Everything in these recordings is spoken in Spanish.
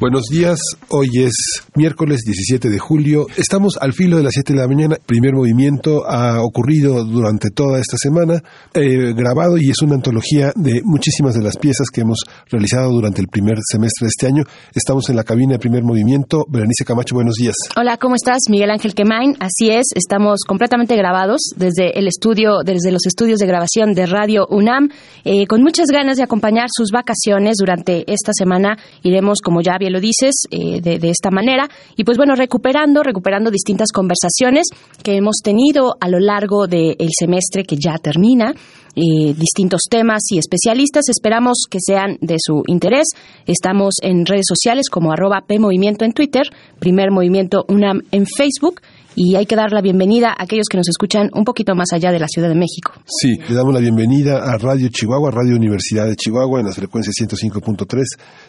Buenos días, hoy es miércoles 17 de julio, estamos al filo de las 7 de la mañana, primer movimiento ha ocurrido durante toda esta semana, eh, grabado y es una antología de muchísimas de las piezas que hemos realizado durante el primer semestre de este año. Estamos en la cabina de primer movimiento, Berenice Camacho, buenos días. Hola, ¿cómo estás? Miguel Ángel Quemain, así es, estamos completamente grabados desde el estudio, desde los estudios de grabación de Radio UNAM, eh, con muchas ganas de acompañar sus vacaciones durante esta semana, iremos como ya lo dices, eh, de, esta manera. Y pues bueno, recuperando, recuperando distintas conversaciones que hemos tenido a lo largo del semestre que ya termina. Eh, distintos temas y especialistas. Esperamos que sean de su interés. Estamos en redes sociales como arroba PMovimiento en Twitter, Primer Movimiento UNAM en Facebook y hay que dar la bienvenida a aquellos que nos escuchan un poquito más allá de la Ciudad de México. Sí, le damos la bienvenida a Radio Chihuahua, Radio Universidad de Chihuahua en las frecuencias 105.3,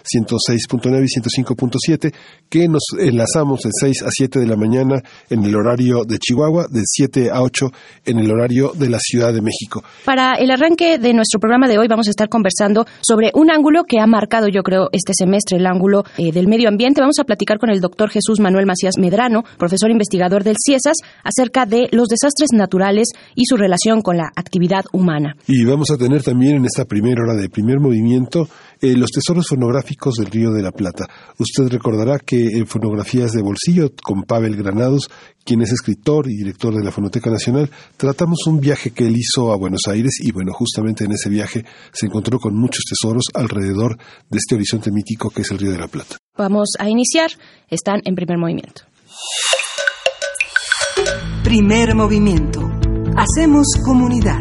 106.9 y 105.7, que nos enlazamos de 6 a 7 de la mañana en el horario de Chihuahua, de 7 a 8 en el horario de la Ciudad de México. Para el arranque de nuestro programa de hoy vamos a estar conversando sobre un ángulo que ha marcado yo creo este semestre, el ángulo eh, del medio ambiente. Vamos a platicar con el doctor Jesús Manuel Macías Medrano, profesor investigador de del CIESAS acerca de los desastres naturales y su relación con la actividad humana. Y vamos a tener también en esta primera hora de primer movimiento eh, los tesoros fonográficos del Río de la Plata. Usted recordará que en Fonografías de Bolsillo, con Pavel Granados, quien es escritor y director de la Fonoteca Nacional, tratamos un viaje que él hizo a Buenos Aires y bueno, justamente en ese viaje se encontró con muchos tesoros alrededor de este horizonte mítico que es el Río de la Plata. Vamos a iniciar. Están en primer movimiento. Primer movimiento. Hacemos comunidad.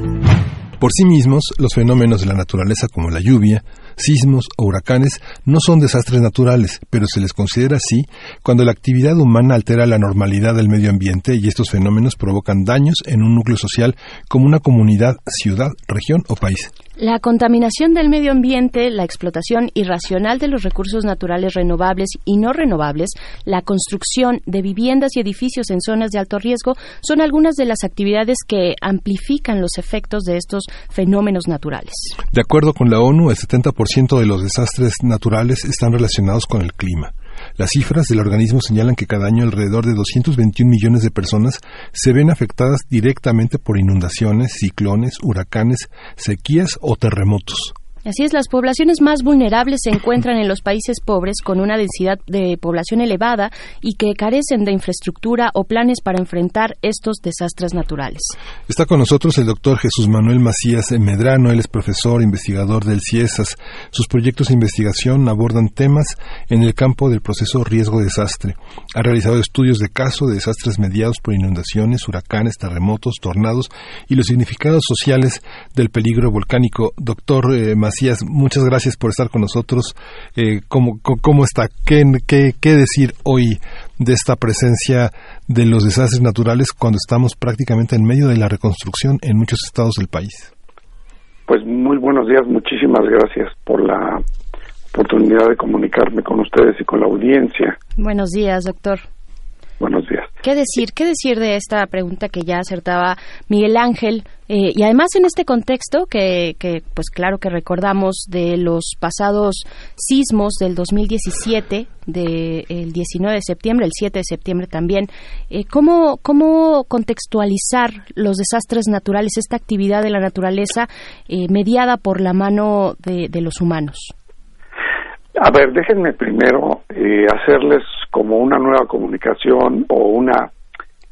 Por sí mismos, los fenómenos de la naturaleza como la lluvia, sismos o huracanes no son desastres naturales, pero se les considera así cuando la actividad humana altera la normalidad del medio ambiente y estos fenómenos provocan daños en un núcleo social como una comunidad, ciudad, región o país. La contaminación del medio ambiente, la explotación irracional de los recursos naturales renovables y no renovables, la construcción de viviendas y edificios en zonas de alto riesgo son algunas de las actividades que amplifican los efectos de estos fenómenos naturales. De acuerdo con la ONU, el 70% de los desastres naturales están relacionados con el clima. Las cifras del organismo señalan que cada año alrededor de 221 millones de personas se ven afectadas directamente por inundaciones, ciclones, huracanes, sequías o terremotos. Así es, las poblaciones más vulnerables se encuentran en los países pobres con una densidad de población elevada y que carecen de infraestructura o planes para enfrentar estos desastres naturales. Está con nosotros el doctor Jesús Manuel Macías Medrano, él es profesor, investigador del CIESAS. Sus proyectos de investigación abordan temas en el campo del proceso riesgo-desastre. Ha realizado estudios de caso de desastres mediados por inundaciones, huracanes, terremotos, tornados y los significados sociales del peligro volcánico. Doctor eh, muchas gracias por estar con nosotros. Eh, ¿cómo, ¿cómo, está? ¿Qué, ¿Qué, qué, decir hoy de esta presencia de los desastres naturales cuando estamos prácticamente en medio de la reconstrucción en muchos estados del país? Pues muy buenos días, muchísimas gracias por la oportunidad de comunicarme con ustedes y con la audiencia. Buenos días, doctor. Buenos días. ¿Qué decir? ¿Qué decir de esta pregunta que ya acertaba Miguel Ángel? Eh, y además en este contexto que, que, pues claro que recordamos de los pasados sismos del 2017, del 19 de septiembre, el 7 de septiembre también, eh, ¿cómo, ¿cómo contextualizar los desastres naturales, esta actividad de la naturaleza eh, mediada por la mano de, de los humanos? A ver, déjenme primero eh, hacerles como una nueva comunicación o una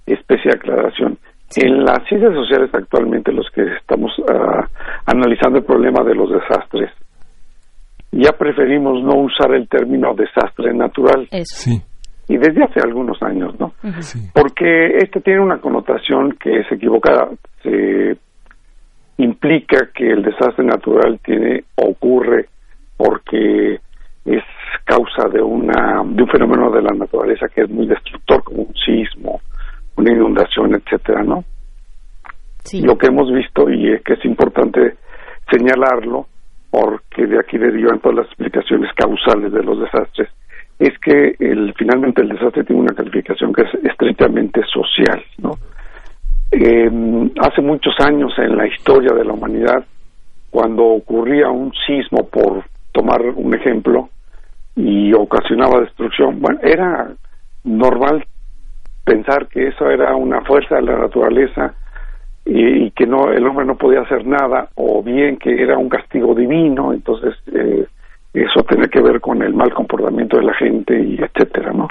especie de aclaración. En las ciencias sociales actualmente los que estamos uh, analizando el problema de los desastres, ya preferimos no usar el término desastre natural. Sí. Y desde hace algunos años, ¿no? Porque este tiene una connotación que es equivocada. Se implica que el desastre natural tiene ocurre porque es causa de una de un fenómeno de la naturaleza que es muy destructor como un sismo una inundación, etcétera, ¿no? Lo que hemos visto y es que es importante señalarlo porque de aquí derivan todas las explicaciones causales de los desastres es que el, finalmente el desastre tiene una calificación que es estrictamente social, ¿no? Eh, hace muchos años en la historia de la humanidad, cuando ocurría un sismo, por tomar un ejemplo, y ocasionaba destrucción, bueno, era normal pensar que eso era una fuerza de la naturaleza y, que no el hombre no podía hacer nada o bien que era un castigo divino entonces eh, eso tiene que ver con el mal comportamiento de la gente y etcétera no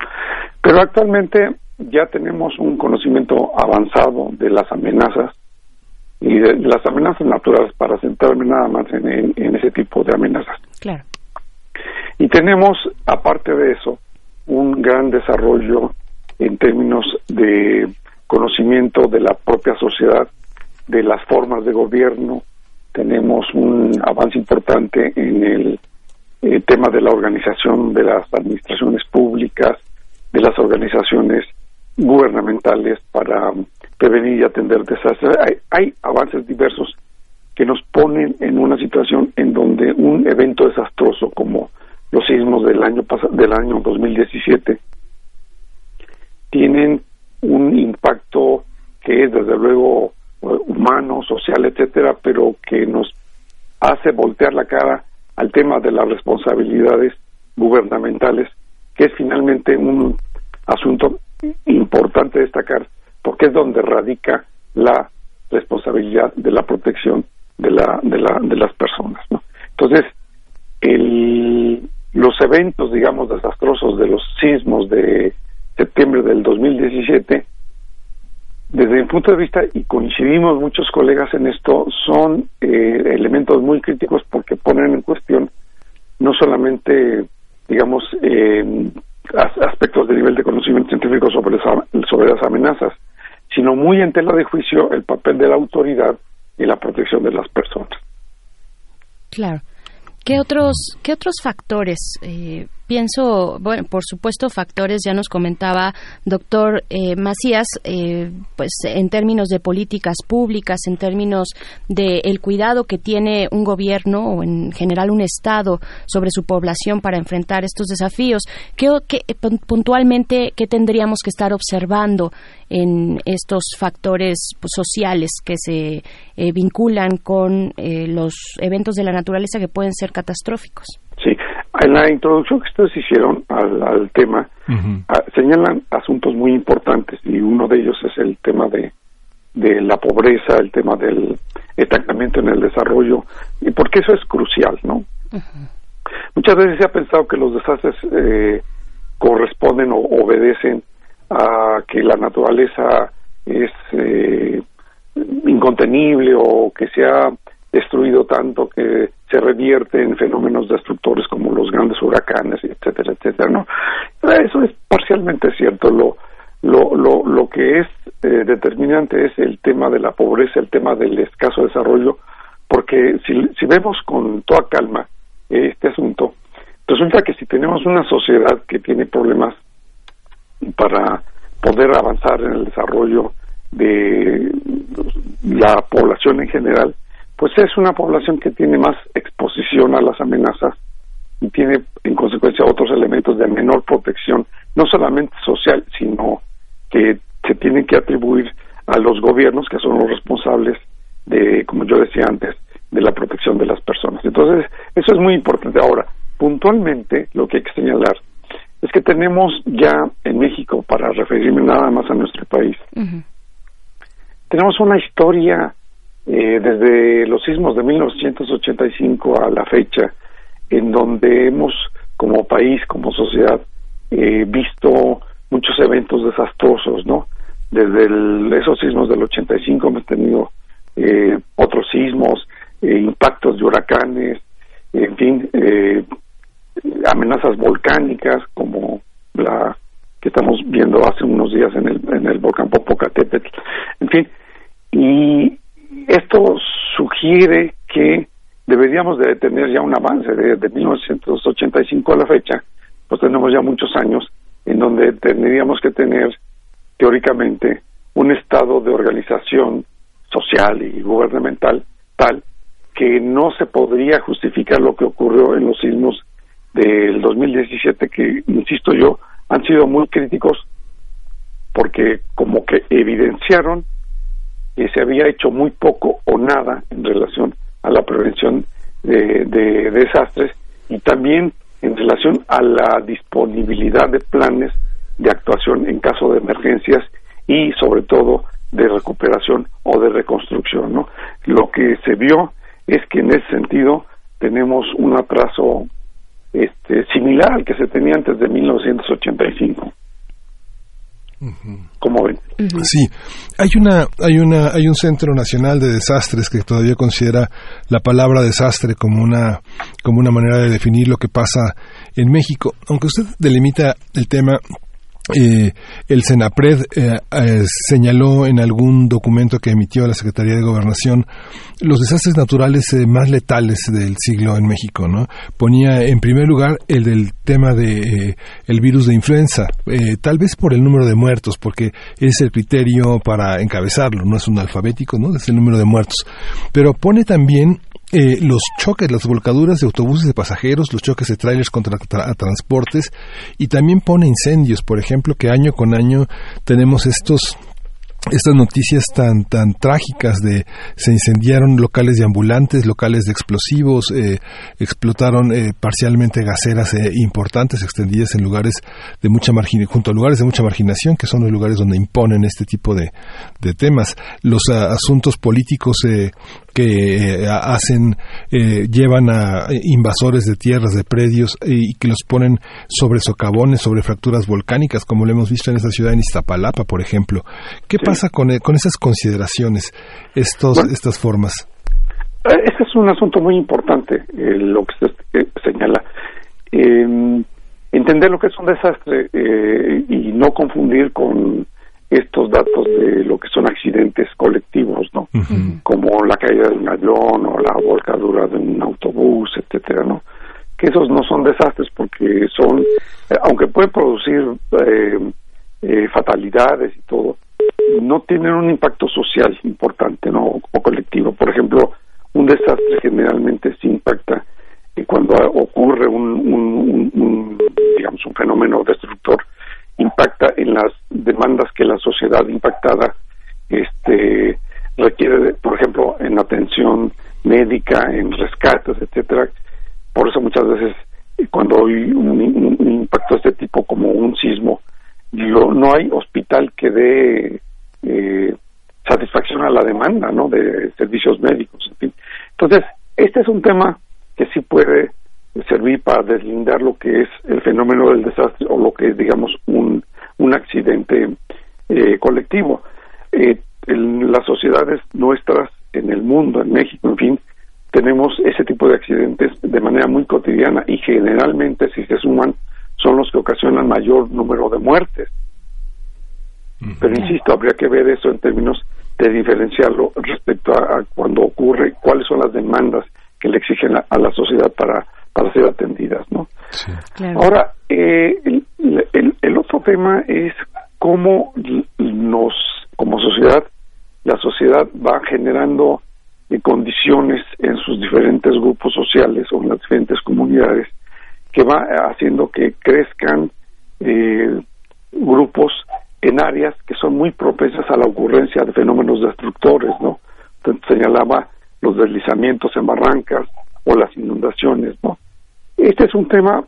pero actualmente ya tenemos un conocimiento avanzado de las amenazas y de las amenazas naturales para centrarme nada más en, en ese tipo de amenazas. Claro y tenemos aparte de eso un gran desarrollo en términos de conocimiento de la propia sociedad, de las formas de gobierno. Tenemos un avance importante en el eh, tema de la organización de las administraciones públicas, de las organizaciones gubernamentales para prevenir y atender desastres. Hay, hay avances diversos que nos ponen en una situación en donde un evento desastroso como los sismos del año del año 2017 tienen un impacto que es desde luego humano, social, etcétera, pero que nos hace voltear la cara al tema de las responsabilidades gubernamentales, que es finalmente un asunto importante destacar, porque es donde radica la responsabilidad de la protección de la de, la, de las personas, ¿no? Entonces, el, los eventos, digamos, desastrosos de los sismos de septiembre del 2017, desde mi punto de vista, y coincidimos muchos colegas en esto, son eh, elementos muy críticos porque ponen en cuestión no solamente, digamos, aspectos de nivel de conocimiento científico sobre, sobre las amenazas, sino muy en tela de juicio el papel de la autoridad y la protección de las personas. Claro. ¿Qué otros, qué otros factores eh, pienso, bueno, por supuesto, factores, ya nos comentaba doctor eh, Macías, eh, pues en términos de políticas públicas, en términos del el cuidado que tiene un gobierno o en general un Estado sobre su población para enfrentar estos desafíos. ¿Qué, qué puntualmente, qué tendríamos que estar observando en estos factores pues, sociales que se eh, vinculan con los eventos de la naturaleza que pueden ser catastróficos? Sí, en la introducción que ustedes hicieron al, tema, ah, señalan asuntos muy importantes y uno de ellos es el tema de, de la pobreza, el tema del estancamiento en el desarrollo, y porque eso es crucial, ¿no? Muchas veces se ha pensado que los desastres eh, corresponden o obedecen a que la naturaleza es eh, incontenible o que se ha destruido tanto que se revierte en fenómenos destructores como los grandes huracanes, etcétera, etcétera, ¿no? Eso es parcialmente cierto. Lo, lo, lo, lo que es eh, determinante es el tema de la pobreza, el tema del escaso desarrollo, porque si, si vemos con toda calma este asunto, resulta que si tenemos una sociedad que tiene problemas para poder avanzar en el desarrollo de la población en general, pues es una población que tiene más exposición a las amenazas y tiene en consecuencia otros elementos de menor protección, no solamente social, sino que se tienen que atribuir a los gobiernos que son los responsables de, como yo decía antes, de la protección de las personas. Entonces, eso es muy importante. Ahora, puntualmente, lo que hay que señalar es que tenemos ya en México, para referirme nada más a nuestro país, tenemos una historia eh, desde los sismos de 1985 a la fecha, en donde hemos, como país, como sociedad, eh, visto muchos eventos desastrosos, ¿no? Desde esos sismos del 85 hemos tenido eh, otros sismos, impactos de huracanes, en fin, amenazas volcánicas como la que estamos viendo hace unos días en el, en el volcán Popocatépetl, en fin, y esto sugiere que deberíamos de tener ya un avance de, 1985 a la fecha, pues tenemos ya muchos años en donde tendríamos que tener teóricamente un estado de organización social y gubernamental tal que no se podría justificar lo que ocurrió en los sismos del 2017 que, insisto yo, han sido muy críticos porque como que evidenciaron que se había hecho muy poco o nada en relación a la prevención de, de desastres y también en relación a la disponibilidad de planes de actuación en caso de emergencias y sobre todo de recuperación o de reconstrucción. ¿no? Lo que se vio es que en ese sentido tenemos un atraso este, similar al que se tenía antes de 1985. ¿Cómo ven? Sí, hay una, hay una, hay un Centro Nacional de Desastres que todavía considera la palabra desastre como una, como una manera de definir lo que pasa en México. Aunque usted delimita el tema eh, el Senapred eh, eh, señaló en algún documento que emitió la Secretaría de Gobernación los desastres naturales más letales del siglo en México, ¿no? Ponía en primer lugar el del tema de el virus de influenza, tal vez por el número de muertos, porque es el criterio para encabezarlo, no es un alfabético, ¿no? Es el número de muertos, pero pone también eh, los choques, las volcaduras de autobuses de pasajeros, los choques de trailers contra transportes y también pone incendios, por ejemplo, que año con año tenemos estos estas noticias tan tan trágicas de se incendiaron locales de ambulantes, locales de explosivos, eh, explotaron eh, parcialmente gaseras eh, importantes extendidas en lugares de mucha margin junto a lugares de mucha marginación que son los lugares donde imponen este tipo de, de temas. Los asuntos políticos que eh, hacen, eh, llevan a invasores de tierras, de predios y que los ponen sobre socavones, sobre fracturas volcánicas, como lo hemos visto en esta ciudad, en Iztapalapa, por ejemplo. ¿Qué pasa con, con esas consideraciones, estos, estas formas? Ese es un asunto muy importante, lo que se señala. Em, entender lo que es un desastre y no confundir con estos datos de lo que son accidentes colectivos, ¿no? Como la caída de un avión o la volcadura de un autobús, etcétera, ¿no? Que esos no son desastres porque son, eh, aunque pueden producir eh, eh, fatalidades y todo, no tienen un impacto social importante, ¿no? O colectivo. Por ejemplo, un desastre generalmente sí impacta cuando ocurre un, digamos, un fenómeno destructor impacta en las demandas que la sociedad impactada este requiere, por ejemplo, en atención médica, en rescates, etcétera. Por eso muchas veces cuando hay un, impacto de este tipo como un sismo, no hay hospital que dé eh, satisfacción a la demanda, ¿no? De servicios médicos, en fin. Entonces, este es un tema que sí puede servir para deslindar lo que es el fenómeno del desastre o lo que es, digamos, un, un accidente eh, colectivo. Eh, en las sociedades nuestras, en el mundo, en México, en fin, tenemos ese tipo de accidentes de manera muy cotidiana y generalmente, si se suman, son los que ocasionan mayor número de muertes. Pero insisto, habría que ver eso en términos de diferenciarlo respecto a, cuando ocurre, cuáles son las demandas que le exigen a la sociedad para para ser atendidas, ¿no? Ahora, eh, el, otro tema es cómo nos, como sociedad, la sociedad va generando eh, condiciones en sus diferentes grupos sociales o en las diferentes comunidades que va haciendo que crezcan eh, grupos en áreas que son muy propensas a la ocurrencia de fenómenos destructores, ¿no? Entonces, señalaba los deslizamientos en barrancas o las inundaciones, ¿no? Este es un tema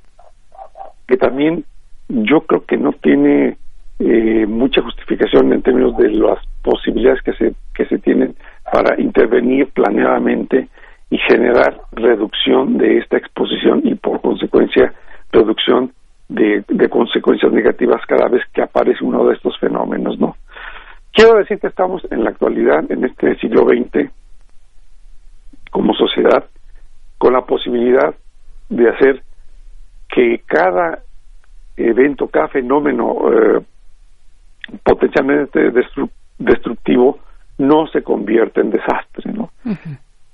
que también yo creo que no tiene eh, mucha justificación en términos de las posibilidades que se que se tienen para intervenir planeadamente y generar reducción de esta exposición y por consecuencia reducción de, de consecuencias negativas cada vez que aparece uno de estos fenómenos, ¿no? Quiero decir que estamos en la actualidad, en este siglo XX, como sociedad, con la posibilidad de hacer que cada evento, cada fenómeno eh, potencialmente destructivo no se convierta en desastre, ¿no?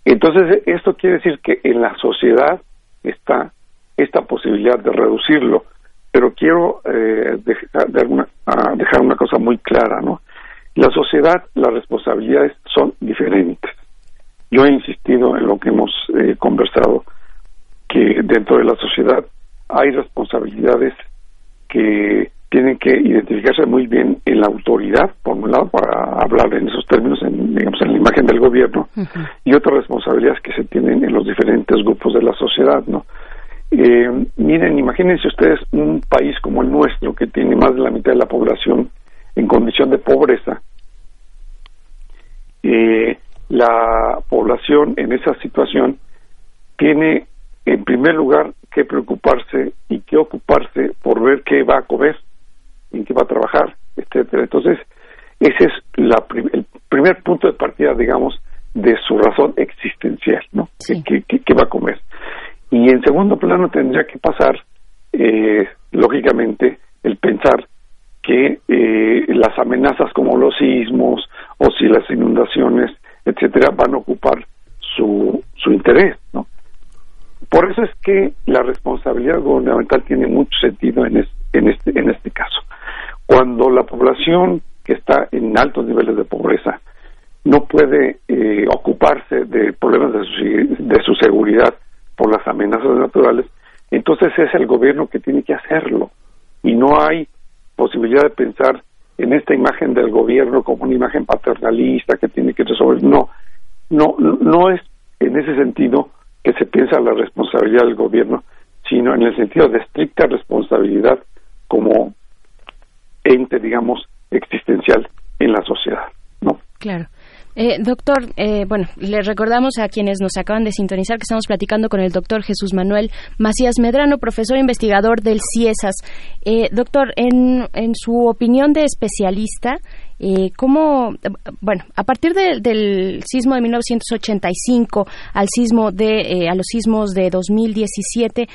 Entonces esto quiere decir que en la sociedad está esta posibilidad de reducirlo, pero quiero eh, dejar, de alguna, dejar una cosa muy clara, ¿no? La sociedad, las responsabilidades son diferentes. Yo he insistido en lo que hemos eh, conversado, que dentro de la sociedad hay responsabilidades que tienen que identificarse muy bien en la autoridad, por un lado, para hablar en esos términos, en, digamos, en la imagen del gobierno, y otras responsabilidades que se tienen en los diferentes grupos de la sociedad, ¿no? Eh, miren, imagínense ustedes un país como el nuestro, que tiene más de la mitad de la población en condición de pobreza. Eh, la población en esa situación tiene, en primer lugar, que preocuparse y que ocuparse por ver qué va a comer, en qué va a trabajar, etcétera. Entonces, ese es la el primer punto de partida, digamos, de su razón existencial, ¿no? ¿Qué, va a comer? Y en segundo plano tendría que pasar, eh, lógicamente, el pensar que eh, las amenazas como los sismos o si las inundaciones, etcétera, van a ocupar su, su interés, ¿no? Por eso es que la responsabilidad gubernamental tiene mucho sentido en, en, este, en este caso. Cuando la población que está en altos niveles de pobreza no puede eh, ocuparse de problemas de su, de su seguridad por las amenazas naturales, entonces es el gobierno que tiene que hacerlo. Y no hay posibilidad de pensar en esta imagen del gobierno como una imagen paternalista que tiene que resolver. No, no, no es en ese sentido que se piensa la responsabilidad del gobierno, sino en el sentido de estricta responsabilidad como ente, digamos, existencial en la sociedad, ¿no? Claro. Eh, doctor, eh, bueno, le recordamos a quienes nos acaban de sintonizar que estamos platicando con el doctor Jesús Manuel Macías Medrano, profesor investigador del CIESAS. Eh, doctor, en, su opinión de especialista, eh, ¿cómo, bueno, a partir del sismo de 1985 al sismo de, a los sismos de 2017,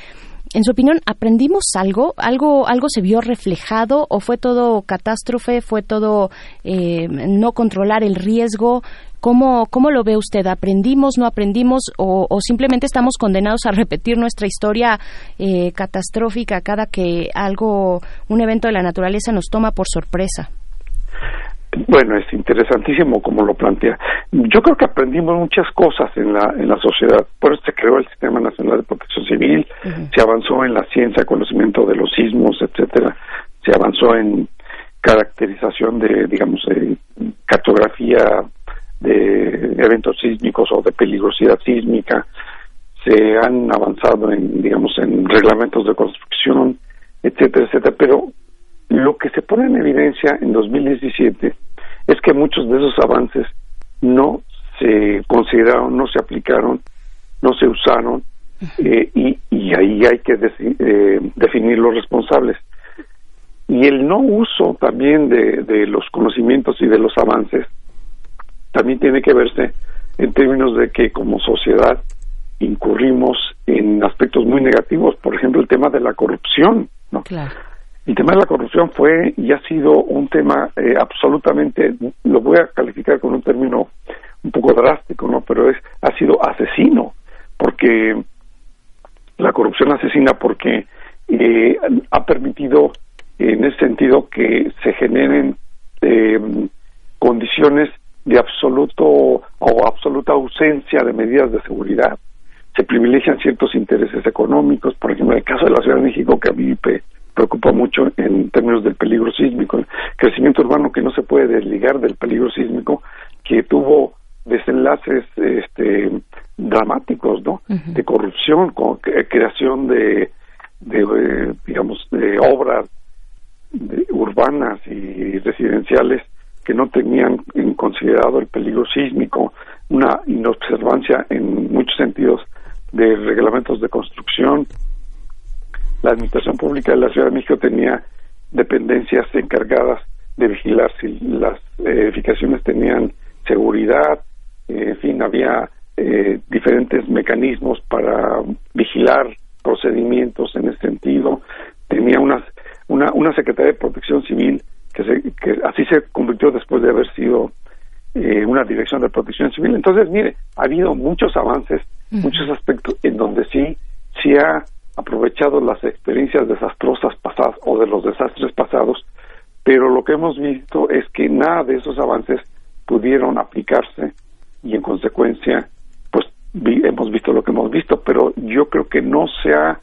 en su opinión, ¿aprendimos algo? ¿Algo, algo se vio reflejado o fue todo catástrofe? ¿Fue todo eh, no controlar el riesgo? ¿Cómo, ¿Cómo lo ve usted? ¿Aprendimos, no aprendimos o, simplemente estamos condenados a repetir nuestra historia eh, catastrófica cada que algo, un evento de la naturaleza nos toma por sorpresa? Bueno, es interesantísimo como lo plantea. Yo creo que aprendimos muchas cosas en la, en la sociedad. Por eso se creó el Sistema Nacional de Protección Civil, se avanzó en la ciencia, conocimiento de los sismos, etcétera. Se avanzó en caracterización de, digamos, de cartografía de eventos sísmicos o de peligrosidad sísmica. Se han avanzado en, digamos, en reglamentos de construcción, etcétera, etcétera. Pero lo que se pone en evidencia en 2017 es que muchos de esos avances no se consideraron, no se aplicaron, no se usaron eh, y, y, ahí hay que eh, definir los responsables. Y el no uso también de, de los conocimientos y de los avances también tiene que verse en términos de que como sociedad incurrimos en aspectos muy negativos, por ejemplo el tema de la corrupción, ¿no? Claro. El tema de la corrupción fue y ha sido un tema eh, absolutamente, lo voy a calificar con un término un poco drástico, ¿no? Pero es, ha sido asesino, porque la corrupción asesina porque eh, ha permitido en ese sentido que se generen eh, condiciones de absoluto o absoluta ausencia de medidas de seguridad. Se privilegian ciertos intereses económicos, por ejemplo, en el caso de la Ciudad de México, que a mí preocupa mucho en términos del peligro sísmico, el crecimiento urbano que no se puede desligar del peligro sísmico, que tuvo desenlaces este, dramáticos, ¿no? De corrupción, con creación de, de eh, digamos, de obras urbanas y residenciales que no tenían en considerado el peligro sísmico, una inobservancia en muchos sentidos de reglamentos de construcción, la Administración Pública de la Ciudad de México tenía dependencias encargadas de vigilar si las edificaciones tenían seguridad, en fin, había eh, diferentes mecanismos para vigilar procedimientos en ese sentido, tenía una, una Secretaría de Protección Civil que, se, que así se convirtió después de haber sido eh, una dirección de protección civil. Entonces, mire, ha habido muchos avances, muchos aspectos en donde sí, sí ha aprovechado las experiencias desastrosas pasadas o de los desastres pasados pero lo que hemos visto es que nada de esos avances pudieron aplicarse y en consecuencia pues hemos visto lo que hemos visto, pero yo creo que no se ha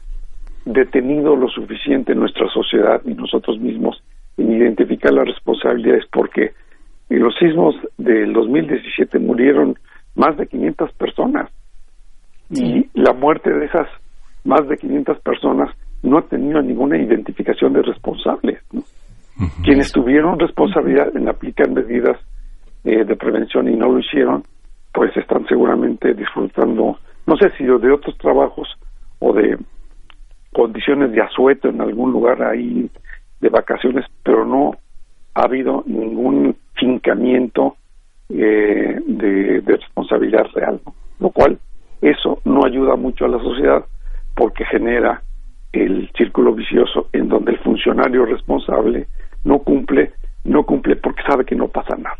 detenido lo suficiente en nuestra sociedad y nosotros mismos en identificar las responsabilidades porque en los sismos del 2017 murieron más de 500 personas y la muerte de esas más de 500 personas no ha tenido ninguna identificación de responsables. Quienes tuvieron responsabilidad en aplicar medidas eh, de prevención y no lo hicieron, pues están seguramente disfrutando, no sé si de otros trabajos o de condiciones de asueto en algún lugar ahí de vacaciones, pero no ha habido ningún fincamiento eh, de, responsabilidad real, lo cual eso no ayuda mucho a la sociedad porque genera el círculo vicioso en donde el funcionario responsable no cumple, no cumple porque sabe que no pasa nada.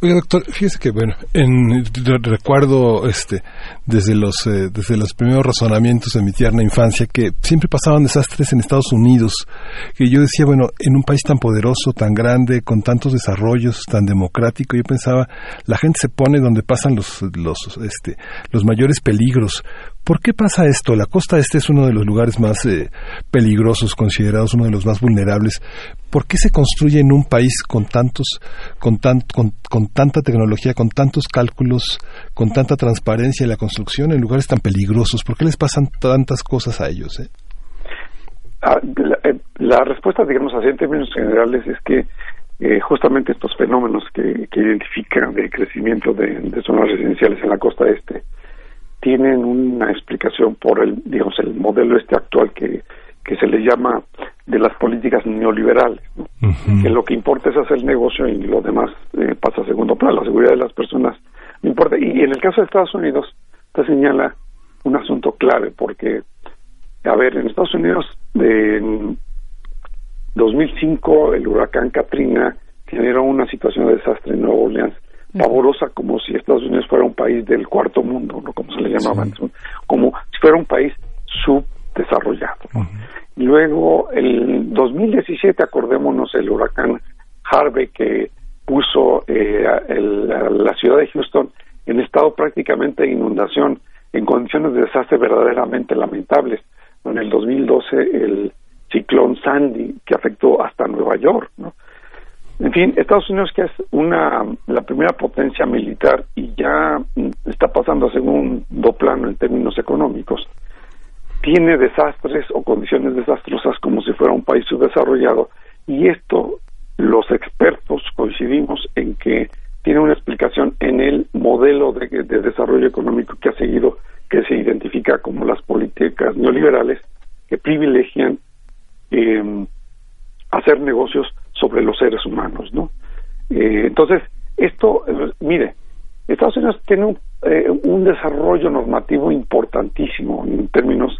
Oiga, doctor, fíjese que, bueno, en, recuerdo este, desde, los, eh, desde los primeros razonamientos de mi tierna infancia que siempre pasaban desastres en Estados Unidos, que yo decía, bueno, en un país tan poderoso, tan grande, con tantos desarrollos, tan democrático, yo pensaba, la gente se pone donde pasan los, los, este, los mayores peligros. ¿Por qué pasa esto? La costa este es uno de los lugares más eh, peligrosos, considerados uno de los más vulnerables. ¿Por qué se construye en un país con tantos, con, tan, con, tanta tecnología, con tantos cálculos, con tanta transparencia en la construcción en lugares tan peligrosos? ¿Por qué les pasan tantas cosas a ellos? Eh? Ah, eh, la, respuesta, digamos así en términos generales, es que justamente estos fenómenos que, identifican de crecimiento de, de zonas residenciales en la costa este, tienen una explicación por el, digamos, el modelo este actual que, que se le llama de las políticas neoliberales, que lo que importa es hacer negocio y lo demás eh, pasa a segundo plano, la seguridad de las personas no importa. Y en el caso de Estados Unidos, te señala un asunto clave, porque, a ver, en Estados Unidos, en 2005, el huracán Katrina generó una situación de desastre en Nueva Orleans pavorosa como si Estados Unidos fuera un país del cuarto mundo, ¿no? como se le llamaba antes, como si fuera un país subdesarrollado. Luego, el 2017, acordémonos el huracán Harvey que puso eh, la ciudad de Houston en estado prácticamente de inundación, en condiciones de desastre verdaderamente lamentables. En el 2012, el ciclón Sandy, que afectó hasta Nueva York, ¿no? En fin, Estados Unidos que es una la primera potencia militar y ya está pasando a segundo plano en términos económicos, tiene desastres o condiciones desastrosas como si fuera un país subdesarrollado. Y esto los expertos coincidimos en que tiene una explicación en el modelo de, desarrollo económico que ha seguido, que se identifica como las políticas neoliberales que privilegian eh, hacer negocios sobre los seres humanos, ¿no? Eh, entonces, esto, eh, mire, Estados Unidos tiene un, eh, un, desarrollo normativo importantísimo en términos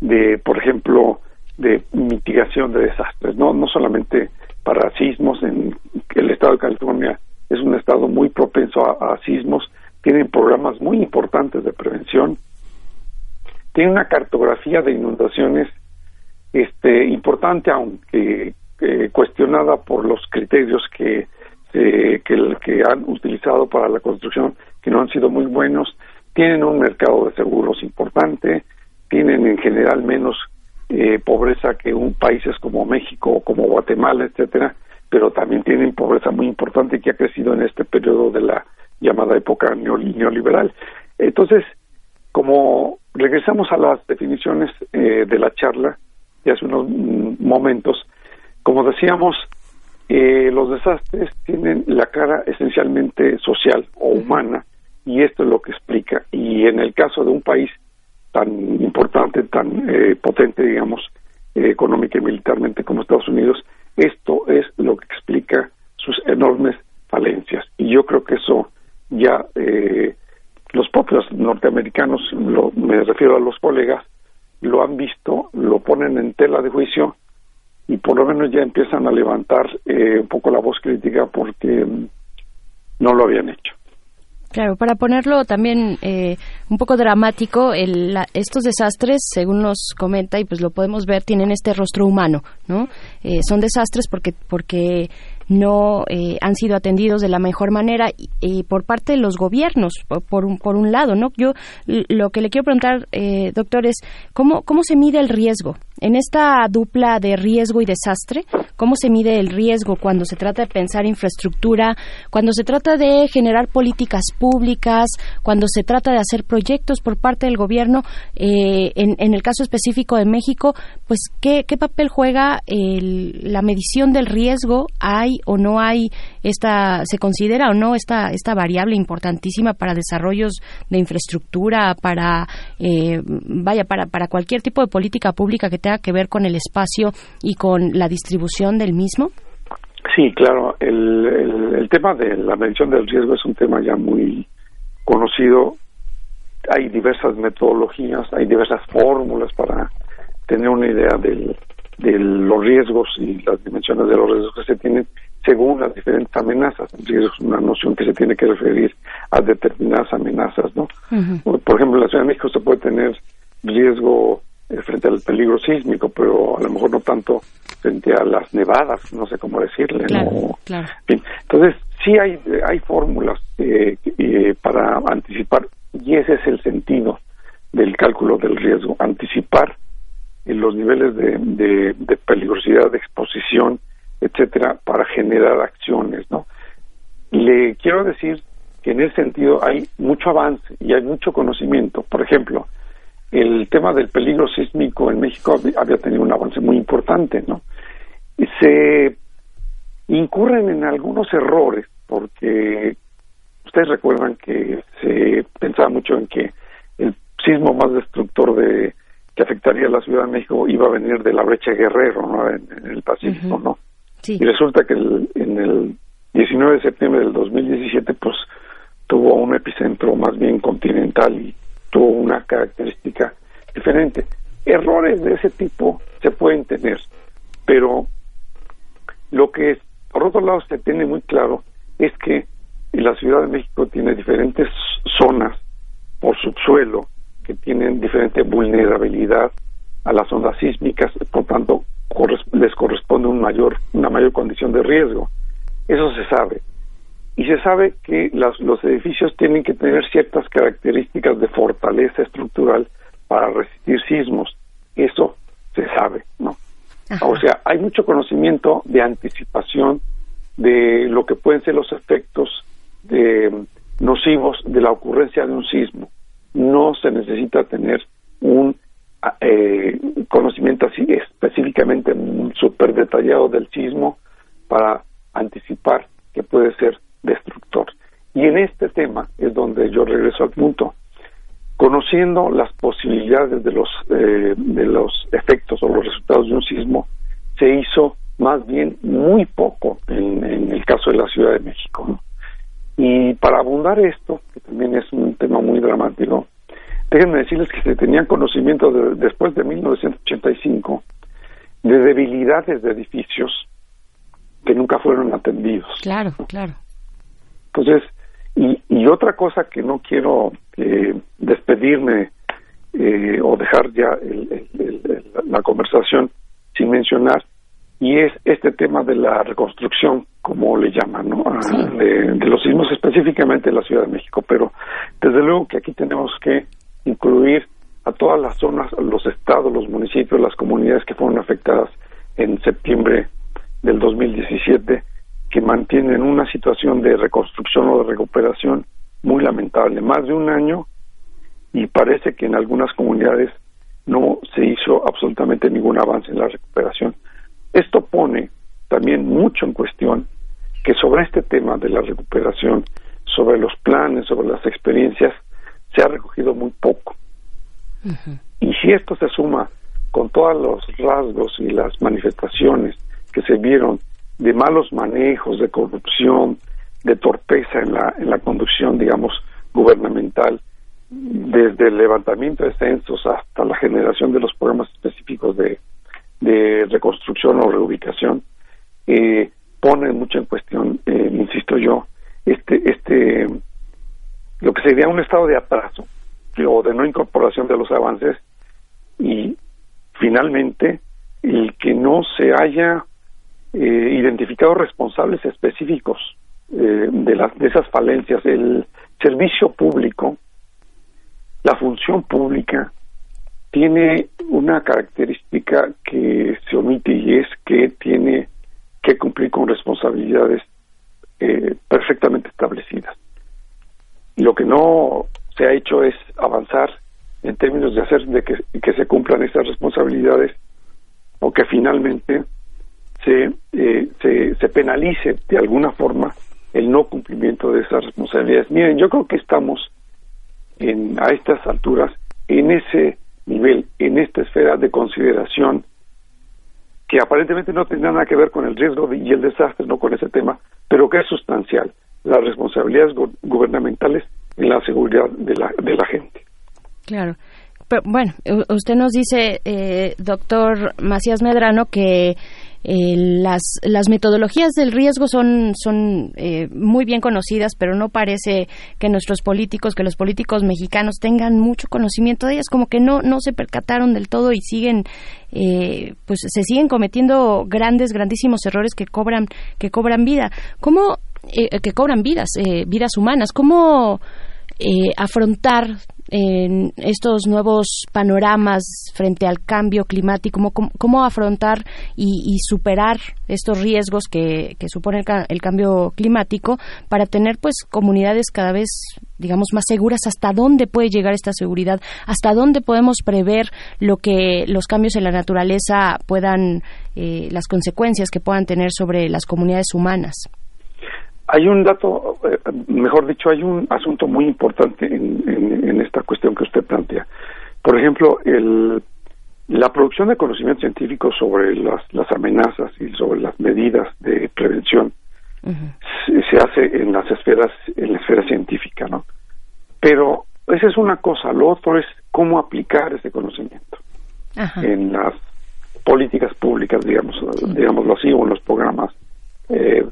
de, por ejemplo, de mitigación de desastres, no, no solamente para sismos, en el estado de California es un estado muy propenso a, sismos, tienen programas muy importantes de prevención, tiene una cartografía de inundaciones este importante aunque eh, cuestionada por los criterios que, eh, que, han utilizado para la construcción, que no han sido muy buenos, tienen un mercado de seguros importante, tienen en general menos eh, pobreza que un países como México o como Guatemala, etcétera, pero también tienen pobreza muy importante que ha crecido en este periodo de la llamada época neoliberal. Entonces, como regresamos a las definiciones eh, de la charla de hace unos mm, momentos, como decíamos, eh, los desastres tienen la cara esencialmente social o humana y esto es lo que explica. Y en el caso de un país tan importante, tan eh, potente, digamos, eh, económica y militarmente como Estados Unidos, esto es lo que explica sus enormes falencias. Y yo creo que eso ya los propios norteamericanos, lo, me refiero a los colegas, lo han visto, lo ponen en tela de juicio y por lo menos ya empiezan a levantar eh, un poco la voz crítica porque mm, no lo habían hecho. Claro, para ponerlo también eh, un poco dramático, el, estos desastres, según nos comenta y pues lo podemos ver, tienen este rostro humano, ¿no? Eh, son desastres porque porque no eh, han sido atendidos de la mejor manera y, por parte de los gobiernos, por, un, por un lado, ¿no? Yo lo que le quiero preguntar, eh, doctor, es ¿cómo, cómo se mide el riesgo en esta dupla de riesgo y desastre, ¿cómo se mide el riesgo cuando se trata de pensar infraestructura, cuando se trata de generar políticas públicas, cuando se trata de hacer proyectos por parte del gobierno? Eh, en, el caso específico de México, pues, ¿qué, qué papel juega la medición del riesgo? ¿Hay o no hay esta, se considera o no esta, esta variable importantísima para desarrollos de infraestructura, para, eh, vaya, para, para cualquier tipo de política pública que tenga que ver con el espacio y con la distribución del mismo? Sí, claro. El, el, tema de la medición del riesgo es un tema ya muy conocido. Hay diversas metodologías, hay diversas fórmulas para tener una idea del, de los riesgos y las dimensiones de los riesgos que se tienen según las diferentes amenazas. El riesgo es una noción que se tiene que referir a determinadas amenazas, ¿no? Por ejemplo, en la Ciudad de México se puede tener riesgo eh, frente al peligro sísmico, pero a lo mejor no tanto frente a las nevadas, no sé cómo decirle. Entonces, sí hay, hay fórmulas eh, eh, para anticipar, y ese es el sentido del cálculo del riesgo, anticipar los niveles de, de, peligrosidad, de exposición, etcétera, para generar acciones, ¿no? Le quiero decir que en ese sentido hay mucho avance y hay mucho conocimiento. Por ejemplo, el tema del peligro sísmico en México había tenido un avance muy importante, ¿no? Se incurren en algunos errores porque ustedes recuerdan que se pensaba mucho en que el sismo más destructor de que afectaría a la Ciudad de México iba a venir de la brecha Guerrero, ¿no? En, el Pacífico, ¿no? Y resulta que en el 19 de septiembre del 2017, pues tuvo un epicentro más bien continental y tuvo una característica diferente. Errores de ese tipo se pueden tener, pero lo que por otro lado se tiene muy claro es que la Ciudad de México tiene diferentes zonas por subsuelo que tienen diferente vulnerabilidad a las ondas sísmicas, por tanto les corresponde un mayor, una mayor condición de riesgo. Eso se sabe. Y se sabe que los edificios tienen que tener ciertas características de fortaleza estructural para resistir sismos. Eso se sabe, ¿no? O sea, hay mucho conocimiento de anticipación de lo que pueden ser los efectos de, nocivos de la ocurrencia de un sismo. No se necesita tener un eh, conocimiento así específicamente súper detallado del sismo para anticipar que puede ser destructor. Y en este tema es donde yo regreso al punto. Conociendo las posibilidades de los, eh, de los efectos o los resultados de un sismo, se hizo más bien muy poco en, el caso de la Ciudad de México. Y para abundar esto, que también es un tema muy dramático, déjenme decirles que se tenían conocimiento después de 1985 de debilidades de edificios que nunca fueron atendidos. Claro, claro. Entonces, y, y otra cosa que no quiero eh, despedirme eh, o dejar ya la conversación sin mencionar, y es este tema de la reconstrucción, como le llaman, ¿no? Ah, de, de, los sismos específicamente en la Ciudad de México, pero desde luego que aquí tenemos que incluir a todas las zonas, los estados, los municipios, las comunidades que fueron afectadas en septiembre del 2017, que mantienen una situación de reconstrucción o de recuperación muy lamentable, más de un año, y parece que en algunas comunidades no se hizo absolutamente ningún avance en la recuperación. Esto pone también mucho en cuestión que sobre este tema de la recuperación, sobre los planes, sobre las experiencias, se ha recogido muy poco. Y si esto se suma con todos los rasgos y las manifestaciones que se vieron de malos manejos, de corrupción, de torpeza en la, en la conducción, digamos, gubernamental, desde el levantamiento de censos hasta la generación de los programas específicos de, de reconstrucción o reubicación, eh, pone mucho en cuestión, eh, insisto yo, este, este sería un estado de atraso o de no incorporación de los avances y finalmente el que no se haya eh, identificado responsables específicos eh, de, las, de esas falencias. El servicio público, la función pública, tiene una característica que se omite y es que tiene que cumplir con responsabilidades eh, perfectamente establecidas. Lo que no se ha hecho es avanzar en términos de hacer de que, se cumplan esas responsabilidades o que finalmente se, eh, se, se penalice de alguna forma el no cumplimiento de esas responsabilidades. Miren, yo creo que estamos en, a estas alturas en ese nivel, en esta esfera de consideración que aparentemente no tiene nada que ver con el riesgo y el desastre, no con ese tema, pero que es sustancial, las responsabilidades gubernamentales en la seguridad de la, de la gente. Claro. Pero, bueno, usted nos dice, eh, doctor Macías Medrano, que eh, las, las metodologías del riesgo son, son eh, muy bien conocidas, pero no parece que nuestros políticos, que los políticos mexicanos tengan mucho conocimiento de ellas, como que no, no se percataron del todo y siguen, pues se siguen cometiendo grandes, grandísimos errores que cobran, que cobran vida. ¿Cómo, que cobran vidas, vidas humanas? ¿Cómo afrontar en estos nuevos panoramas frente al cambio climático, cómo, cómo afrontar y, superar estos riesgos que, supone el, cambio climático para tener pues comunidades cada vez digamos más seguras hasta dónde puede llegar esta seguridad hasta dónde podemos prever lo que los cambios en la naturaleza puedan eh, las consecuencias que puedan tener sobre las comunidades humanas hay un dato, eh, mejor dicho, hay un asunto muy importante en, esta cuestión que usted plantea. Por ejemplo, el, la producción de conocimiento científico sobre las, las amenazas y sobre las medidas de prevención se, hace en las esferas, en la esfera científica, ¿no? Pero esa es una cosa. Lo otro es cómo aplicar ese conocimiento en las políticas públicas, digamos, digámoslo así, o en los programas eh,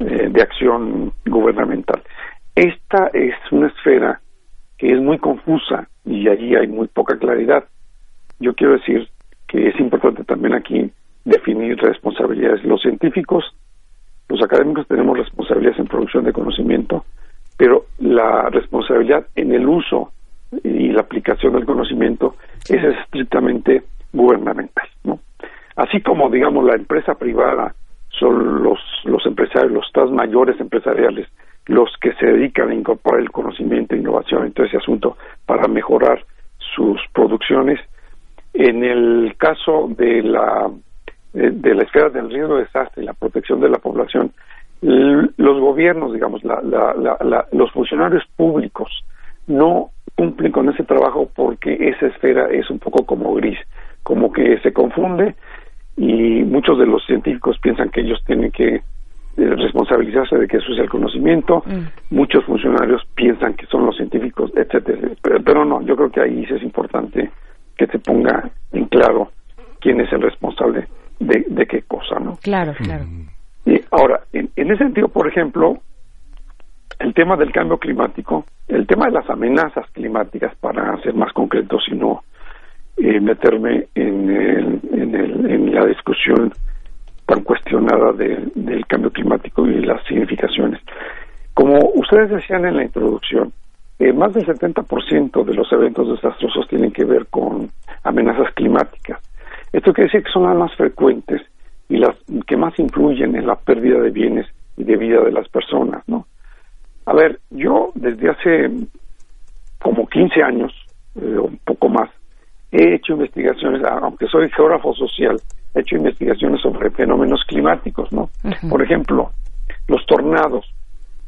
eh, de acción gubernamental. Esta es una esfera que es muy confusa y allí hay muy poca claridad. Yo quiero decir que es importante también aquí definir responsabilidades. Los científicos, los académicos tenemos responsabilidades en producción de conocimiento, pero la responsabilidad en el uso y la aplicación del conocimiento es estrictamente gubernamental, ¿no? Así como digamos la empresa privada son los, los empresarios, los tres mayores empresariales, los que se dedican a incorporar el conocimiento e innovación en todo ese asunto para mejorar sus producciones. En el caso de la, de la esfera del riesgo de desastre y la protección de la población, los gobiernos, digamos, la, la, los funcionarios públicos no cumplen con ese trabajo porque esa esfera es un poco como gris, como que se confunde y muchos de los científicos piensan que ellos tienen que eh, responsabilizarse de que eso es el conocimiento, mm. muchos funcionarios piensan que son los científicos, etcétera, pero, no, yo creo que ahí sí es importante que se ponga en claro quién es el responsable de, de qué cosa, ¿no? Claro, claro. Y ahora, en, en ese sentido, por ejemplo, el tema del cambio climático, el tema de las amenazas climáticas, para ser más concretos y no eh, meterme en, el, en, el, en, la discusión tan cuestionada del cambio climático y las significaciones. Como ustedes decían en la introducción, eh, más del 70% de los eventos desastrosos tienen que ver con amenazas climáticas. Esto quiere decir que son las más frecuentes y las que más influyen en la pérdida de bienes y de vida de las personas, ¿no? A ver, yo desde hace como 15 años, eh, un poco más, he hecho investigaciones, aunque soy geógrafo social, he hecho investigaciones sobre fenómenos climáticos, ¿no? Por ejemplo, los tornados.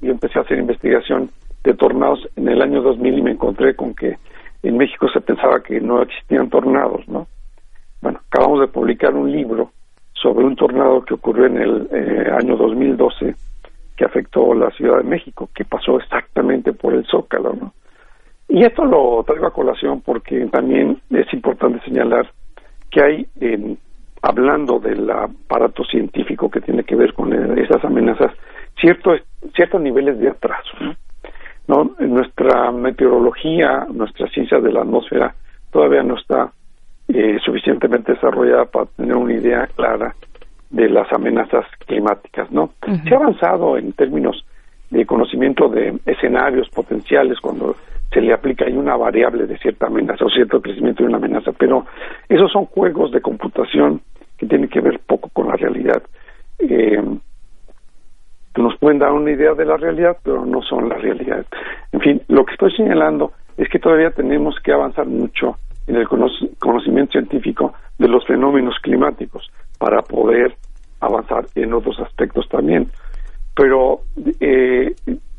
Yo empecé a hacer investigación de tornados en el año 2000 y me encontré con que en México se pensaba que no existían tornados, ¿no? Bueno, acabamos de publicar un libro sobre un tornado que ocurrió en el eh, año 2012 que afectó la Ciudad de México, que pasó exactamente por el Zócalo, ¿no? Y esto lo traigo a colación porque también es importante señalar que hay, hablando del aparato científico que tiene que ver con esas amenazas, ciertos ciertos niveles de atraso. ¿no? Nuestra meteorología, nuestra ciencia de la atmósfera todavía no está eh, suficientemente desarrollada para tener una idea clara de las amenazas climáticas, ¿no? Se ha avanzado en términos de conocimiento de escenarios potenciales cuando se le aplica ahí una variable de cierta amenaza o cierto crecimiento de una amenaza, pero esos son juegos de computación que tienen que ver poco con la realidad. Eh, nos pueden dar una idea de la realidad, pero no son la realidad. En fin, lo que estoy señalando es que todavía tenemos que avanzar mucho en el conocimiento científico de los fenómenos climáticos para poder avanzar en otros aspectos también. Pero eh,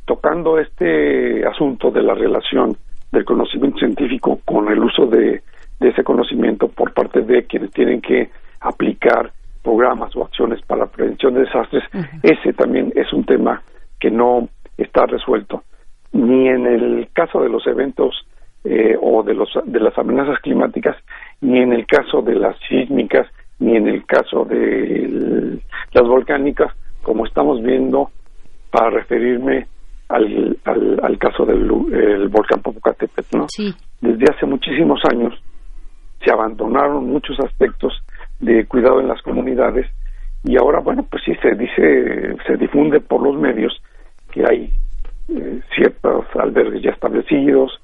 tocando este asunto de la relación del conocimiento científico con el uso de, ese conocimiento por parte de quienes tienen que aplicar programas o acciones para la prevención de desastres, ese también es un tema que no está resuelto. Ni en el caso de los eventos eh, o de, los, de las amenazas climáticas, ni en el caso de las sísmicas, ni en el caso de las volcánicas, como estamos viendo, para referirme al, al, caso del volcán Popocatépetl. ¿no? Desde hace muchísimos años se abandonaron muchos aspectos de cuidado en las comunidades y ahora, bueno, pues sí se dice, se difunde por los medios que hay eh, ciertos albergues ya establecidos,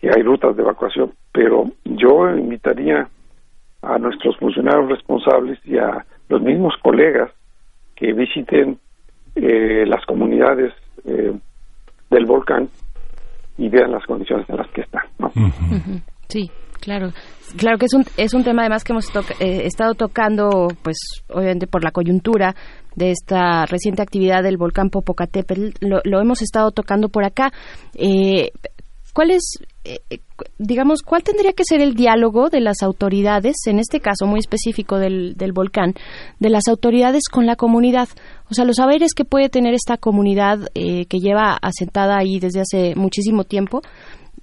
que hay rutas de evacuación, pero yo invitaría a nuestros funcionarios responsables y a los mismos colegas que visiten eh, las comunidades eh, del volcán y vean las condiciones en las que están. Sí, claro. Claro que es un, es un tema además que hemos eh, estado tocando, pues obviamente por la coyuntura de esta reciente actividad del volcán Popocatépetl, lo, lo hemos estado tocando por acá. Eh, ¿Cuál es, eh, eh, digamos, cuál tendría que ser el diálogo de las autoridades, en este caso muy específico del, del volcán, de las autoridades con la comunidad? O sea, los saberes que puede tener esta comunidad eh, que lleva asentada ahí desde hace muchísimo tiempo,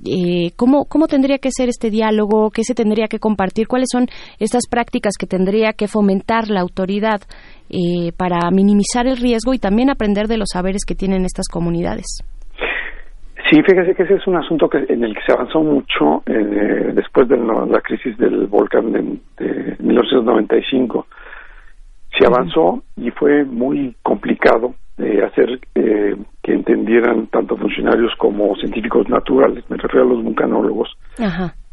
eh, ¿cómo, ¿cómo tendría que ser este diálogo? ¿Qué se tendría que compartir? ¿Cuáles son estas prácticas que tendría que fomentar la autoridad eh, para minimizar el riesgo y también aprender de los saberes que tienen estas comunidades? Sí, fíjese que ese es un asunto que, en el que se avanzó mucho eh, después de la, crisis del volcán de, de 1995. Se avanzó y fue muy complicado eh, hacer eh, que entendieran tanto funcionarios como científicos naturales, me refiero a los vulcanólogos,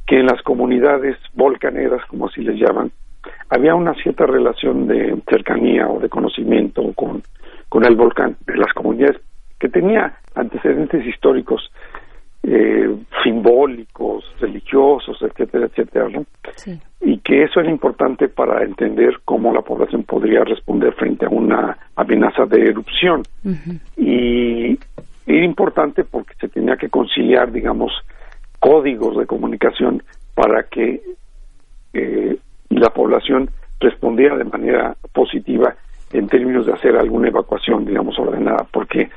que en las comunidades volcaneras, como así les llaman, había una cierta relación de cercanía o de conocimiento con, con el volcán. De las comunidades que tenía antecedentes históricos eh, simbólicos, religiosos, etcétera, etcétera, ¿no? Y que eso era importante para entender cómo la población podría responder frente a una amenaza de erupción. Y era importante porque se tenía que conciliar, digamos, códigos de comunicación para que eh, la población respondiera de manera positiva en términos de hacer alguna evacuación, digamos, ordenada, porque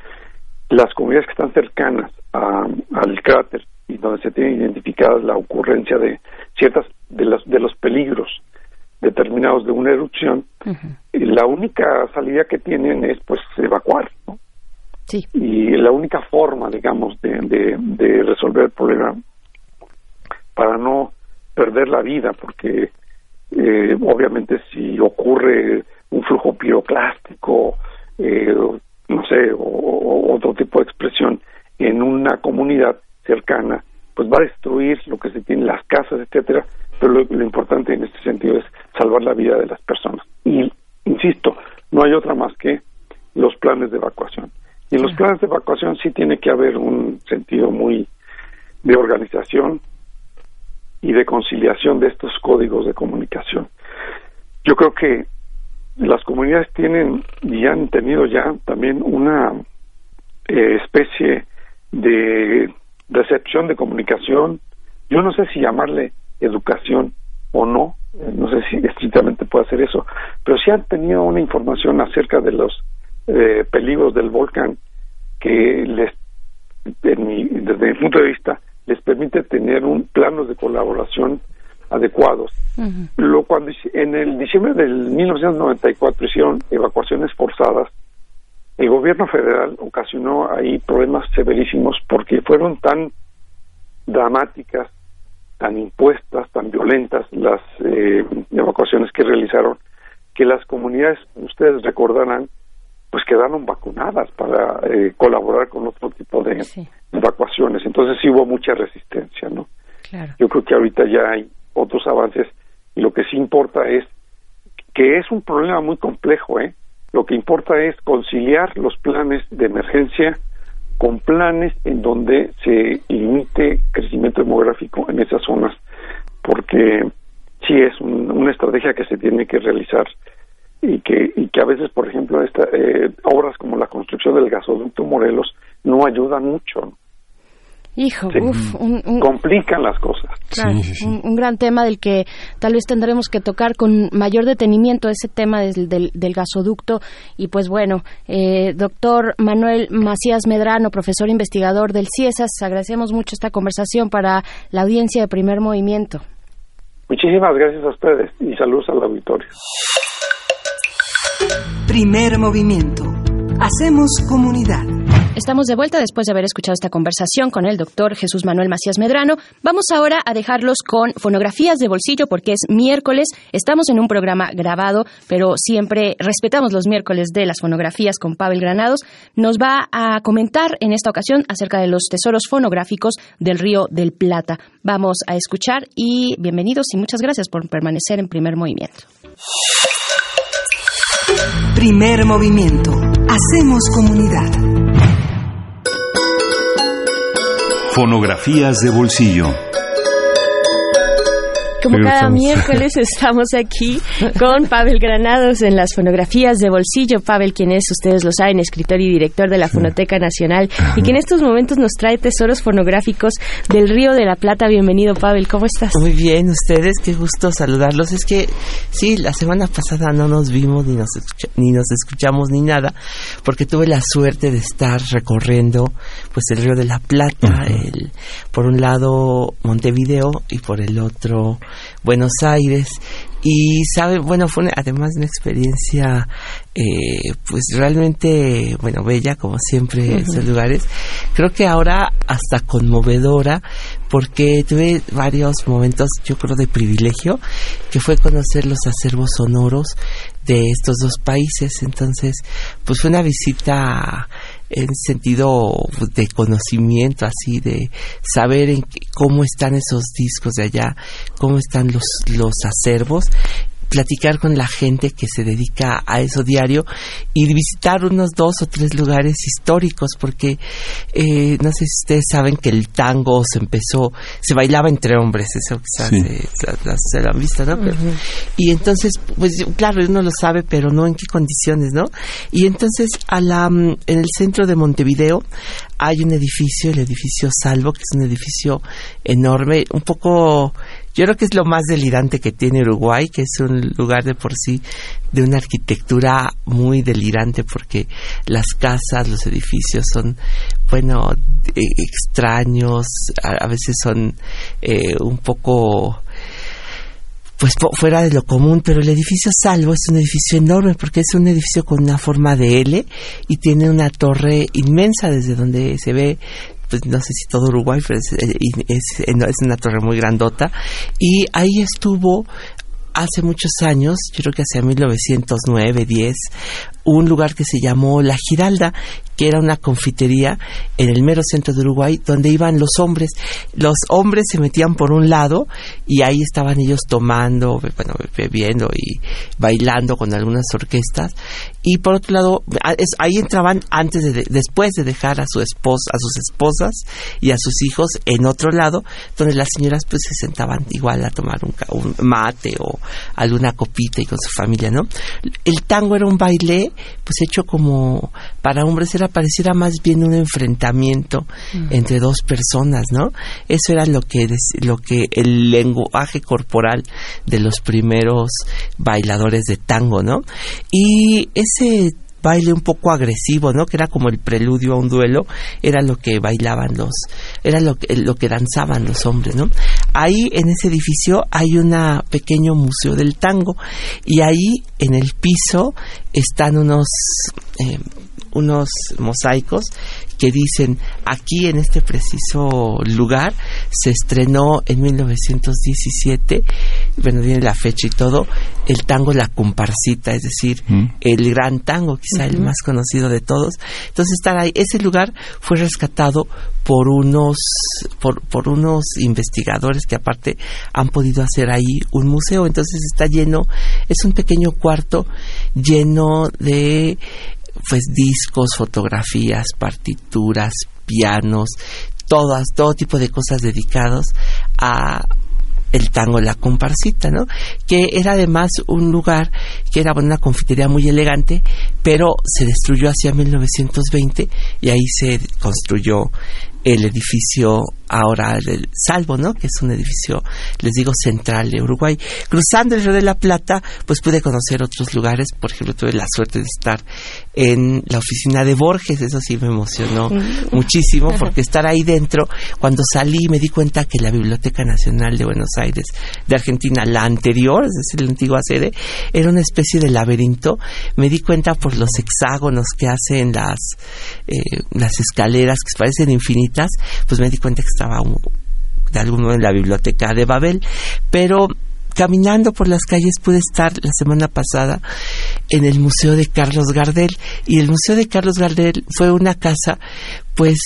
las comunidades que están cercanas al cráter y donde se tiene identificada la ocurrencia de ciertas de los de los peligros determinados de una erupción la única salida que tienen es pues evacuar ¿no? sí. y la única forma digamos de, de, resolver el problema para no perder la vida porque eh, obviamente si ocurre un flujo piroclástico eh, no sé, o, otro tipo de expresión en una comunidad cercana, pues va a destruir lo que se tiene, las casas, etcétera, pero lo, importante en este sentido es salvar la vida de las personas. Y, insisto, no hay otra más que los planes de evacuación. Y en los planes de evacuación sí tiene que haber un sentido muy de organización y de conciliación de estos códigos de comunicación. Yo creo que las comunidades tienen y han tenido ya también una eh, especie de recepción de comunicación, yo no sé si llamarle educación o no, eh, no sé si estrictamente puede hacer eso, pero sí han tenido una información acerca de los eh, peligros del volcán que les, desde mi punto de vista, les permite tener un plano de colaboración adecuados. Lo cuando en el diciembre del 1994 hicieron evacuaciones forzadas, el gobierno federal ocasionó ahí problemas severísimos porque fueron tan dramáticas, tan impuestas, tan violentas las eh, evacuaciones que realizaron, que las comunidades, ustedes recordarán, pues quedaron vacunadas para eh, colaborar con otro tipo de evacuaciones. Entonces sí hubo mucha resistencia, ¿no? Yo creo que ahorita ya hay otros avances y lo que sí importa es que es un problema muy complejo, ¿eh? Lo que importa es conciliar los planes de emergencia con planes en donde se limite crecimiento demográfico en esas zonas, porque sí es una estrategia que se tiene que realizar y que y que a veces, por ejemplo, esta, eh, obras como la construcción del gasoducto Morelos no ayudan mucho. Hijo, complican las cosas. Un, gran tema del que tal vez tendremos que tocar con mayor detenimiento ese tema del, del, gasoducto. Y pues bueno, eh, doctor Manuel Macías Medrano, profesor investigador del CIESAS, agradecemos mucho esta conversación para la audiencia de primer movimiento. Muchísimas gracias a ustedes y saludos al auditorio. Primer movimiento. Hacemos comunidad. Estamos de vuelta después de haber escuchado esta conversación con el doctor Jesús Manuel Macías Medrano. Vamos ahora a dejarlos con fonografías de bolsillo porque es miércoles. Estamos en un programa grabado, pero siempre respetamos los miércoles de las fonografías con Pavel Granados. Nos va a comentar en esta ocasión acerca de los tesoros fonográficos del Río del Plata. Vamos a escuchar y bienvenidos y muchas gracias por permanecer en primer movimiento. Primer movimiento. Hacemos comunidad. Fonografías de bolsillo. Como cada miércoles estamos aquí con Pavel Granados en las fonografías de bolsillo. Pavel, quien es, ustedes lo saben, escritor y director de la Fonoteca Nacional y que en estos momentos nos trae tesoros fonográficos del Río de la Plata. Bienvenido, Pavel, ¿cómo estás? Muy bien, ustedes, qué gusto saludarlos. Es que sí, la semana pasada no nos vimos ni nos, ni nos escuchamos ni nada, porque tuve la suerte de estar recorriendo pues el Río de la Plata, el, por un lado Montevideo y por el otro Buenos Aires. Y sabe bueno fue además una experiencia eh, pues realmente bueno bella como siempre esos lugares. Creo que ahora hasta conmovedora porque tuve varios momentos yo creo de privilegio que fue conocer los acervos sonoros de estos dos países. Entonces pues fue una visita en sentido de conocimiento, así de saber en cómo están esos discos de allá, cómo están los, los acervos platicar con la gente que se dedica a eso diario y visitar unos dos o tres lugares históricos porque eh, no sé si ustedes saben que el tango se empezó se bailaba entre hombres eso quizás se, lo han visto no y entonces pues claro uno lo sabe pero no en qué condiciones no y entonces a la mm, en el centro de Montevideo hay un edificio el edificio Salvo que es un edificio enorme un poco yo creo que es lo más delirante que tiene Uruguay, que es un lugar de por sí de una arquitectura muy delirante porque las casas, los edificios son, bueno, eh, extraños, a, veces son eh, un poco pues fuera de lo común, pero el edificio Salvo es un edificio enorme porque es un edificio con una forma de L y tiene una torre inmensa desde donde se ve pues no sé si todo Uruguay, pero es, eh, es, es una torre muy grandota. Y ahí estuvo hace muchos años, yo creo que hacia 1909, 10, un lugar que se llamó La Giralda, que era una confitería en el mero centro de Uruguay, donde iban los hombres. Los hombres se metían por un lado y ahí estaban ellos tomando, bueno, bebiendo y bailando con algunas orquestas. Y por otro lado, ahí entraban antes de, después de dejar a su esposa, a sus esposas y a sus hijos en otro lado, donde las señoras pues se sentaban igual a tomar un, un mate o alguna copita y con su familia, ¿no? El tango era un baile pues hecho como para hombres era pareciera más bien un enfrentamiento mm. entre dos personas, ¿no? Eso era lo que lo que el lenguaje corporal de los primeros bailadores de tango, ¿no? Y ese baile un poco agresivo, ¿no? Que era como el preludio a un duelo, era lo que bailaban los, era lo que, lo que danzaban los hombres, ¿no? Ahí en ese edificio hay un pequeño museo del tango y ahí en el piso están unos eh, unos mosaicos que dicen aquí en este preciso lugar se estrenó en 1917, bueno, viene la fecha y todo, el tango La Comparsita, es decir, mm. el gran tango, quizá el más conocido de todos. Entonces, estar ahí, ese lugar fue rescatado por unos, por, por unos investigadores que aparte han podido hacer ahí un museo. Entonces está lleno, es un pequeño cuarto lleno de pues discos, fotografías, partituras, pianos, todas, todo tipo de cosas dedicados a el tango La Comparsita, ¿no? Que era además un lugar que era una confitería muy elegante, pero se destruyó hacia 1920 y ahí se construyó el edificio ahora del Salvo, ¿no? Que es un edificio, les digo, central de Uruguay. Cruzando el Río de la Plata, pues pude conocer otros lugares. Por ejemplo, tuve la suerte de estar en la oficina de Borges. Eso sí me emocionó muchísimo porque estar ahí dentro, cuando salí me di cuenta que la Biblioteca Nacional de Buenos Aires, de Argentina, la anterior, es decir, la antigua sede, era una especie de laberinto. Me di cuenta por los hexágonos que hacen las, eh, las escaleras que parecen infinitas, pues me di cuenta que estaba de modo en la biblioteca de Babel, pero caminando por las calles pude estar la semana pasada en el Museo de Carlos Gardel. Y el Museo de Carlos Gardel fue una casa pues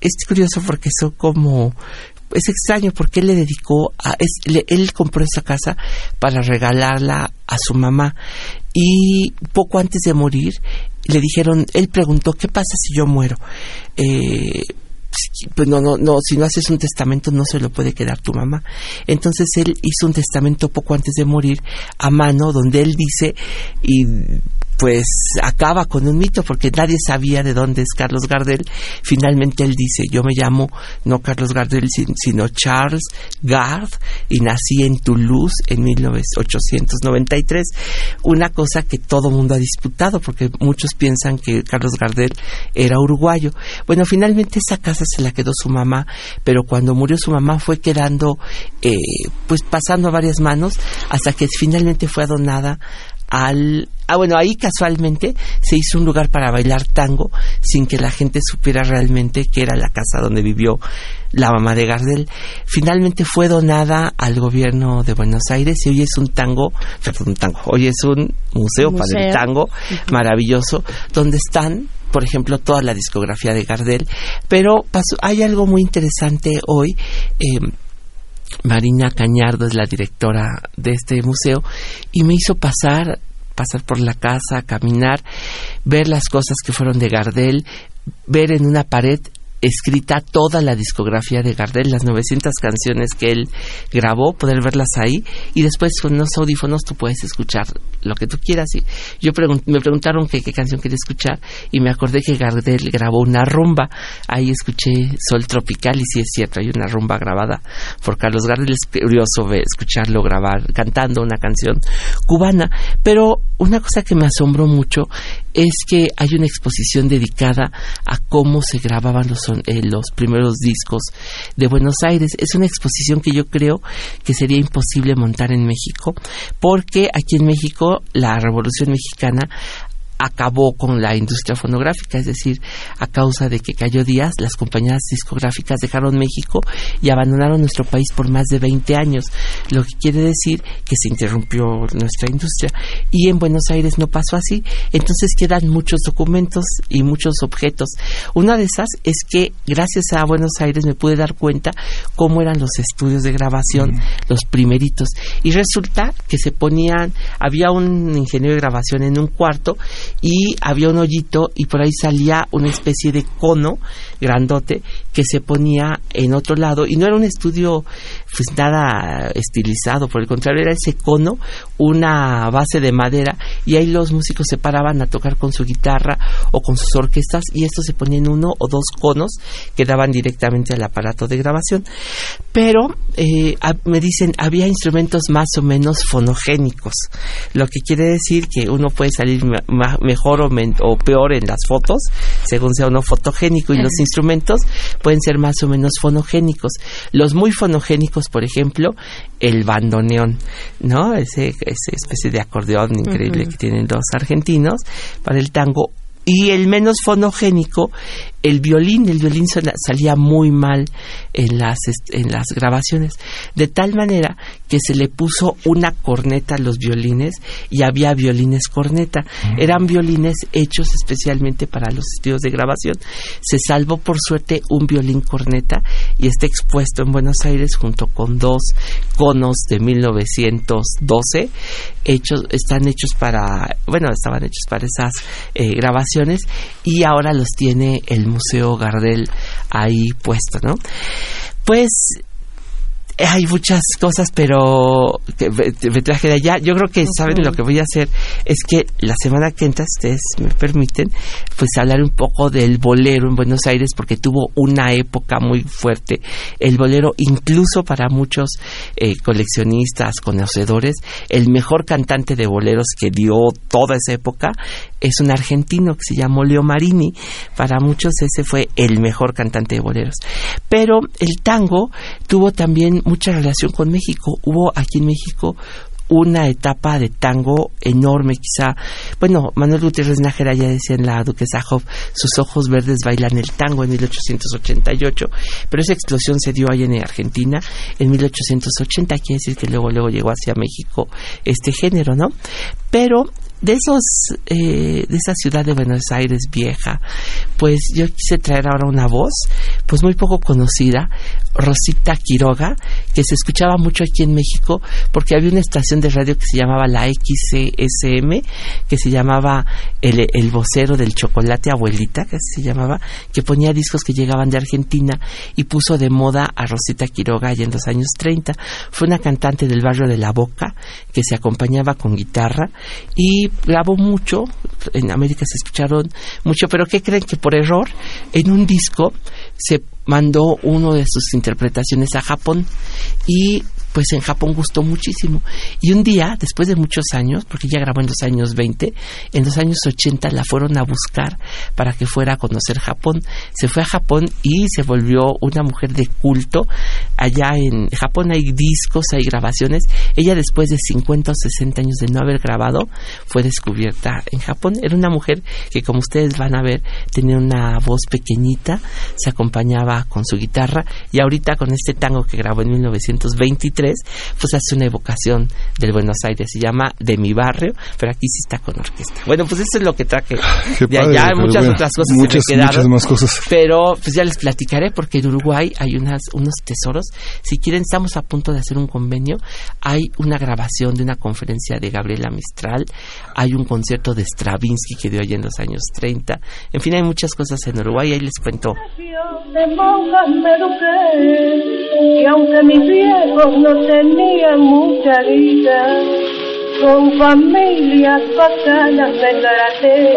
es curioso porque son como es extraño porque él le dedicó a él compró esa casa para regalarla a su mamá. Y poco antes de morir le dijeron él preguntó qué pasa si yo muero eh, pues no, no, no, si no haces un testamento no se lo puede quedar tu mamá. Entonces él hizo un testamento poco antes de morir a mano donde él dice y pues acaba con un mito porque nadie sabía de dónde es Carlos Gardel. Finalmente él dice, yo me llamo no Carlos Gardel sino Charles Gard y nací en Toulouse en 1893. Una cosa que todo mundo ha disputado porque muchos piensan que Carlos Gardel era uruguayo. Bueno, finalmente esa casa se la quedó su mamá, pero cuando murió su mamá fue quedando eh, pues pasando a varias manos hasta que finalmente fue donada al... Ah, bueno, ahí casualmente se hizo un lugar para bailar tango sin que la gente supiera realmente que era la casa donde vivió la mamá de Gardel. Finalmente fue donada al gobierno de Buenos Aires y hoy es un tango, perdón, un tango, hoy es un museo, para el tango maravilloso donde están por ejemplo, toda la discografía de Gardel, pero hay algo muy interesante hoy. Eh, Marina Cañardo es la directora de este museo y me hizo pasar pasar por la casa, caminar, ver las cosas que fueron de Gardel, ver en una pared escrita toda la discografía de Gardel, las 900 canciones que él grabó, poder verlas ahí y después con los audífonos tú puedes escuchar lo que tú quieras. Y yo me preguntaron qué canción quería escuchar y me acordé que Gardel grabó una rumba. Ahí escuché Sol Tropical y sí es cierto, hay una rumba grabada por Carlos Gardel. Es curioso escucharlo grabar cantando una canción cubana, pero una cosa que me asombró mucho es que hay una exposición dedicada a cómo se grababan los, eh, los primeros discos de Buenos Aires. Es una exposición que yo creo que sería imposible montar en México, porque aquí en México la Revolución Mexicana acabó con la industria fonográfica, es decir, a causa de que cayó Díaz, las compañías discográficas dejaron México y abandonaron nuestro país por más de 20 años, lo que quiere decir que se interrumpió nuestra industria. Y en Buenos Aires no pasó así, entonces quedan muchos documentos y muchos objetos. Una de esas es que gracias a Buenos Aires me pude dar cuenta cómo eran los estudios de grabación, los primeritos. Y resulta que se ponían, había un ingeniero de grabación en un cuarto y había un hoyito y por ahí salía una especie de cono grandote que se ponía en otro lado y no era un estudio pues nada estilizado, por el contrario era ese cono, una base de madera y ahí los músicos se paraban a tocar con su guitarra o con sus orquestas y esto se ponía en uno o dos conos que daban directamente al aparato de grabación. Pero eh, me dicen, había instrumentos más o menos fonogénicos, lo que quiere decir que uno puede salir mejor o, peor en las fotos, según sea uno fotogénico y los instrumentos pueden ser más o menos fonogénicos. Los muy fonogénicos, por ejemplo, el bandoneón, ¿no? Ese, esa especie de acordeón increíble que tienen los argentinos para el tango y el menos fonogénico, el violín, el violín salía muy mal en las, en las grabaciones, de tal manera que se le puso una corneta a los violines y había violines corneta. Eran violines hechos especialmente para los estudios de grabación. Se salvó por suerte un violín corneta y está expuesto en Buenos Aires junto con dos conos de 1912 hechos están hechos para bueno estaban hechos para esas eh, grabaciones y ahora los tiene el Museo Gardel ahí puesto, ¿no? Pues hay muchas cosas, pero me traje de allá. Yo creo que saben lo que voy a hacer es que la semana que entra, ustedes me permiten, pues hablar un poco del bolero en Buenos Aires porque tuvo una época muy fuerte. El bolero, incluso para muchos eh, coleccionistas, conocedores, el mejor cantante de boleros que dio toda esa época es un argentino que se llamó Leo Marini. Para muchos ese fue el mejor cantante de boleros. Pero el tango tuvo también mucha relación con México. Hubo aquí en México una etapa de tango enorme, quizá. Bueno, Manuel Gutiérrez Nájera ya decía en la Duquesa Hoff, sus ojos verdes bailan el tango en 1888, pero esa explosión se dio ahí en Argentina en 1880, quiere decir que luego, luego llegó hacia México este género, ¿no? Pero de esos eh, de esa ciudad de Buenos Aires vieja pues yo quise traer ahora una voz pues muy poco conocida Rosita Quiroga que se escuchaba mucho aquí en México porque había una estación de radio que se llamaba la XCSM que se llamaba el, el vocero del chocolate abuelita que se llamaba que ponía discos que llegaban de Argentina y puso de moda a Rosita Quiroga allá en los años 30 fue una cantante del barrio de La Boca que se acompañaba con guitarra y grabó mucho, en América se escucharon mucho, pero ¿qué creen que por error en un disco se mandó uno de sus interpretaciones a Japón y pues en Japón gustó muchísimo. Y un día, después de muchos años, porque ella grabó en los años 20, en los años 80 la fueron a buscar para que fuera a conocer Japón. Se fue a Japón y se volvió una mujer de culto. Allá en Japón hay discos, hay grabaciones. Ella después de 50 o 60 años de no haber grabado, fue descubierta en Japón. Era una mujer que, como ustedes van a ver, tenía una voz pequeñita, se acompañaba con su guitarra y ahorita con este tango que grabó en 1923, pues hace una evocación del Buenos Aires. Se llama De mi barrio, pero aquí sí está con orquesta. Bueno, pues eso es lo que traje de allá. Hay muchas otras cosas muchas, que me Muchas más cosas. Pero pues ya les platicaré porque en Uruguay hay unas, unos tesoros. Si quieren, estamos a punto de hacer un convenio. Hay una grabación de una conferencia de Gabriela Mistral. Hay un concierto de Stravinsky que dio allá en los años 30. En fin, hay muchas cosas en Uruguay. Ahí les cuento. y aunque mis viejos no tenían mucha vida, con familias bacanas me traté.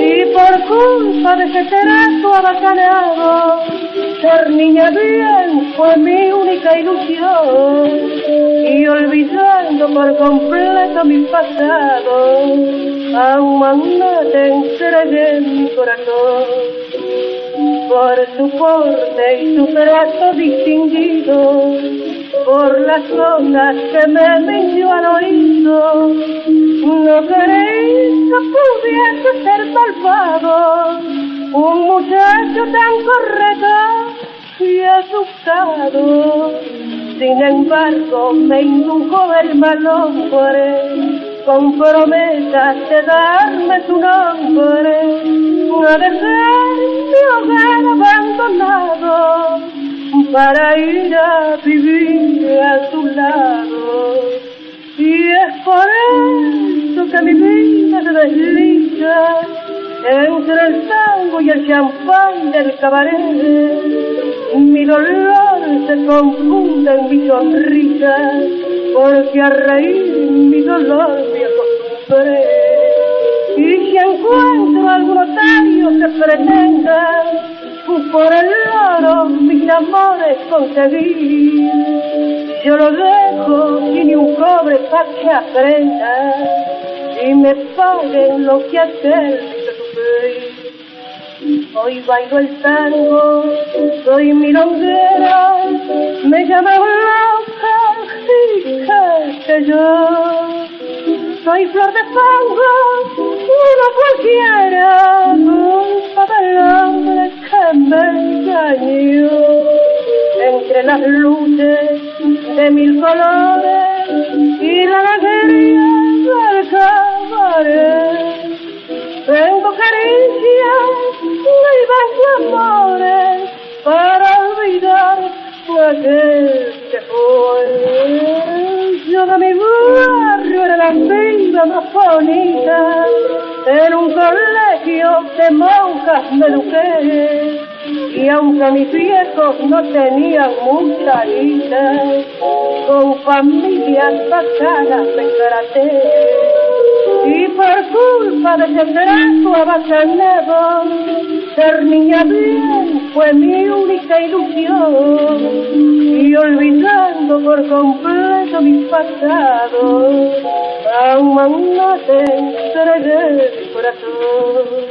Y por culpa de ese trato abacanado, ser niña bien fue mi única ilusión. Y olvidando por completo mi pasado, a un magnate entregué en mi corazón por su porte y su trato distinguido, por las cosas que me mintió al oído, no creéis que pudiese ser malvado un muchacho tan correcto y asustado. Sin embargo, me indujo el mal hombre con promesas de darme tu nombre, a dejar hogar abandonado para ir a vivir a tu lado. Y es por eso que mi vida se desliza entre el tango y el champán del cabaret. Mi dolor se confunde en mi sonrisa porque a reír mi dolor me acostumbré. Y si encuentro algún que pretenda por el oro mis amores conseguir, yo lo dejo sin ni un cobre para que aprenda y me paguen lo que sufrir. Hoy bailo el tango, soy milonguera, me llaman loca, hija que yo soy flor de fango, una cualquiera, culpa del hombre que me engañó. Entre las luces de mil colores y la alegría del cabaret. Tengo caricias y besos amores para olvidar que fue. Yo de mi barrio era la vida más bonita, en un colegio de monjas me eduqué. Y aunque mis viejos no tenían mucha guita, con familias bacanas me encarate. Y por culpa de ese trato abacanado, ser niña bien fue mi única ilusión. Y olvidando por completo mis pasados, aún no te entregué mi corazón.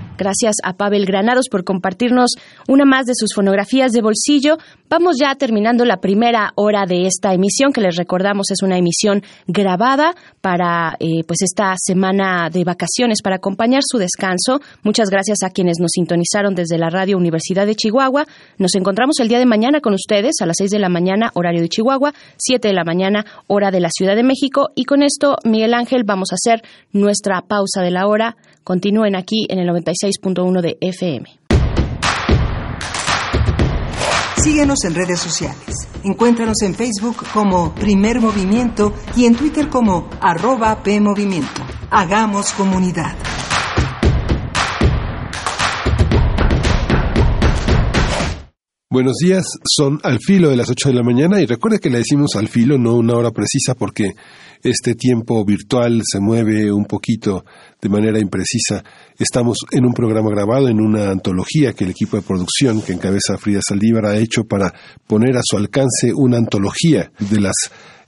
Gracias a Pavel Granados por compartirnos una más de sus fonografías de bolsillo. Vamos ya terminando la primera hora de esta emisión, que les recordamos es una emisión grabada para eh, pues esta semana de vacaciones, para acompañar su descanso. Muchas gracias a quienes nos sintonizaron desde la Radio Universidad de Chihuahua. Nos encontramos el día de mañana con ustedes a las 6 de la mañana, horario de Chihuahua, 7 de la mañana, hora de la Ciudad de México. Y con esto, Miguel Ángel, vamos a hacer nuestra pausa de la hora. Continúen aquí en el 96.1 de FM. Síguenos en redes sociales. Encuéntranos en Facebook como Primer Movimiento y en Twitter como arroba PMovimiento. Hagamos comunidad. Buenos días, son al filo de las 8 de la mañana y recuerde que le decimos al filo, no una hora precisa, porque este tiempo virtual se mueve un poquito de manera imprecisa. Estamos en un programa grabado, en una antología que el equipo de producción que encabeza Frida Saldívar ha hecho para poner a su alcance una antología de las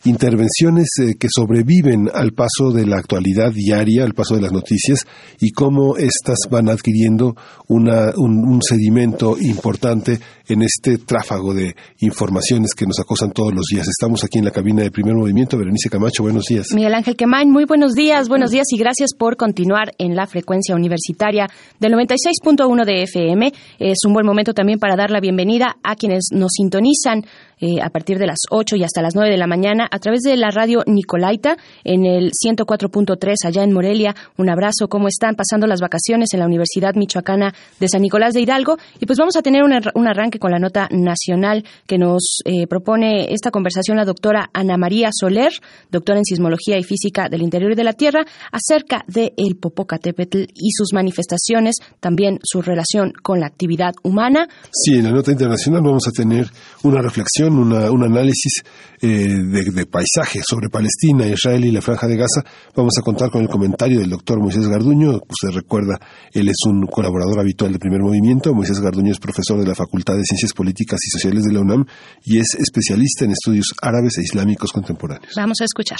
intervenciones eh, que sobreviven al paso de la actualidad diaria, al paso de las noticias y cómo éstas van adquiriendo una, un, un, sedimento importante en este tráfago de informaciones que nos acosan todos los días. Estamos aquí en la cabina de primer movimiento. Berenice Camacho, buenos días. Miguel Ángel Quemain, muy buenos días, buenos días y gracias por continuar en la frecuencia universitaria del 96.1 de FM. Es un buen momento también para dar la bienvenida a quienes nos sintonizan eh, a partir de las 8 y hasta las 9 de la mañana a través de la radio Nicolaita en el 104.3 allá en Morelia. Un abrazo, ¿cómo están pasando las vacaciones en la Universidad Michoacana de San Nicolás de Hidalgo? Y pues vamos a tener un, un arranque con la nota nacional que nos eh, propone esta conversación la doctora Ana María Soler, doctora en Sismología y Física del Interior de la Tierra, acerca del el Popocatépetl y sus manifestaciones, también su relación con la actividad humana. Sí, en la nota internacional vamos a tener una reflexión, una, un análisis eh, de, de, paisaje sobre Palestina, Israel y la Franja de Gaza. Vamos a contar con el comentario del doctor Moisés Garduño. Usted recuerda, él es un colaborador habitual del primer movimiento. Moisés Garduño es profesor de la Facultad de Ciencias Políticas y Sociales de la UNAM y es especialista en estudios árabes e islámicos contemporáneos. Vamos a escuchar.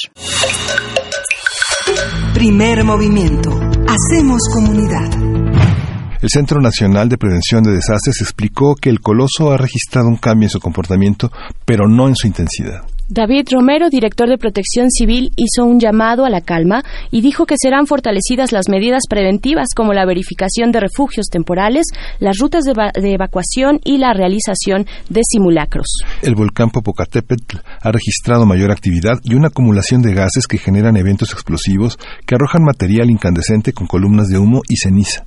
Primer movimiento. Hacemos comunidad. El Centro Nacional de Prevención de Desastres explicó que el coloso ha registrado un cambio en su comportamiento, pero no en su intensidad. David Romero, director de Protección Civil, hizo un llamado a la calma y dijo que serán fortalecidas las medidas preventivas como la verificación de refugios temporales, las rutas de, evacuación y la realización de simulacros. El volcán Popocatépetl ha registrado mayor actividad y una acumulación de gases que generan eventos explosivos que arrojan material incandescente con columnas de humo y ceniza.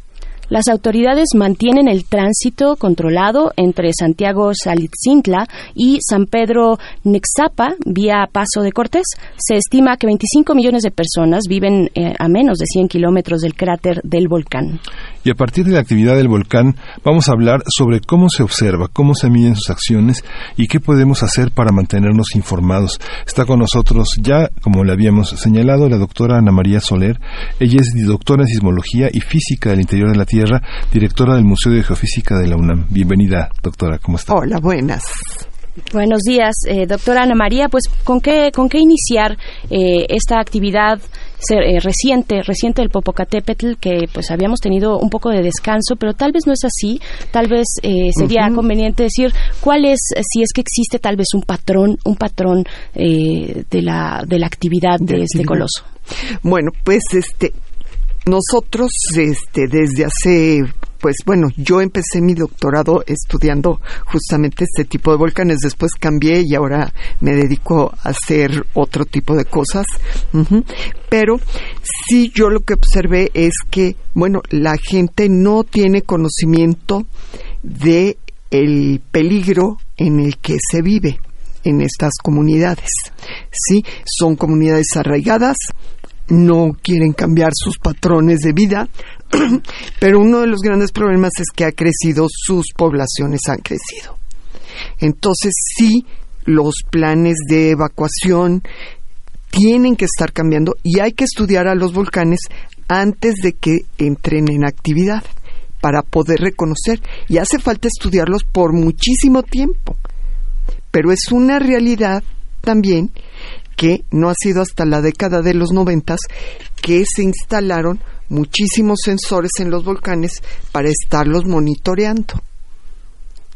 Las autoridades mantienen el tránsito controlado entre Santiago Salitzintla y San Pedro Nexapa vía Paso de Cortés. Se estima que 25 millones de personas viven eh, a menos de 100 kilómetros del cráter del volcán. Y a partir de la actividad del volcán vamos a hablar sobre cómo se observa, cómo se miden sus acciones y qué podemos hacer para mantenernos informados. Está con nosotros ya, como le habíamos señalado, la doctora Ana María Soler. Ella es doctora en sismología y física del interior de la Tierra, directora del Museo de Geofísica de la UNAM. Bienvenida, doctora, ¿cómo está? Hola, buenas. Buenos días, eh, doctora Ana María. Pues, ¿con qué, con qué iniciar eh, esta actividad eh, reciente, reciente del Popocatépetl, que pues habíamos tenido un poco de descanso, pero tal vez no es así. Tal vez eh, sería conveniente decir cuál es, si es que existe tal vez un patrón, un patrón de la de la actividad de, este coloso. Bueno, pues este nosotros este desde hace pues bueno, yo empecé mi doctorado estudiando justamente este tipo de volcanes, después cambié y ahora me dedico a hacer otro tipo de cosas. Pero sí yo lo que observé es que, bueno, la gente no tiene conocimiento de el peligro en el que se vive en estas comunidades. Sí, son comunidades arraigadas, no quieren cambiar sus patrones de vida, pero uno de los grandes problemas es que ha crecido, sus poblaciones han crecido. Entonces sí, los planes de evacuación tienen que estar cambiando y hay que estudiar a los volcanes antes de que entren en actividad para poder reconocer. Y hace falta estudiarlos por muchísimo tiempo. Pero es una realidad también que no ha sido hasta la década de los noventas que se instalaron muchísimos sensores en los volcanes para estarlos monitoreando.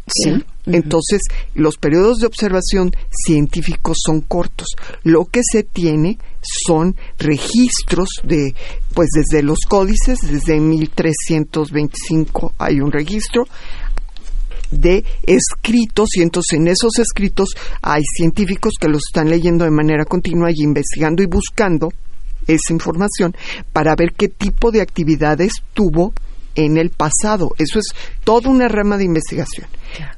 ¿Sí? Entonces, los periodos de observación científicos son cortos. Lo que se tiene son registros de, pues desde los códices, desde 1325 hay un registro, de escritos y entonces en esos escritos hay científicos que los están leyendo de manera continua y investigando y buscando esa información para ver qué tipo de actividades tuvo en el pasado. Eso es toda una rama de investigación.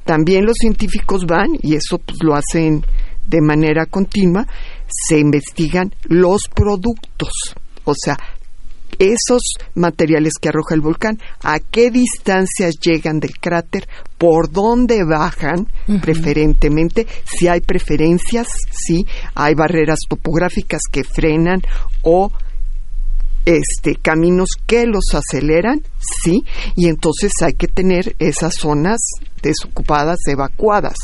También los científicos van, y eso pues, lo hacen de manera continua, se investigan los productos. O sea, esos materiales que arroja el volcán, a qué distancias llegan del cráter, por dónde bajan preferentemente, si hay preferencias, si hay barreras topográficas que frenan o este caminos que los aceleran, sí, y entonces hay que tener esas zonas desocupadas, evacuadas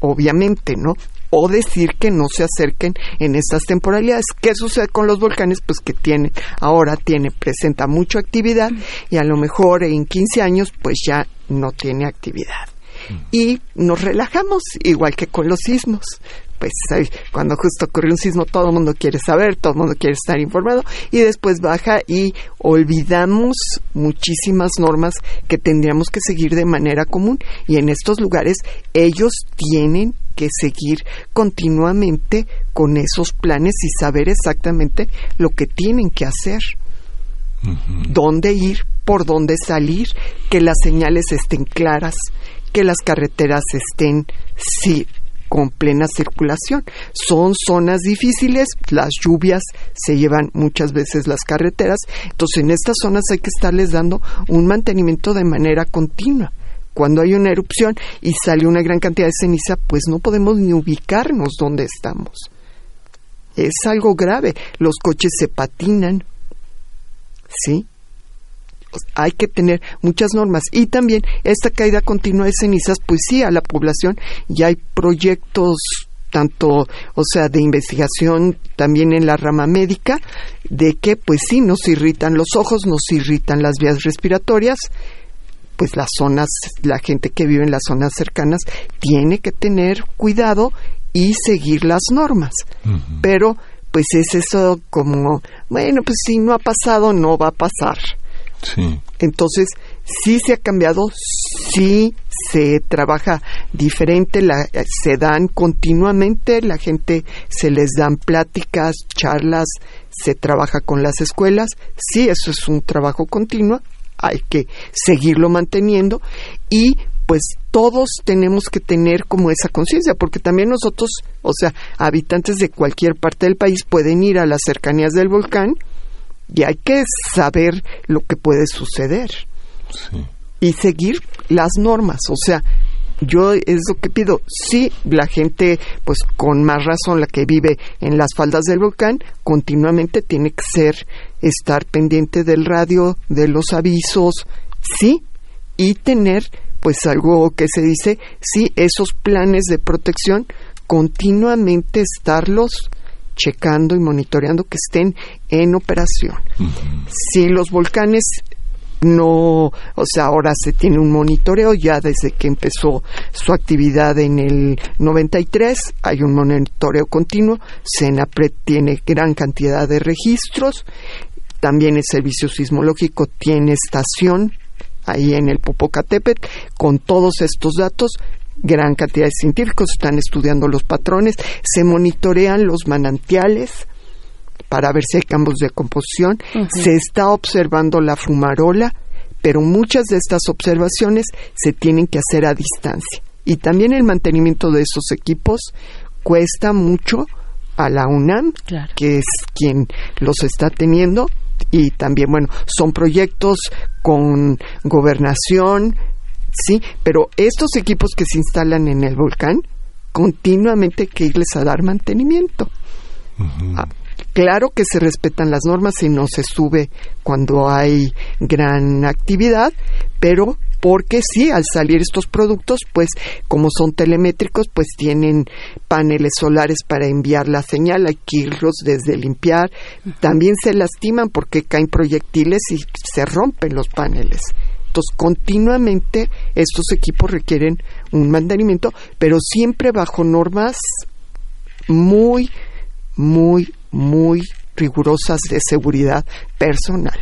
obviamente, ¿no? o decir que no se acerquen en estas temporalidades. ¿Qué sucede con los volcanes? Pues que tienen, ahora tiene, presenta mucha actividad y a lo mejor en 15 años pues ya no tiene actividad. Y nos relajamos, igual que con los sismos. Pues cuando justo ocurre un sismo todo el mundo quiere saber, todo el mundo quiere estar informado y después baja y olvidamos muchísimas normas que tendríamos que seguir de manera común. Y en estos lugares ellos tienen que seguir continuamente con esos planes y saber exactamente lo que tienen que hacer, dónde ir, por dónde salir, que las señales estén claras, que las carreteras estén con plena circulación. Son zonas difíciles, las lluvias se llevan muchas veces las carreteras, entonces en estas zonas hay que estarles dando un mantenimiento de manera continua cuando hay una erupción y sale una gran cantidad de ceniza, pues no podemos ni ubicarnos donde estamos. Es algo grave. Los coches se patinan. ¿Sí? Hay que tener muchas normas. Y también esta caída continua de cenizas, pues sí, a la población ya hay proyectos tanto, o sea, de investigación también en la rama médica, de que pues sí nos irritan los ojos, nos irritan las vías respiratorias, pues las zonas, la gente que vive en las zonas cercanas tiene que tener cuidado y seguir las normas. Pero pues es eso como, bueno, pues si no ha pasado, no va a pasar. Sí. Entonces, sí se ha cambiado, sí se trabaja diferente, la, se dan continuamente, la gente se les dan pláticas, charlas, se trabaja con las escuelas, sí, eso es un trabajo continuo, hay que seguirlo manteniendo y pues todos tenemos que tener como esa conciencia, porque también nosotros, o sea, habitantes de cualquier parte del país pueden ir a las cercanías del volcán y hay que saber lo que puede suceder y seguir las normas, o sea, yo es lo que pido. Sí, la gente, pues con más razón, la que vive en las faldas del volcán, continuamente tiene que ser, estar pendiente del radio, de los avisos, sí, y tener, pues algo que se dice, sí, esos planes de protección, continuamente estarlos checando y monitoreando que estén en operación. Si los volcanes no, o sea, ahora se tiene un monitoreo ya desde que empezó su actividad en el 93, hay un monitoreo continuo, SENAPRED tiene gran cantidad de registros, también el servicio sismológico tiene estación ahí en el Popocatépetl con todos estos datos gran cantidad de científicos están estudiando los patrones, se monitorean los manantiales para ver si hay cambios de composición, se está observando la fumarola, pero muchas de estas observaciones se tienen que hacer a distancia. Y también el mantenimiento de esos equipos cuesta mucho a la UNAM, que es quien los está teniendo, y también, bueno, son proyectos con gobernación, sí, pero estos equipos que se instalan en el volcán, continuamente hay que irles a dar mantenimiento. Ah, claro que se respetan las normas y no se sube cuando hay gran actividad, pero porque sí, al salir estos productos, pues como son telemétricos, pues tienen paneles solares para enviar la señal, hay que irlos desde limpiar. También se lastiman porque caen proyectiles y se rompen los paneles. Entonces, continuamente estos equipos requieren un mantenimiento, pero siempre bajo normas muy, muy, muy rigurosas de seguridad personal.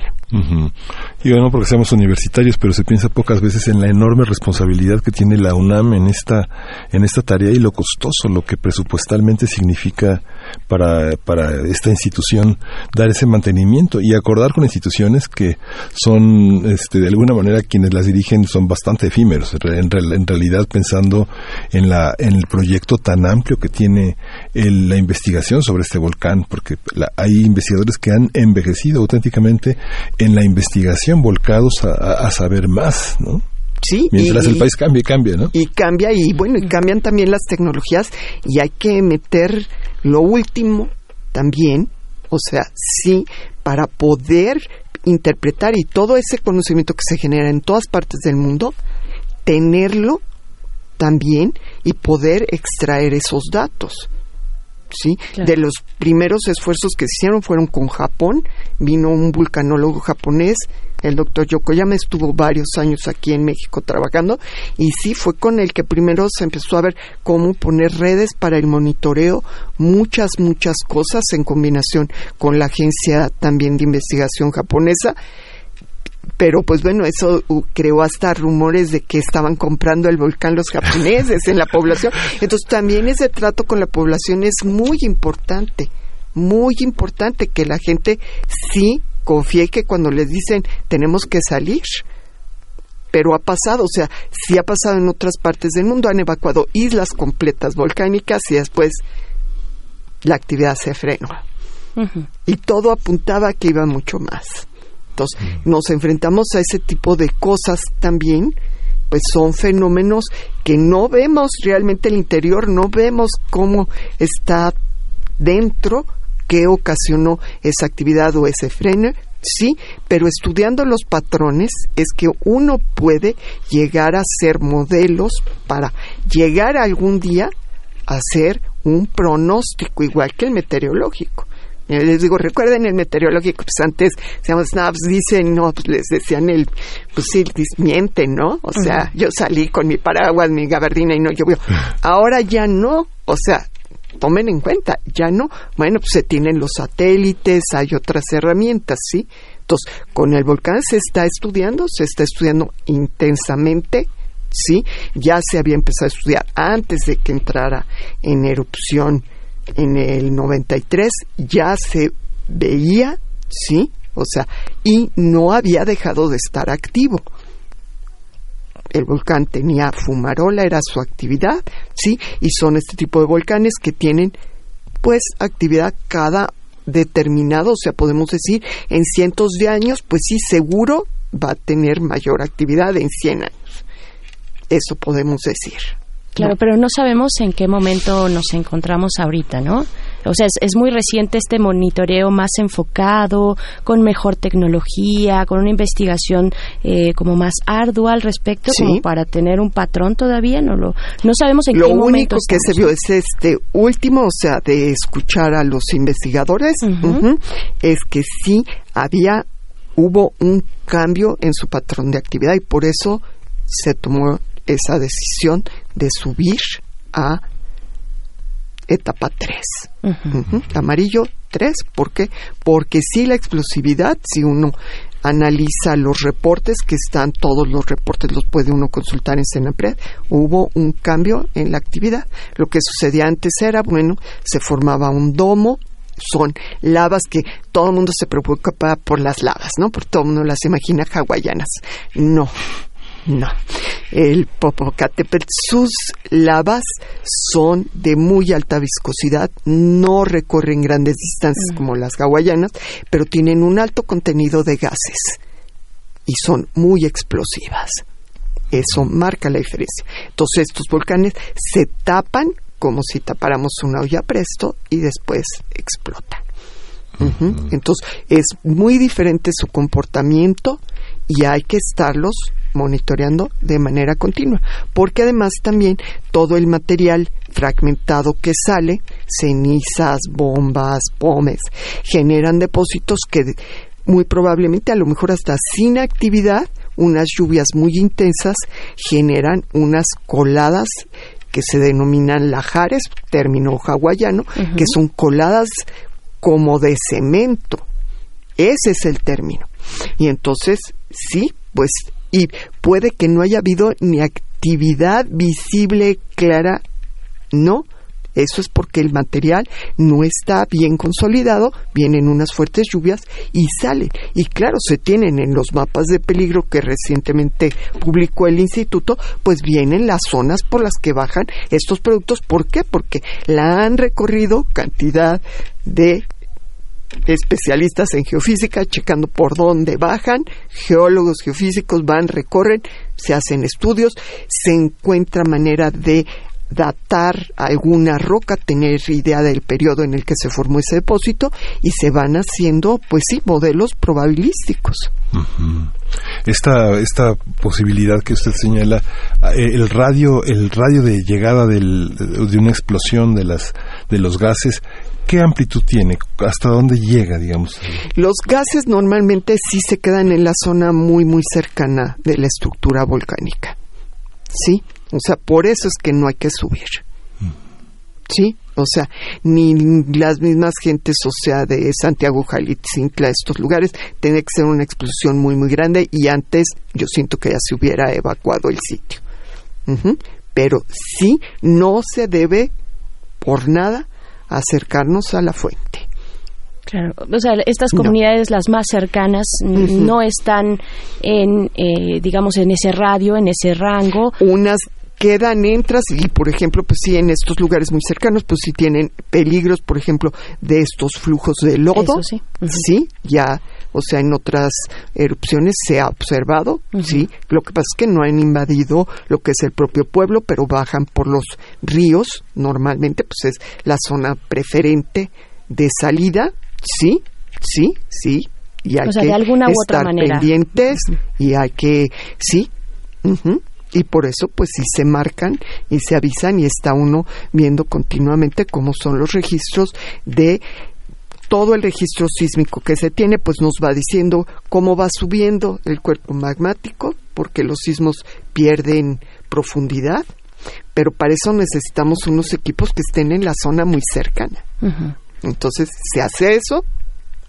Y bueno, porque seamos universitarios, pero se piensa pocas veces en la enorme responsabilidad que tiene la UNAM en esta, en esta tarea y lo costoso, lo que presupuestalmente significa para, para esta institución dar ese mantenimiento y acordar con instituciones que son, este, de alguna manera, quienes las dirigen son bastante efímeros, en, en realidad pensando en, la, en el proyecto tan amplio que tiene la investigación sobre este volcán, porque hay investigadores que han envejecido auténticamente en la investigación, volcados a, saber más, ¿no? Sí, mientras el país cambia, cambia, ¿no? Y cambia y bueno, y cambian también las tecnologías y hay que meter lo último también, o sea, sí, para poder interpretar y todo ese conocimiento que se genera en todas partes del mundo, tenerlo también y poder extraer esos datos. ¿Sí? De los primeros esfuerzos que se hicieron fueron con Japón, vino un vulcanólogo japonés, el doctor Yokoyama estuvo varios años aquí en México trabajando y sí fue con el que primero se empezó a ver cómo poner redes para el monitoreo, muchas, muchas cosas en combinación con la agencia también de investigación japonesa pero pues bueno, eso uh, creó hasta rumores de que estaban comprando el volcán los japoneses en la población. Entonces también ese trato con la población es muy importante, muy importante que la gente sí confíe que cuando les dicen tenemos que salir, pero ha pasado, o sea, sí ha pasado en otras partes del mundo, han evacuado islas completas volcánicas y después la actividad se frenó. Y todo apuntaba a que iba mucho más. Nos enfrentamos a ese tipo de cosas también, pues son fenómenos que no vemos realmente el interior, no vemos cómo está dentro, qué ocasionó esa actividad o ese freno, sí, pero estudiando los patrones es que uno puede llegar a ser modelos para llegar algún día a ser un pronóstico igual que el meteorológico. Eh, les digo, recuerden el meteorológico, pues antes, decíamos, no, pues dicen, no, pues les decían el, pues sí, mienten, ¿no? O sea, yo salí con mi paraguas, mi gabardina y no llovió. Ahora ya no, o sea, tomen en cuenta, ya no. Bueno, pues se tienen los satélites, hay otras herramientas, ¿sí? Entonces, con el volcán se está estudiando, se está estudiando intensamente, ¿sí? Ya se había empezado a estudiar antes de que entrara en erupción en el 93 ya se veía, ¿sí? O sea, y no había dejado de estar activo. El volcán tenía fumarola, era su actividad, ¿sí? Y son este tipo de volcanes que tienen, pues, actividad cada determinado, o sea, podemos decir, en cientos de años, pues sí, seguro va a tener mayor actividad en 100 años. Eso podemos decir. Claro, pero no sabemos en qué momento nos encontramos ahorita, ¿no? O sea, es, muy reciente este monitoreo más enfocado, con mejor tecnología, con una investigación eh, como más ardua al respecto, como para tener un patrón todavía. No lo, no sabemos en lo qué momento. Lo único que se vio es este último, o sea, de escuchar a los investigadores, es que sí había hubo un cambio en su patrón de actividad y por eso se tomó esa decisión de subir a etapa 3. Amarillo 3, ¿por qué? Porque si la explosividad, si uno analiza los reportes que están, todos los reportes los puede uno consultar en Senapred, hubo un cambio en la actividad. Lo que sucedía antes era, bueno, se formaba un domo, son lavas que todo el mundo se preocupa por las lavas, ¿no? Porque todo el mundo las imagina hawaianas. No, no. El Popocatépetl, sus lavas son de muy alta viscosidad, no recorren grandes distancias mm. como las hawaianas, pero tienen un alto contenido de gases y son muy explosivas. Eso marca la diferencia. Entonces estos volcanes se tapan como si tapáramos una olla presto y después explota. Entonces es muy diferente su comportamiento y hay que estarlos monitoreando de manera continua, porque además también todo el material fragmentado que sale, cenizas, bombas, pomes, generan depósitos que muy probablemente, a lo mejor hasta sin actividad, unas lluvias muy intensas generan unas coladas que se denominan lajares, término hawaiano, que son coladas como de cemento. Ese es el término. Y entonces, sí, pues, y puede que no haya habido ni actividad visible clara, no, eso es porque el material no está bien consolidado, vienen unas fuertes lluvias y salen. Y claro, se tienen en los mapas de peligro que recientemente publicó el instituto, pues vienen las zonas por las que bajan estos productos. ¿Por qué? Porque la han recorrido cantidad de especialistas en geofísica checando por dónde bajan, geólogos geofísicos van, recorren, se hacen estudios, se encuentra manera de datar alguna roca, tener idea del periodo en el que se formó ese depósito y se van haciendo, pues sí, modelos probabilísticos. Esta, esta posibilidad que usted señala, eh, el radio, el radio de llegada del, de una explosión de las de los gases, ¿qué amplitud tiene? ¿Hasta dónde llega, digamos? Los gases normalmente sí se quedan en la zona muy muy cercana de la estructura volcánica. ¿Sí? O sea, por eso es que no hay que subir. ¿Sí? O sea, ni las mismas gentes, o sea, de Santiago, Jalitzintla, estos lugares, tiene que ser una explosión muy, muy grande y antes yo siento que ya se hubiera evacuado el sitio. Pero sí, no se debe por nada acercarnos a la fuente. Claro, o sea, estas comunidades, las más cercanas, no están en, eh, digamos, en ese radio, en ese rango. Unas quedan, entras y, por ejemplo, pues sí, en estos lugares muy cercanos, pues sí tienen peligros, por ejemplo, de estos flujos de lodo. sí. Sí, ya, o sea, en otras erupciones se ha observado, sí. Lo que pasa es que no han invadido lo que es el propio pueblo, pero bajan por los ríos, normalmente, pues es la zona preferente de salida, sí, sí, sí. Y hay que estar pendientes y hay que, sí, y por eso pues sí se marcan y se avisan y está uno viendo continuamente cómo son los registros de todo el registro sísmico que se tiene pues nos va diciendo cómo va subiendo el cuerpo magmático porque los sismos pierden profundidad pero para eso necesitamos unos equipos que estén en la zona muy cercana entonces se hace eso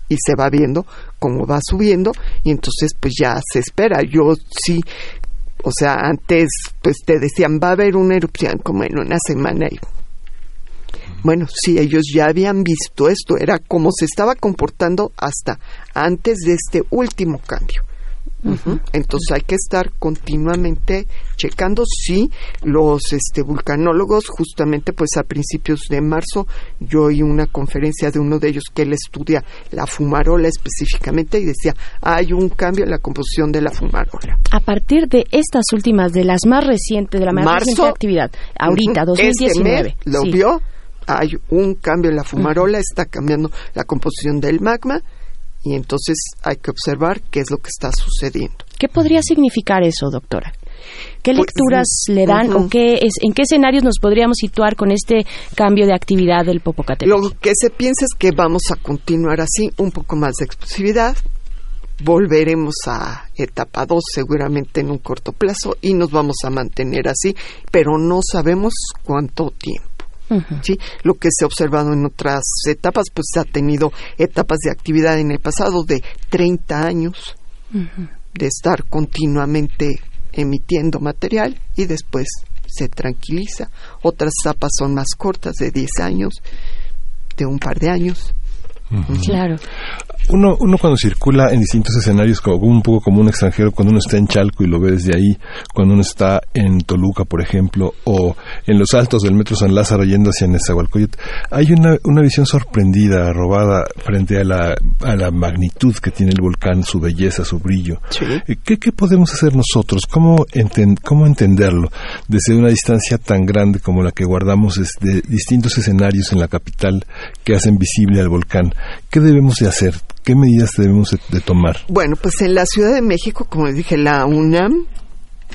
y se va viendo cómo va subiendo y entonces pues ya se espera. Yo sí o sea, antes pues te decían va a haber una erupción como en una semana y bueno, sí, ellos ya habían visto esto, era como se estaba comportando hasta antes de este último cambio. Entonces hay que estar continuamente checando si los este, vulcanólogos, justamente pues a principios de marzo, yo oí una conferencia de uno de ellos que él estudia la fumarola específicamente y decía, hay un cambio en la composición de la fumarola. A partir de estas últimas, de las más recientes, de la más reciente actividad, ahorita, 2019. Este ¿Lo vio? hay un cambio en la fumarola, está cambiando la composición del magma y entonces hay que observar qué es lo que está sucediendo. ¿Qué podría significar eso, doctora? ¿Qué Pues, lecturas le dan o qué es, en qué escenarios nos podríamos situar con este cambio de actividad del Popocatépetl? Lo que se piensa es que vamos a continuar así, un poco más de explosividad, volveremos a etapa 2 seguramente en un corto plazo y nos vamos a mantener así, pero no sabemos cuánto tiempo. ¿Sí? Lo que se ha observado en otras etapas, pues ha tenido etapas de actividad en el pasado de 30 años, de estar continuamente emitiendo material y después se tranquiliza. Otras etapas son más cortas, de 10 años, de un par de años. Claro. Uno, uno cuando circula en distintos escenarios, como un poco como un extranjero, cuando uno está en Chalco y lo ve desde ahí, cuando uno está en Toluca, por ejemplo, o en los altos del Metro San Lázaro yendo hacia Nezahualcóyotl, hay una, una visión sorprendida, robada frente a la, a la magnitud que tiene el volcán, su belleza, su brillo. Eh, ¿Qué, qué podemos hacer nosotros? ¿Cómo, enten- ¿Cómo entenderlo desde una distancia tan grande como la que guardamos desde distintos escenarios en la capital que hacen visible al volcán? ¿Qué debemos de hacer? ¿Qué medidas debemos de, tomar? Bueno, pues en la Ciudad de México, como les dije, la UNAM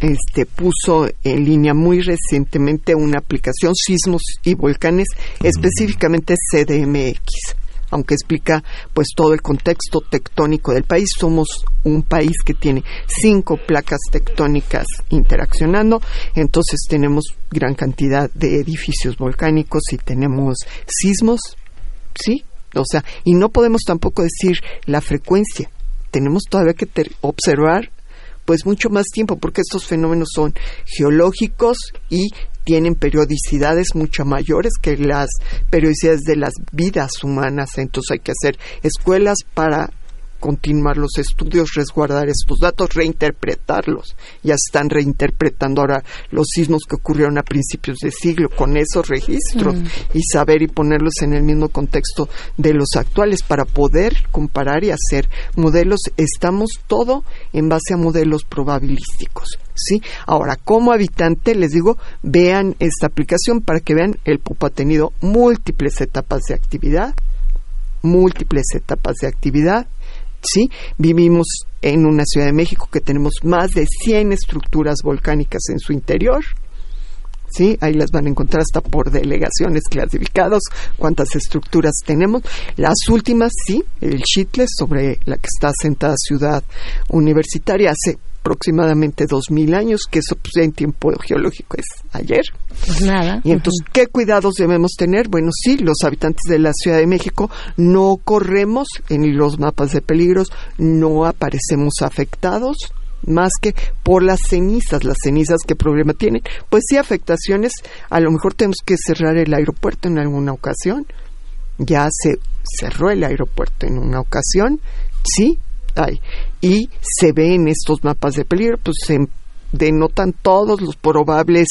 este, puso en línea muy recientemente una aplicación Sismos y Volcanes, específicamente CDMX. Aunque explica pues todo el contexto tectónico del país, somos un país que tiene cinco placas tectónicas interaccionando, entonces tenemos gran cantidad de edificios volcánicos y tenemos sismos, ¿sí? O sea, y no podemos tampoco decir la frecuencia. Tenemos todavía que observar pues mucho más tiempo porque estos fenómenos son geológicos y tienen periodicidades mucho mayores que las periodicidades de las vidas humanas. Entonces hay que hacer escuelas para continuar los estudios, resguardar estos datos, reinterpretarlos. Ya están reinterpretando ahora los sismos que ocurrieron a principios de siglo con esos registros Mm. y saber y ponerlos en el mismo contexto de los actuales para poder comparar y hacer modelos. Estamos todo en base a modelos probabilísticos. ¿Sí? Ahora, como habitante, les digo, vean esta aplicación para que vean, el PUP ha tenido múltiples etapas de actividad, múltiples etapas de actividad, ¿sí? Vivimos en una Ciudad de México que tenemos más de 100 estructuras volcánicas en su interior, ¿sí? Ahí las van a encontrar hasta por delegaciones clasificados, cuántas estructuras tenemos. Las últimas, sí, el Chitle, sobre la que está asentada Ciudad Universitaria, hace aproximadamente 2000 años, que eso pues, en tiempo geológico es ayer. Pues nada. Y entonces, ¿qué cuidados debemos tener? Bueno, sí, los habitantes de la Ciudad de México no corremos en los mapas de peligros, no aparecemos afectados más que por las cenizas, las cenizas qué problema tienen, pues sí afectaciones, a lo mejor tenemos que cerrar el aeropuerto en alguna ocasión, ya se cerró el aeropuerto en una ocasión, sí, y se ve en estos mapas de peligro, pues se denotan todos los probables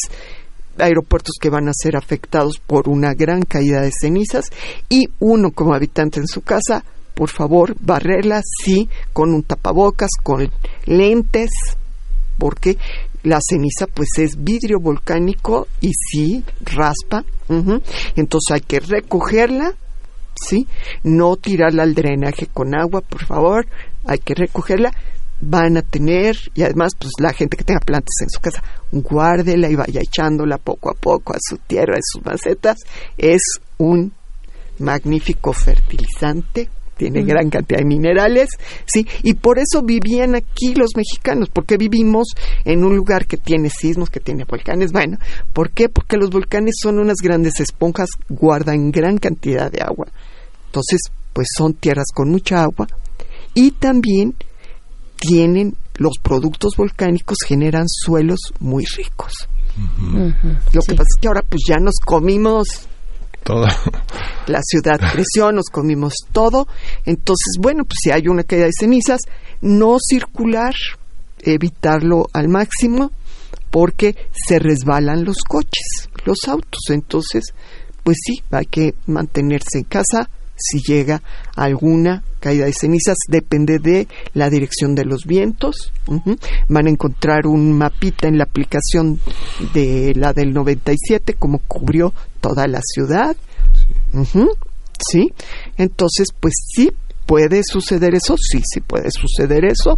aeropuertos que van a ser afectados por una gran caída de cenizas y uno como habitante en su casa, por favor, barrerla, sí, con un tapabocas, con lentes, porque la ceniza pues es vidrio volcánico y sí, raspa, entonces hay que recogerla, sí, no tirarla al drenaje con agua, por favor, hay que recogerla, van a tener, y además, pues la gente que tenga plantas en su casa, guárdela y vaya echándola poco a poco a su tierra, a sus macetas. Es un magnífico fertilizante, tiene Mm. gran cantidad de minerales, sí, y por eso vivían aquí los mexicanos, porque vivimos en un lugar que tiene sismos, que tiene volcanes. Bueno, ¿por qué? Porque los volcanes son unas grandes esponjas, guardan gran cantidad de agua. Entonces, pues son tierras con mucha agua y también tienen los productos volcánicos generan suelos muy ricos. Lo que pasa es que ahora pues ya nos comimos Todo. la ciudad creció, nos comimos todo. Entonces, bueno, pues si hay una caída de cenizas, no circular, evitarlo al máximo, porque se resbalan los coches, los autos. Entonces, pues sí, hay que mantenerse en casa, si llega alguna caída de cenizas, depende de la dirección de los vientos. Van a encontrar un mapita en la aplicación de la del 97, como cubrió toda la ciudad. Sí, entonces, pues sí, puede suceder eso, sí, sí puede suceder eso.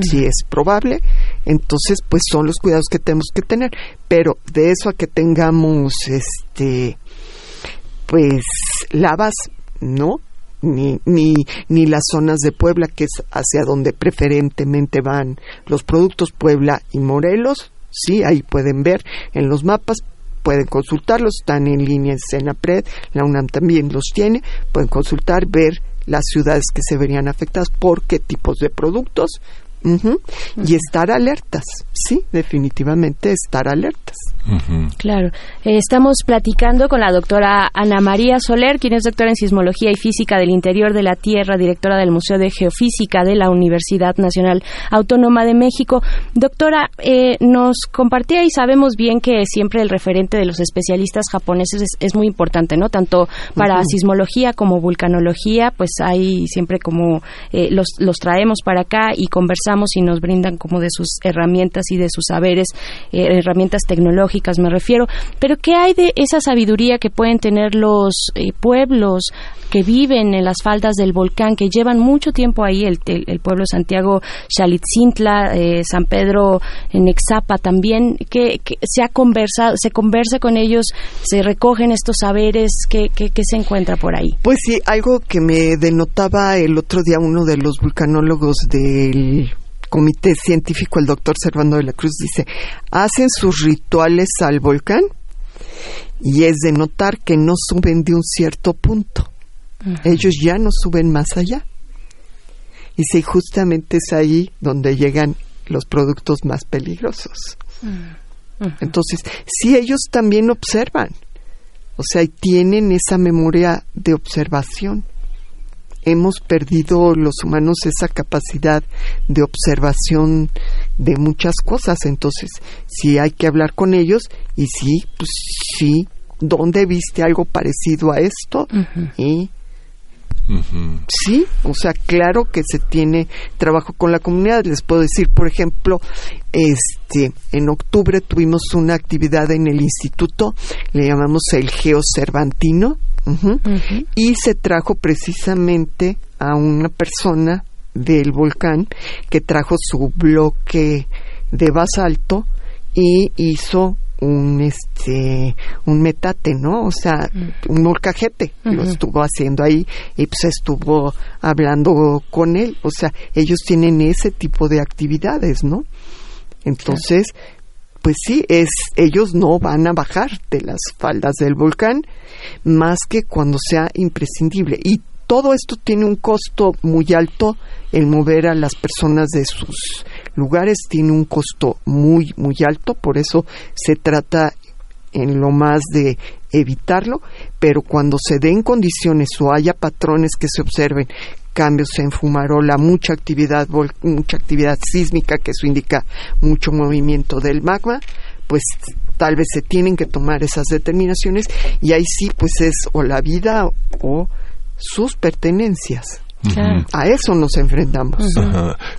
Si es probable, entonces pues son los cuidados que tenemos que tener, pero de eso a que tengamos este pues lavas, no, ni, ni, ni las zonas de Puebla, que es hacia donde preferentemente van los productos Puebla y Morelos, sí, ahí pueden ver en los mapas, pueden consultarlos, están en línea en Senapred, la UNAM también los tiene, pueden consultar, ver las ciudades que se verían afectadas por qué tipos de productos, y estar alertas, sí, definitivamente estar alertas. Claro. Eh, estamos platicando con la doctora Ana María Soler, quien es doctora en Sismología y Física del Interior de la Tierra, directora del Museo de Geofísica de la Universidad Nacional Autónoma de México. Doctora, eh, nos compartía y sabemos bien que siempre el referente de los especialistas japoneses es, muy importante, ¿no? Tanto para sismología como vulcanología, pues hay siempre como eh, los, los traemos para acá y conversamos y nos brindan como de sus herramientas y de sus saberes, herramientas tecnológicas me refiero, pero ¿qué hay de esa sabiduría que pueden tener los eh, pueblos que viven en las faldas del volcán, que llevan mucho tiempo ahí, el, el, pueblo Santiago Xalitzintla, eh, San Pedro en Exapa también, que, se ha conversado, se conversa con ellos, se recogen estos saberes, ¿qué, qué, qué se encuentra por ahí? Pues sí, algo que me denotaba el otro día uno de los vulcanólogos del comité científico, el doctor Servando de la Cruz, dice, hacen sus rituales al volcán y es de notar que no suben de un cierto punto. Ellos ya no suben más allá. Y si justamente es ahí donde llegan los productos más peligrosos. Entonces, si ellos también observan, o sea, tienen esa memoria de observación hemos perdido los humanos esa capacidad de observación de muchas cosas. Entonces, sí hay que hablar con ellos y sí, pues sí, ¿dónde viste algo parecido a esto? Y Sí, o sea, claro que se tiene trabajo con la comunidad. Les puedo decir, por ejemplo, este, en octubre tuvimos una actividad en el instituto, le llamamos el Y se trajo precisamente a una persona del volcán que trajo su bloque de basalto y hizo un este un metate, ¿no? O sea, un molcajete, lo estuvo haciendo ahí y pues estuvo hablando con él, o sea, ellos tienen ese tipo de actividades, ¿no? Entonces, pues sí, es ellos no van a bajar de las faldas del volcán más que cuando sea imprescindible. Y todo esto tiene un costo muy alto el mover a las personas de sus lugares tiene un costo muy muy alto por eso se trata en lo más de evitarlo, pero cuando se den condiciones o haya patrones que se observen cambios en fumarola, mucha actividad, mucha actividad sísmica, que eso indica mucho movimiento del magma, pues tal vez se tienen que tomar esas determinaciones y ahí sí pues es o la vida o sus pertenencias. A eso nos enfrentamos.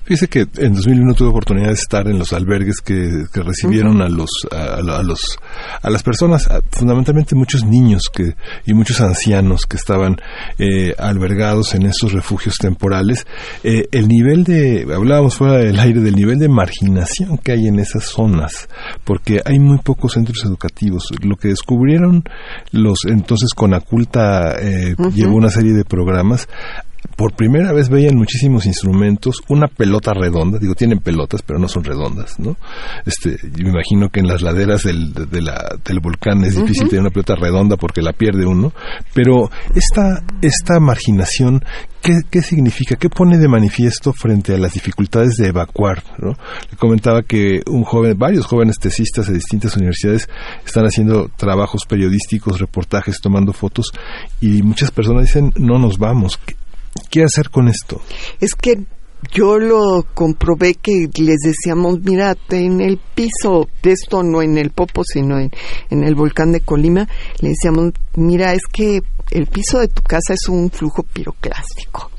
Fíjese que en 2001 tuve oportunidad de estar en los albergues que, recibieron a los a, los a las personas, fundamentalmente muchos niños que y muchos ancianos que estaban eh, albergados en esos refugios temporales. Eh, el nivel de hablábamos fuera del aire del nivel de marginación que hay en esas zonas, porque hay muy pocos centros educativos. Lo que descubrieron los entonces con Aculta eh, llevó una serie de programas por primera vez veían muchísimos instrumentos, una pelota redonda, digo, tienen pelotas, pero no son redondas, ¿no? Este, yo me imagino que en las laderas del, de la, del volcán es difícil tener una pelota redonda porque la pierde uno, pero esta, esta marginación, ¿qué, ¿qué significa? ¿Qué pone de manifiesto frente a las dificultades de evacuar, ¿no? Le comentaba que un joven, varios jóvenes tesistas de distintas universidades están haciendo trabajos periodísticos, reportajes, tomando fotos, y muchas personas dicen, no nos vamos, ¿Qué hacer con esto? Es que yo lo comprobé que les decíamos, mira, en el piso, de esto no en el Popo, sino en, el volcán de Colima, le decíamos, mira, es que el piso de tu casa es un flujo piroclástico.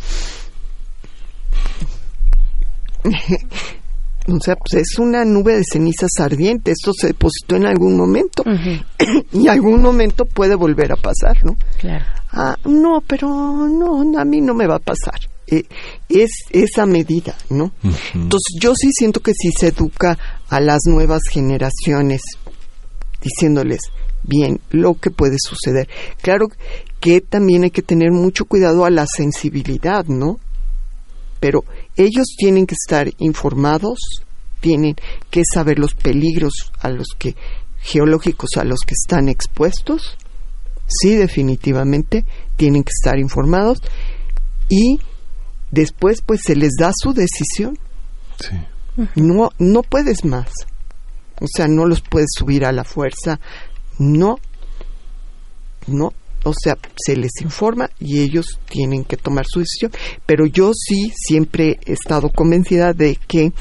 o sea, pues es una nube de cenizas ardiente, esto se depositó en algún momento y algún momento puede volver a pasar, ¿no? Claro. Ah, no, pero no, a mí no me va a pasar. Eh, es esa medida, ¿no? Entonces yo sí siento que si se educa a las nuevas generaciones diciéndoles bien lo que puede suceder. Claro que también hay que tener mucho cuidado a la sensibilidad, ¿no? Pero ellos tienen que estar informados, tienen que saber los peligros a los que geológicos a los que están expuestos. Sí, definitivamente tienen que estar informados y después pues se les da su decisión. Sí. No no puedes más. O sea, no los puedes subir a la fuerza. No. No, o sea, se les informa y ellos tienen que tomar su decisión. Pero yo sí siempre he estado convencida de que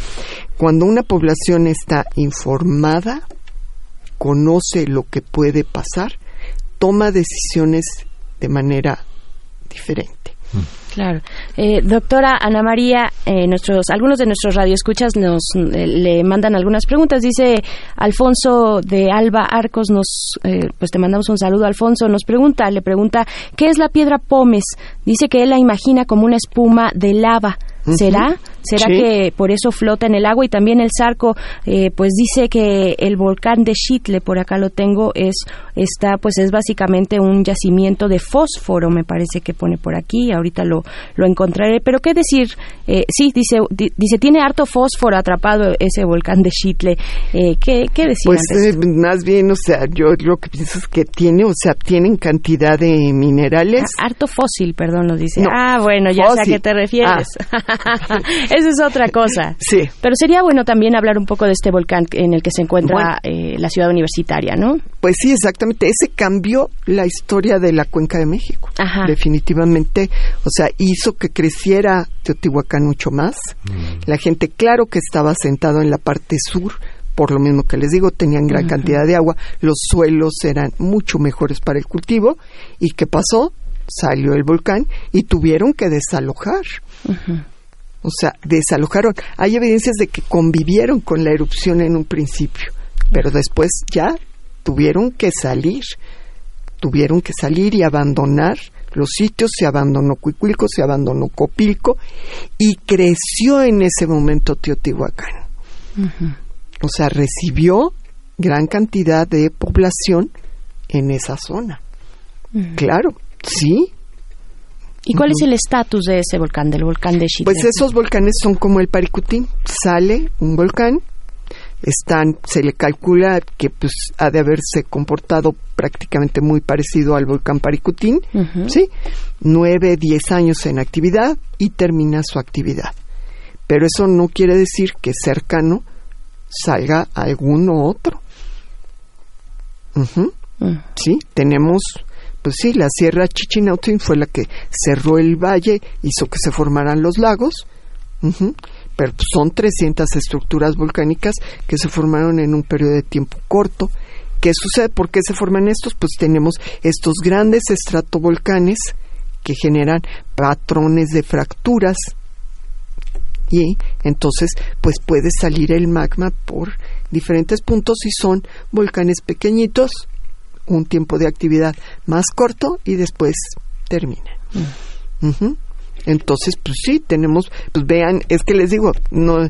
cuando una población está informada, conoce lo que puede pasar, toma decisiones de manera diferente. Claro. Eh, doctora Ana María, eh, nuestros, algunos de nuestros radioescuchas nos eh, le mandan algunas preguntas. Dice Alfonso de Alba Arcos, nos, eh, pues te mandamos un saludo. Alfonso nos pregunta, le pregunta, ¿qué es la piedra pómez? Dice que él la imagina como una espuma de lava. ¿Será? ¿Será Sí. que por eso flota en el agua? Y también el Zarco, eh, pues dice que el volcán de Chitle, por acá lo tengo, es está, pues es básicamente un yacimiento de fósforo, me parece que pone por aquí. Ahorita lo, lo encontraré. Pero qué decir, eh, sí, dice, di- dice tiene harto fósforo atrapado ese volcán de Chitle. Eh, ¿qué, qué decir? Pues ante eh, más bien, o sea, yo lo que pienso es que tiene, o sea, tienen cantidad de minerales. Ah, Harto fósil, perdón, nos dice. No, ah, bueno, ya sé a fósil. qué te refieres. Esa es otra cosa. Sí. Pero sería bueno también hablar un poco de este volcán en el que se encuentra eh, la ciudad universitaria, ¿no? Pues sí, exactamente. Ese cambió la historia de la Cuenca de México. Ajá. Definitivamente. O sea, hizo que creciera Teotihuacán mucho más. La gente, claro que estaba sentado en la parte sur, por lo mismo que les digo, tenían gran cantidad de agua, los suelos eran mucho mejores para el cultivo. ¿Y qué pasó? Salió el volcán y tuvieron que desalojar. O sea, desalojaron. Hay evidencias de que convivieron con la erupción en un principio, pero después ya tuvieron que salir. Tuvieron que salir y abandonar los sitios, se abandonó Cuicuilco, se abandonó Copilco y creció en ese momento Teotihuacán. O sea, recibió gran cantidad de población en esa zona. Claro, sí, ¿Y cuál es el estatus de ese volcán, del volcán de Chitle? Pues esos volcanes son como el Paricutín. Sale un volcán, están, se le calcula que pues ha de haberse comportado prácticamente muy parecido al volcán Paricutín, Ujú. ¿sí? Nueve, diez años en actividad y termina su actividad. Pero eso no quiere decir que cercano salga alguno otro. Mm. Sí, tenemos, pues sí, la Sierra Chichinautzin fue la que cerró el valle, hizo que se formaran los lagos, pero pues, son 300 estructuras volcánicas que se formaron en un periodo de tiempo corto. ¿Qué sucede? ¿Por qué se forman estos? Pues tenemos estos grandes estratovolcanes que generan patrones de fracturas y entonces pues puede salir el magma por diferentes puntos y son volcanes pequeñitos un tiempo de actividad más corto y después termina. Ujú. Entonces, pues sí, tenemos, pues vean, es que les digo, no,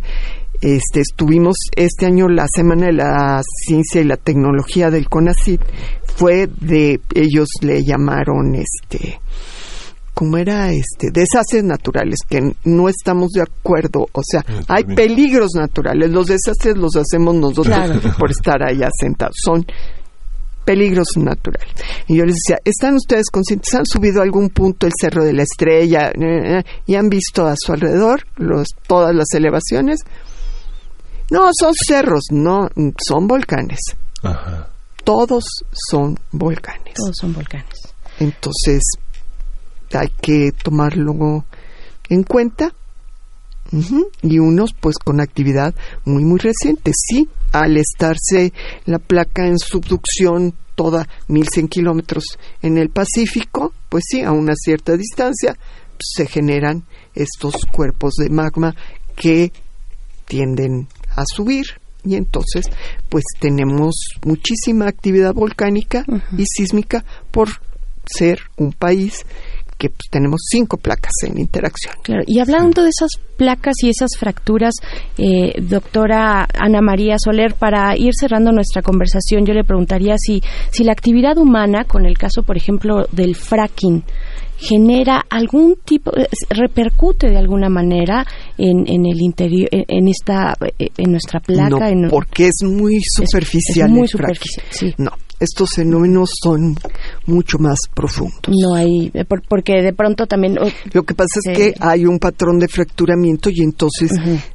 este, estuvimos este año la Semana de la Ciencia y la Tecnología del CONACYT, fue de, ellos le llamaron, este, ¿cómo era? Este, desastres naturales, que no estamos de acuerdo, o sea, Ah, hay peligros naturales, los desastres los hacemos nosotros Claro. por estar allá sentados, son peligros naturales. Y yo les decía, ¿están ustedes conscientes? ¿Han subido a algún punto el Cerro de la Estrella eh, eh, y han visto a su alrededor los, todas las elevaciones? No, son cerros, no, son volcanes. Ajá. Todos son volcanes. Todos son volcanes. Entonces, hay que tomarlo en cuenta. Y unos pues con actividad muy muy reciente. Sí, al estarse la placa en subducción toda 1100 kilómetros en el Pacífico, pues sí, a una cierta distancia pues, se generan estos cuerpos de magma que tienden a subir. Y entonces pues tenemos muchísima actividad volcánica y sísmica por ser un país que pues, tenemos cinco placas en interacción. Claro, y hablando de esas placas y esas fracturas, eh, doctora Ana María Soler, para ir cerrando nuestra conversación, yo le preguntaría si, si la actividad humana, con el caso, por ejemplo, del fracking, genera algún tipo, eh, repercute de alguna manera en, en el interior, en, en esta, eh, en nuestra placa. no, en, porque es muy superficial. es muy el superficial, sí. No, estos fenómenos son mucho más profundos. No hay, eh, por- porque de pronto también. oh, Lo que pasa es que hay un patrón de fracturamiento y entonces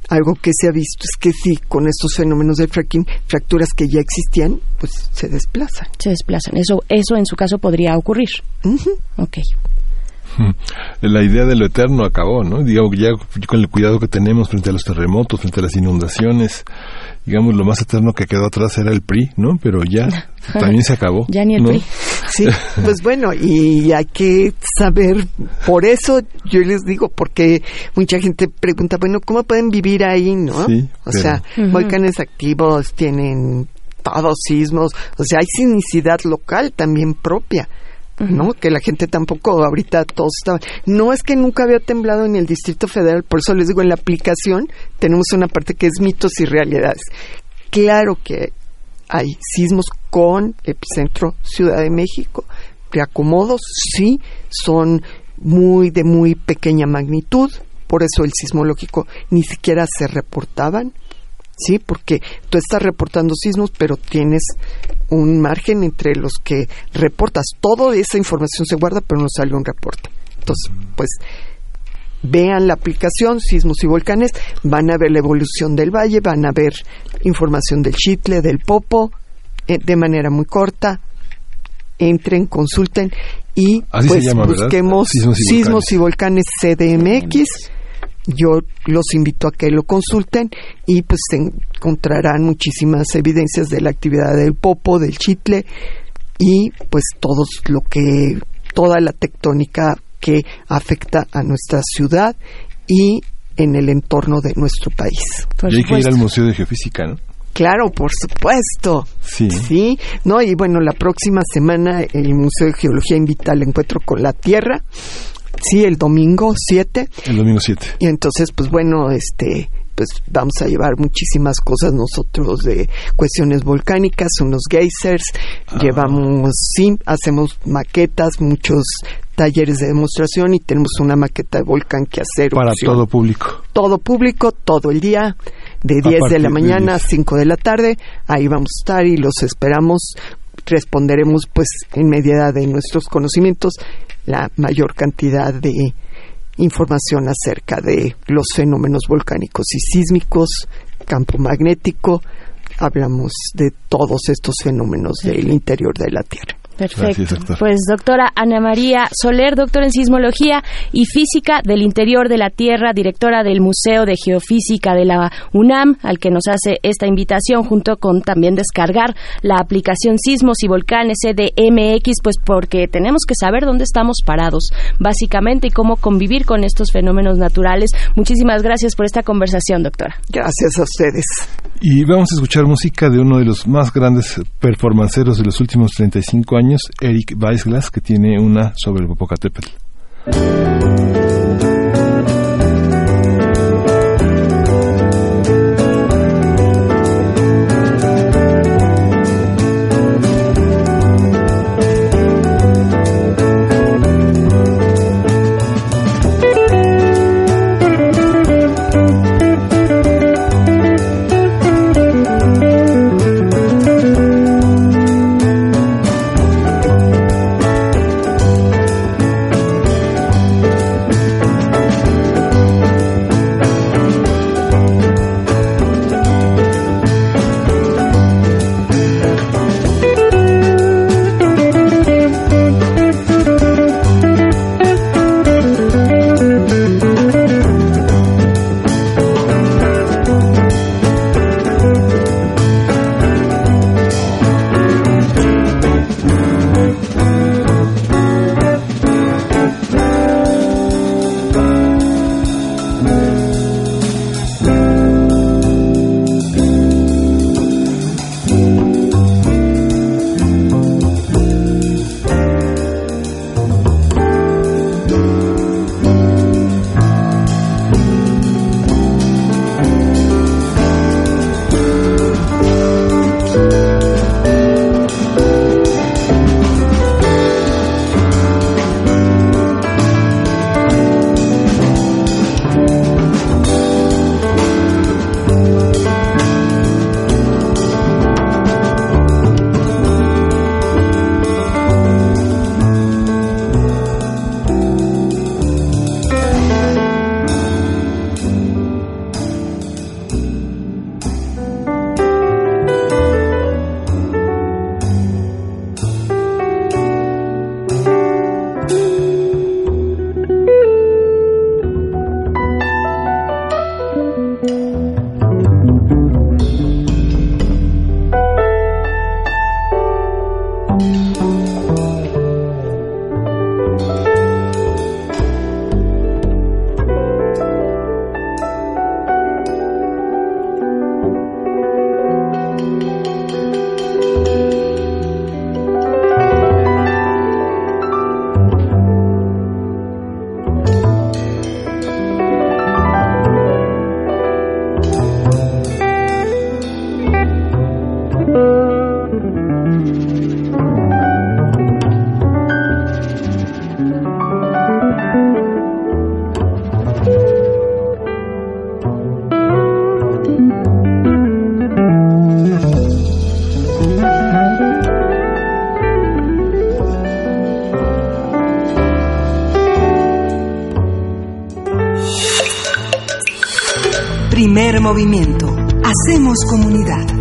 algo que se ha visto es que sí, con estos fenómenos de fracking, fracturas que ya existían, pues se desplazan. se desplazan. Eso, eso en su caso podría ocurrir. Ok. La idea de lo eterno acabó, ¿no? Digamos, ya con el cuidado que tenemos frente a los terremotos, frente a las inundaciones, digamos, lo más eterno que quedó atrás era el PRI, ¿no? Pero ya también se acabó. Ya ni el ¿no? PRI. Sí, pues bueno, y hay que saber, por eso yo les digo, porque mucha gente pregunta, bueno, ¿cómo pueden vivir ahí, no? Sí, o pero- sea, Ujú. volcanes activos tienen todos sismos, o sea, hay sismicidad local también propia. ¿No? Que la gente tampoco, ahorita todos estaban. No es que nunca había temblado en el Distrito Federal, por eso les digo, en la aplicación tenemos una parte que es mitos y realidades. Claro que hay sismos con epicentro Ciudad de México. Reacomodos, sí, son muy de muy pequeña magnitud, por eso el sismológico ni siquiera se reportaban, sí, porque tú estás reportando sismos, pero tienes un margen entre los que reportas. Toda esa información se guarda, pero no sale un reporte. Entonces, pues vean la aplicación Sismos y Volcanes, van a ver la evolución del valle, van a ver información del Chitle, del Popo, eh, de manera muy corta. Entren, consulten y Así se pues busquemos Sismos y Sismos y Volcanes CDMX. Yo los invito a que lo consulten y pues encontrarán muchísimas evidencias de la actividad del Popo, del Chitle y pues todo lo que toda la tectónica que afecta a nuestra ciudad y en el entorno de nuestro país. Por y hay que ir al Museo de Geofísica, ¿no? Claro, por supuesto. Sí. Sí, no, y bueno, la próxima semana el Museo de Geología invita al encuentro con la Tierra. Sí, el domingo 7. El domingo 7. Y entonces, pues bueno, este pues vamos a llevar muchísimas cosas nosotros de cuestiones volcánicas, unos geysers, llevamos, sí, hacemos maquetas, muchos talleres de demostración y tenemos una maqueta de volcán que hacer. Para todo público. Todo público, todo el día, de A 10 de la mañana a 10. 5 de la tarde, ahí vamos a estar y los esperamos. Responderemos, pues, en medida de nuestros conocimientos, la mayor cantidad de información acerca de los fenómenos volcánicos y sísmicos, campo magnético. Hablamos de todos estos fenómenos del interior de la Tierra. Perfecto. Gracias, doctor. Pues doctora Ana María Soler, doctora en sismología y física del interior de la Tierra, directora del Museo de Geofísica de la UNAM, al que nos hace esta invitación, junto con también descargar la aplicación Sismos y Volcanes CDMX, pues porque tenemos que saber dónde estamos parados, básicamente, y cómo convivir con estos fenómenos naturales. Muchísimas gracias por esta conversación, doctora. Gracias a ustedes. Y vamos a escuchar música de uno de los más grandes performanceros de los últimos 35 años, Eric Weisglass, que tiene una sobre el Popocatépetl. Hacemos comunidad.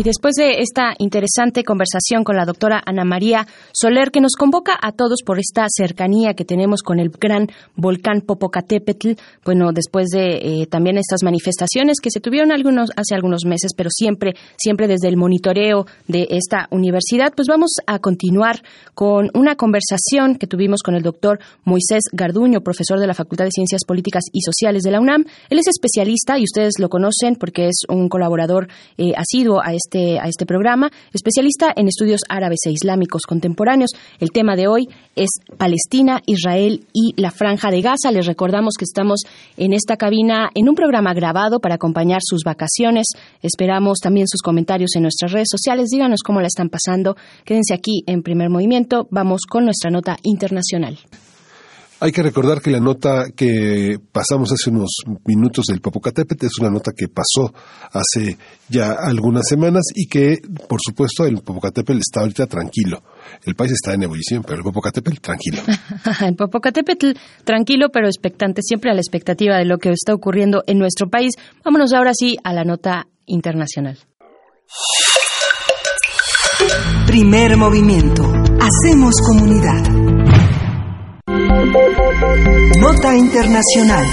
Y después de esta interesante conversación con la doctora Ana María Soler, que nos convoca a todos por esta cercanía que tenemos con el gran volcán Popocatépetl, bueno, después de eh, también estas manifestaciones que se tuvieron algunos hace algunos meses, pero siempre, siempre desde el monitoreo de esta universidad, pues vamos a continuar con una conversación que tuvimos con el doctor Moisés Garduño, profesor de la Facultad de Ciencias Políticas y Sociales de la UNAM. Él es especialista y ustedes lo conocen porque es un colaborador eh, asiduo a este este, a este programa, especialista en estudios árabes e islámicos contemporáneos. El tema de hoy es Palestina, Israel y la Franja de Gaza. Les recordamos que estamos en esta cabina en un programa grabado para acompañar sus vacaciones. Esperamos también sus comentarios en nuestras redes sociales. Díganos cómo la están pasando. Quédense aquí en primer movimiento. Vamos con nuestra nota internacional. Hay que recordar que la nota que pasamos hace unos minutos del Popocatépetl es una nota que pasó hace ya algunas semanas y que, por supuesto, el Popocatépetl está ahorita tranquilo. El país está en ebullición, pero el Popocatépetl tranquilo. el Popocatépetl tranquilo, pero expectante, siempre a la expectativa de lo que está ocurriendo en nuestro país. Vámonos ahora sí a la nota internacional. Primer movimiento. Hacemos comunidad. Nota Internacional.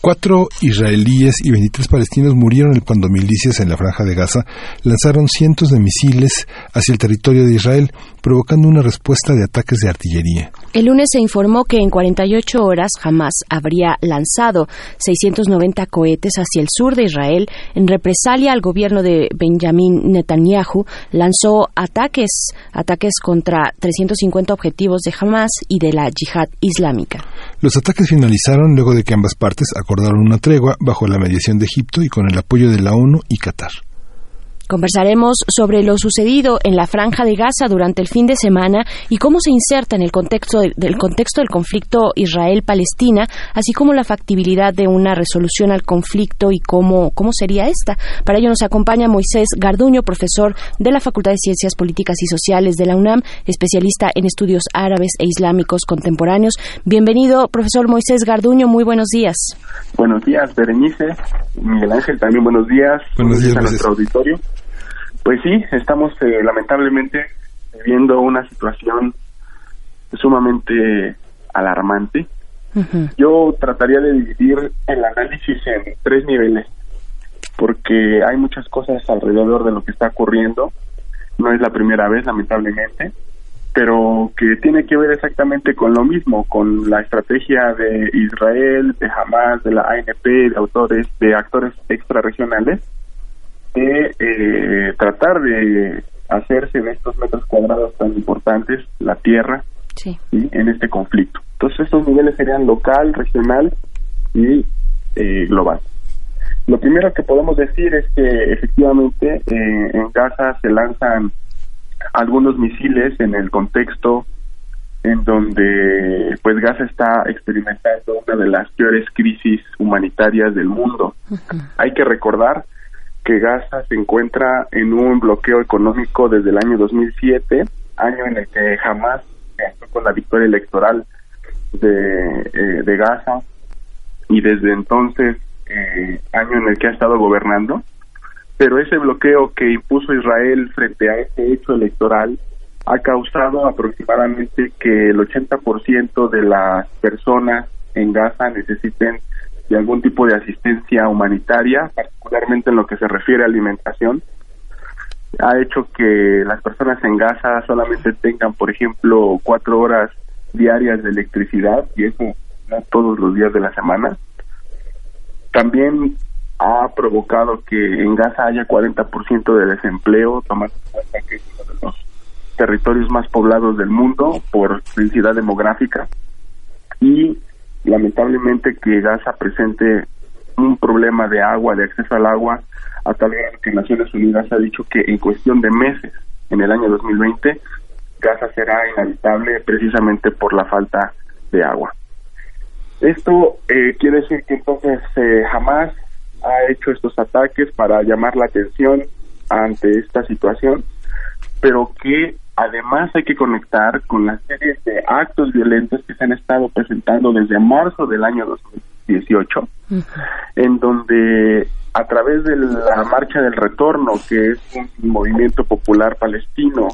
Cuatro israelíes y 23 palestinos murieron cuando milicias en la franja de Gaza lanzaron cientos de misiles hacia el territorio de Israel, provocando una respuesta de ataques de artillería. El lunes se informó que en 48 horas Hamas habría lanzado 690 cohetes hacia el sur de Israel. En represalia al gobierno de Benjamin Netanyahu lanzó ataques, ataques contra 350 objetivos de Hamas y de la yihad islámica. Los ataques finalizaron luego de que ambas partes acordaron una tregua bajo la mediación de Egipto y con el apoyo de la ONU y Qatar. Conversaremos sobre lo sucedido en la franja de Gaza durante el fin de semana y cómo se inserta en el contexto del contexto del conflicto Israel-Palestina, así como la factibilidad de una resolución al conflicto y cómo, cómo sería esta. Para ello nos acompaña Moisés Garduño, profesor de la Facultad de Ciencias Políticas y Sociales de la UNAM, especialista en estudios árabes e islámicos contemporáneos. Bienvenido, profesor Moisés Garduño, muy buenos días. Buenos días, Berenice. Miguel Ángel, también buenos días. Buenos días, a nuestro auditorio. Pues sí, estamos eh, lamentablemente viviendo una situación sumamente alarmante. Yo trataría de dividir el análisis en tres niveles, porque hay muchas cosas alrededor de lo que está ocurriendo. No es la primera vez, lamentablemente, pero que tiene que ver exactamente con lo mismo, con la estrategia de Israel, de Hamas, de la ANP, de autores, de actores extrarregionales de eh, tratar de hacerse en estos metros cuadrados tan importantes la tierra en este conflicto. Entonces estos niveles serían local, regional y eh, global. Lo primero que podemos decir es que efectivamente eh, en Gaza se lanzan algunos misiles en el contexto en donde pues Gaza está experimentando una de las peores crisis humanitarias del mundo. Hay que recordar que Gaza se encuentra en un bloqueo económico desde el año 2007, año en el que jamás con la victoria electoral de, eh, de Gaza y desde entonces eh, año en el que ha estado gobernando, pero ese bloqueo que impuso Israel frente a este hecho electoral ha causado aproximadamente que el 80% de las personas en Gaza necesiten de algún tipo de asistencia humanitaria, particularmente en lo que se refiere a alimentación, ha hecho que las personas en Gaza solamente tengan, por ejemplo, cuatro horas diarias de electricidad, y eso no todos los días de la semana. También ha provocado que en Gaza haya 40% de desempleo, tomando en cuenta que es uno de los territorios más poblados del mundo por densidad demográfica. Y lamentablemente que Gaza presente un problema de agua, de acceso al agua, a tal grado que Naciones Unidas ha dicho que en cuestión de meses, en el año 2020, Gaza será inhabitable precisamente por la falta de agua. Esto eh, quiere decir que entonces eh, jamás ha hecho estos ataques para llamar la atención ante esta situación, pero que además hay que conectar con la serie de actos violentos que se han estado presentando desde marzo del año 2018, en donde a través de la Marcha del Retorno, que es un movimiento popular palestino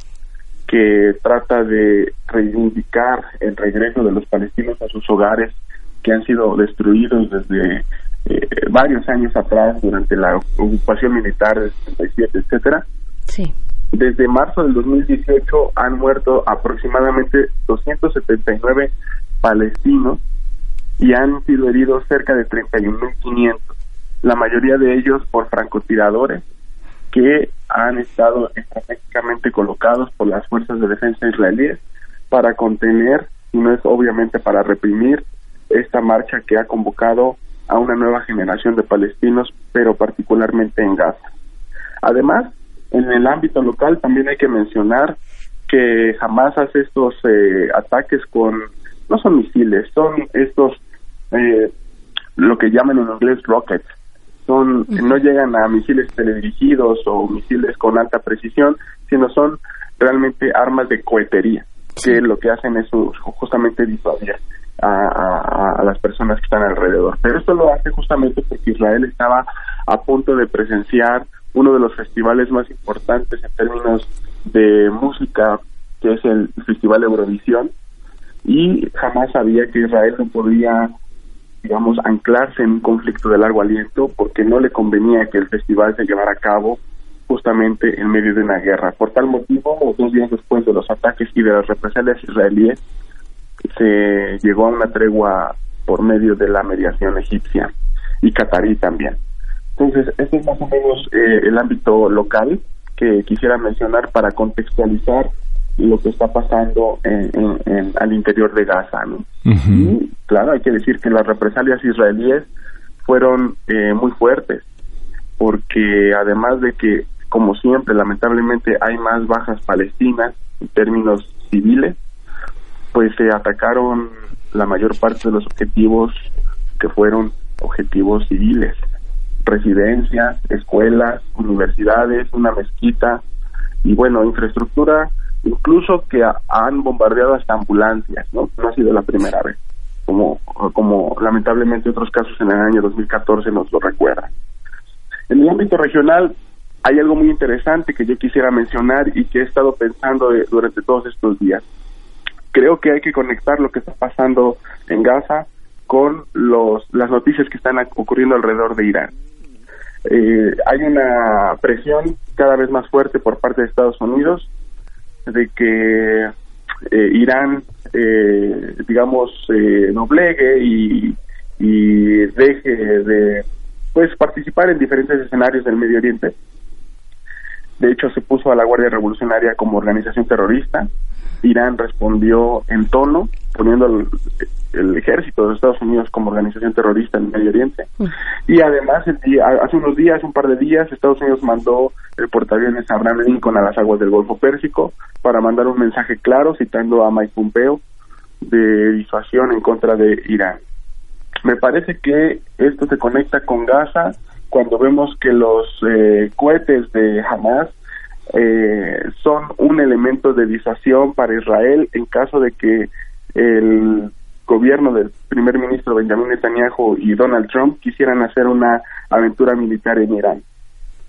que trata de reivindicar el regreso de los palestinos a sus hogares que han sido destruidos desde eh, varios años atrás durante la ocupación militar del 67, etcétera. Sí. Desde marzo del 2018 han muerto aproximadamente 279 palestinos y han sido heridos cerca de 31.500, la mayoría de ellos por francotiradores que han estado estratégicamente colocados por las fuerzas de defensa israelíes para contener, y no es obviamente para reprimir, esta marcha que ha convocado a una nueva generación de palestinos, pero particularmente en Gaza. Además, en el ámbito local también hay que mencionar que jamás hace estos eh, ataques con, no son misiles, son estos, eh, lo que llaman en inglés rockets, son no llegan a misiles teledirigidos o misiles con alta precisión, sino son realmente armas de cohetería, que lo que hacen es justamente disuadir a, a, las personas que están alrededor. Pero esto lo hace justamente porque Israel estaba a punto de presenciar uno de los festivales más importantes en términos de música, que es el Festival Eurovisión, y jamás sabía que Israel no podía digamos, anclarse en un conflicto de largo aliento porque no le convenía que el festival se llevara a cabo justamente en medio de una guerra. Por tal motivo, dos días después de los ataques y de las represalias israelíes, se llegó a una tregua por medio de la mediación egipcia y catarí también. Entonces, este es más o menos eh, el ámbito local que quisiera mencionar para contextualizar lo que está pasando en, al interior de Gaza. ¿no? Y claro, hay que decir que las represalias israelíes fueron eh, muy fuertes, porque además de que, como siempre, lamentablemente hay más bajas palestinas en términos civiles, pues se atacaron la mayor parte de los objetivos que fueron objetivos civiles, residencias, escuelas, universidades, una mezquita y bueno, infraestructura incluso que han bombardeado hasta ambulancias, ¿no? No ha sido la primera vez, como, como lamentablemente otros casos en el año 2014 nos lo recuerdan. En el ámbito regional hay algo muy interesante que yo quisiera mencionar y que he estado pensando durante todos estos días. Creo que hay que conectar lo que está pasando en Gaza con los, las noticias que están ocurriendo alrededor de Irán. Eh, hay una presión cada vez más fuerte por parte de Estados Unidos de que eh, Irán, eh, digamos, eh, doblegue y, y deje de pues participar en diferentes escenarios del Medio Oriente. De hecho, se puso a la Guardia Revolucionaria como organización terrorista. Irán respondió en tono, poniendo el, ejército de Estados Unidos como organización terrorista en el Medio Oriente. Mm. Y además, el día, hace unos días, un par de días, Estados Unidos mandó el portaaviones Abraham Lincoln a las aguas del Golfo Pérsico para mandar un mensaje claro citando a Mike Pompeo de disuasión en contra de Irán. Me parece que esto se conecta con Gaza cuando vemos que los eh, cohetes de Hamas eh, son un elemento de disuasión para Israel en caso de que el gobierno del primer ministro Benjamin Netanyahu y Donald Trump quisieran hacer una aventura militar en Irán.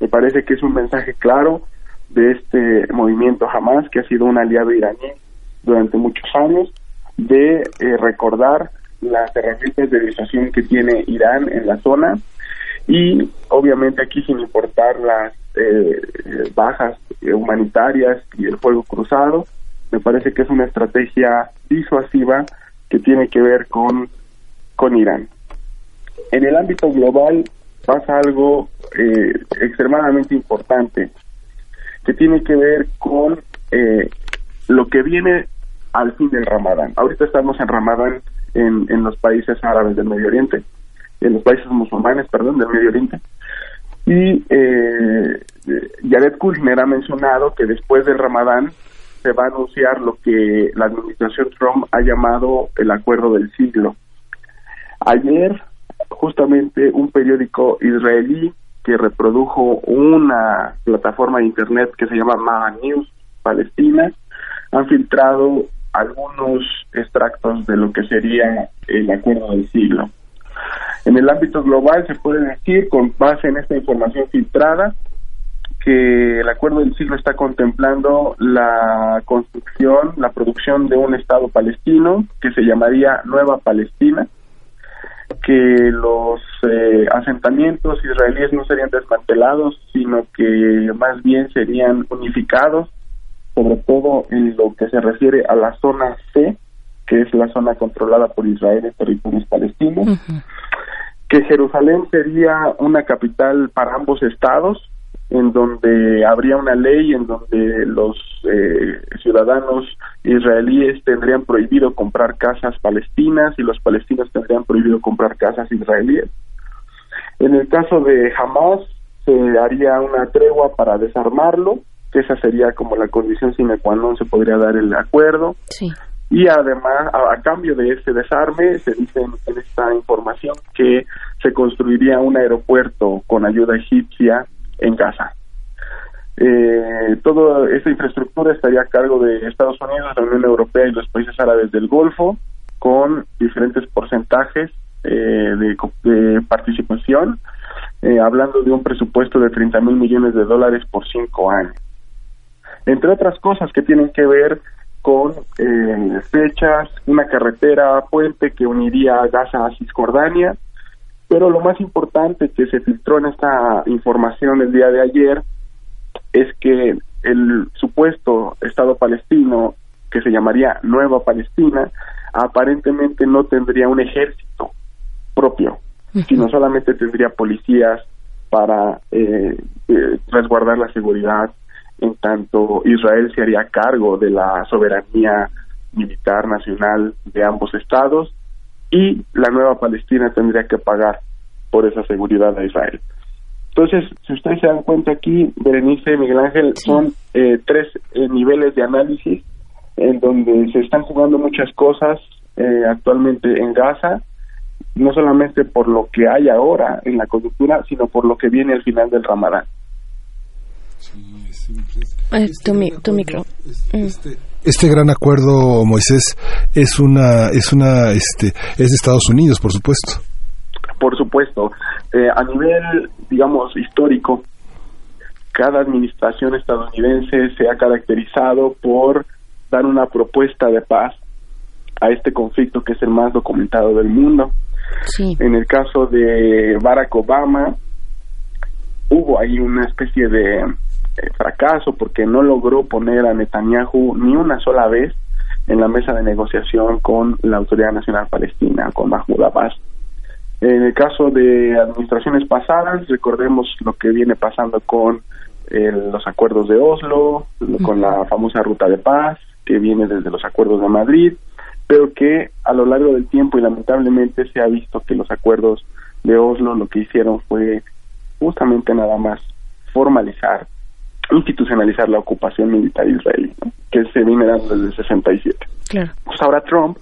Me parece que es un mensaje claro de este movimiento Hamas, que ha sido un aliado iraní durante muchos años, de eh, recordar las herramientas de disuasión que tiene Irán en la zona y obviamente aquí sin importar las eh, bajas humanitarias y el fuego cruzado, me parece que es una estrategia disuasiva que tiene que ver con, con Irán. En el ámbito global pasa algo eh, extremadamente importante que tiene que ver con eh, lo que viene al fin del Ramadán. Ahorita estamos en Ramadán en, en los países árabes del Medio Oriente, en los países musulmanes, perdón, del Medio Oriente. Y eh, Jared Kushner ha mencionado que después del Ramadán se va a anunciar lo que la administración Trump ha llamado el acuerdo del siglo. Ayer, justamente un periódico israelí que reprodujo una plataforma de internet que se llama Maha News Palestina, han filtrado algunos extractos de lo que sería el acuerdo del siglo. En el ámbito global se puede decir, con base en esta información filtrada, que el acuerdo del siglo está contemplando la construcción, la producción de un Estado palestino que se llamaría Nueva Palestina, que los eh, asentamientos israelíes no serían desmantelados, sino que más bien serían unificados, sobre todo en lo que se refiere a la zona C, que es la zona controlada por Israel en territorios palestinos, que Jerusalén sería una capital para ambos estados, en donde habría una ley en donde los eh, ciudadanos israelíes tendrían prohibido comprar casas palestinas y los palestinos tendrían prohibido comprar casas israelíes. En el caso de Hamas se haría una tregua para desarmarlo, que esa sería como la condición sine qua non se podría dar el acuerdo. Y además, a, cambio de ese desarme, se dice en esta información que se construiría un aeropuerto con ayuda egipcia en Gaza. Eh, toda esta infraestructura estaría a cargo de Estados Unidos, la Unión Europea y los países árabes del Golfo, con diferentes porcentajes eh, de, participación, eh, hablando de un presupuesto de 30 mil millones de dólares por cinco años. Entre otras cosas que tienen que ver con eh, fechas, una carretera, puente que uniría Gaza a Cisjordania, pero lo más importante que se filtró en esta información el día de ayer es que el supuesto Estado palestino, que se llamaría Nueva Palestina, aparentemente no tendría un ejército propio, sino solamente tendría policías para eh, eh, resguardar la seguridad, en tanto Israel se haría cargo de la soberanía militar nacional de ambos estados y la nueva Palestina tendría que pagar por esa seguridad a Israel. Entonces, si ustedes se dan cuenta aquí, Berenice y Miguel Ángel, son eh, tres eh, niveles de análisis en donde se están jugando muchas cosas eh, actualmente en Gaza, no solamente por lo que hay ahora en la coyuntura, sino por lo que viene al final del Ramadán. Tu, micro. Mm. Este, este, gran acuerdo, Moisés, es una, es una, este, es de Estados Unidos, por supuesto. Por supuesto, eh, a nivel, digamos, histórico, cada administración estadounidense se ha caracterizado por dar una propuesta de paz a este conflicto que es el más documentado del mundo. En el caso de Barack Obama, hubo ahí una especie de fracaso porque no logró poner a Netanyahu ni una sola vez en la mesa de negociación con la Autoridad Nacional Palestina, con Mahmoud Abbas. En el caso de administraciones pasadas, recordemos lo que viene pasando con eh, los acuerdos de Oslo, con la famosa ruta de paz, que viene desde los acuerdos de Madrid, pero que a lo largo del tiempo y lamentablemente se ha visto que los acuerdos de Oslo lo que hicieron fue justamente nada más formalizar, institucionalizar la ocupación militar israelí, que se viene dando desde el 67. Claro. Pues ahora Trump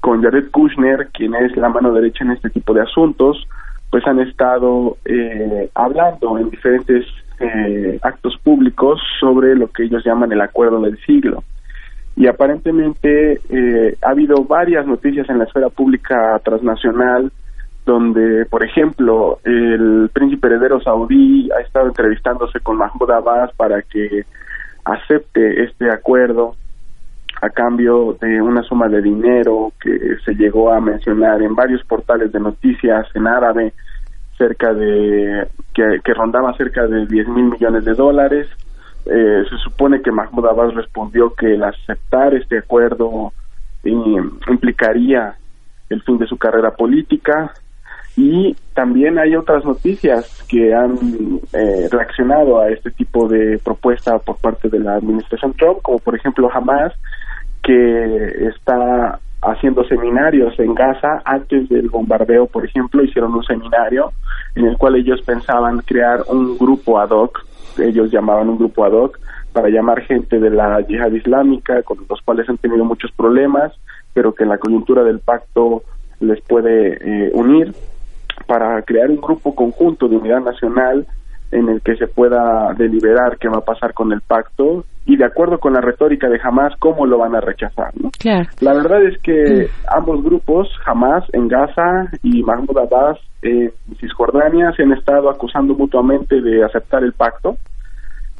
con Jared Kushner, quien es la mano derecha en este tipo de asuntos, pues han estado eh, hablando en diferentes eh, actos públicos sobre lo que ellos llaman el acuerdo del siglo. Y aparentemente eh, ha habido varias noticias en la esfera pública transnacional donde, por ejemplo, el príncipe heredero saudí ha estado entrevistándose con Mahmoud Abbas para que acepte este acuerdo a cambio de una suma de dinero que se llegó a mencionar en varios portales de noticias en árabe, cerca de que, rondaba cerca de 10 mil millones de dólares. Eh, se supone que Mahmoud Abbas respondió que el aceptar este acuerdo implicaría el fin de su carrera política y también hay otras noticias que han eh, reaccionado a este tipo de propuesta por parte de la administración Trump, como por ejemplo Hamas, que está haciendo seminarios en Gaza antes del bombardeo, por ejemplo, hicieron un seminario en el cual ellos pensaban crear un grupo ad hoc, ellos llamaban un grupo ad hoc, para llamar gente de la yihad islámica, con los cuales han tenido muchos problemas, pero que en la coyuntura del pacto les puede eh, unir para crear un grupo conjunto de unidad nacional en el que se pueda deliberar qué va a pasar con el pacto y de acuerdo con la retórica de Hamas cómo lo van a rechazar. ¿no? La verdad es que mm. ambos grupos, Hamas en Gaza y Mahmoud Abbas en Cisjordania, se han estado acusando mutuamente de aceptar el pacto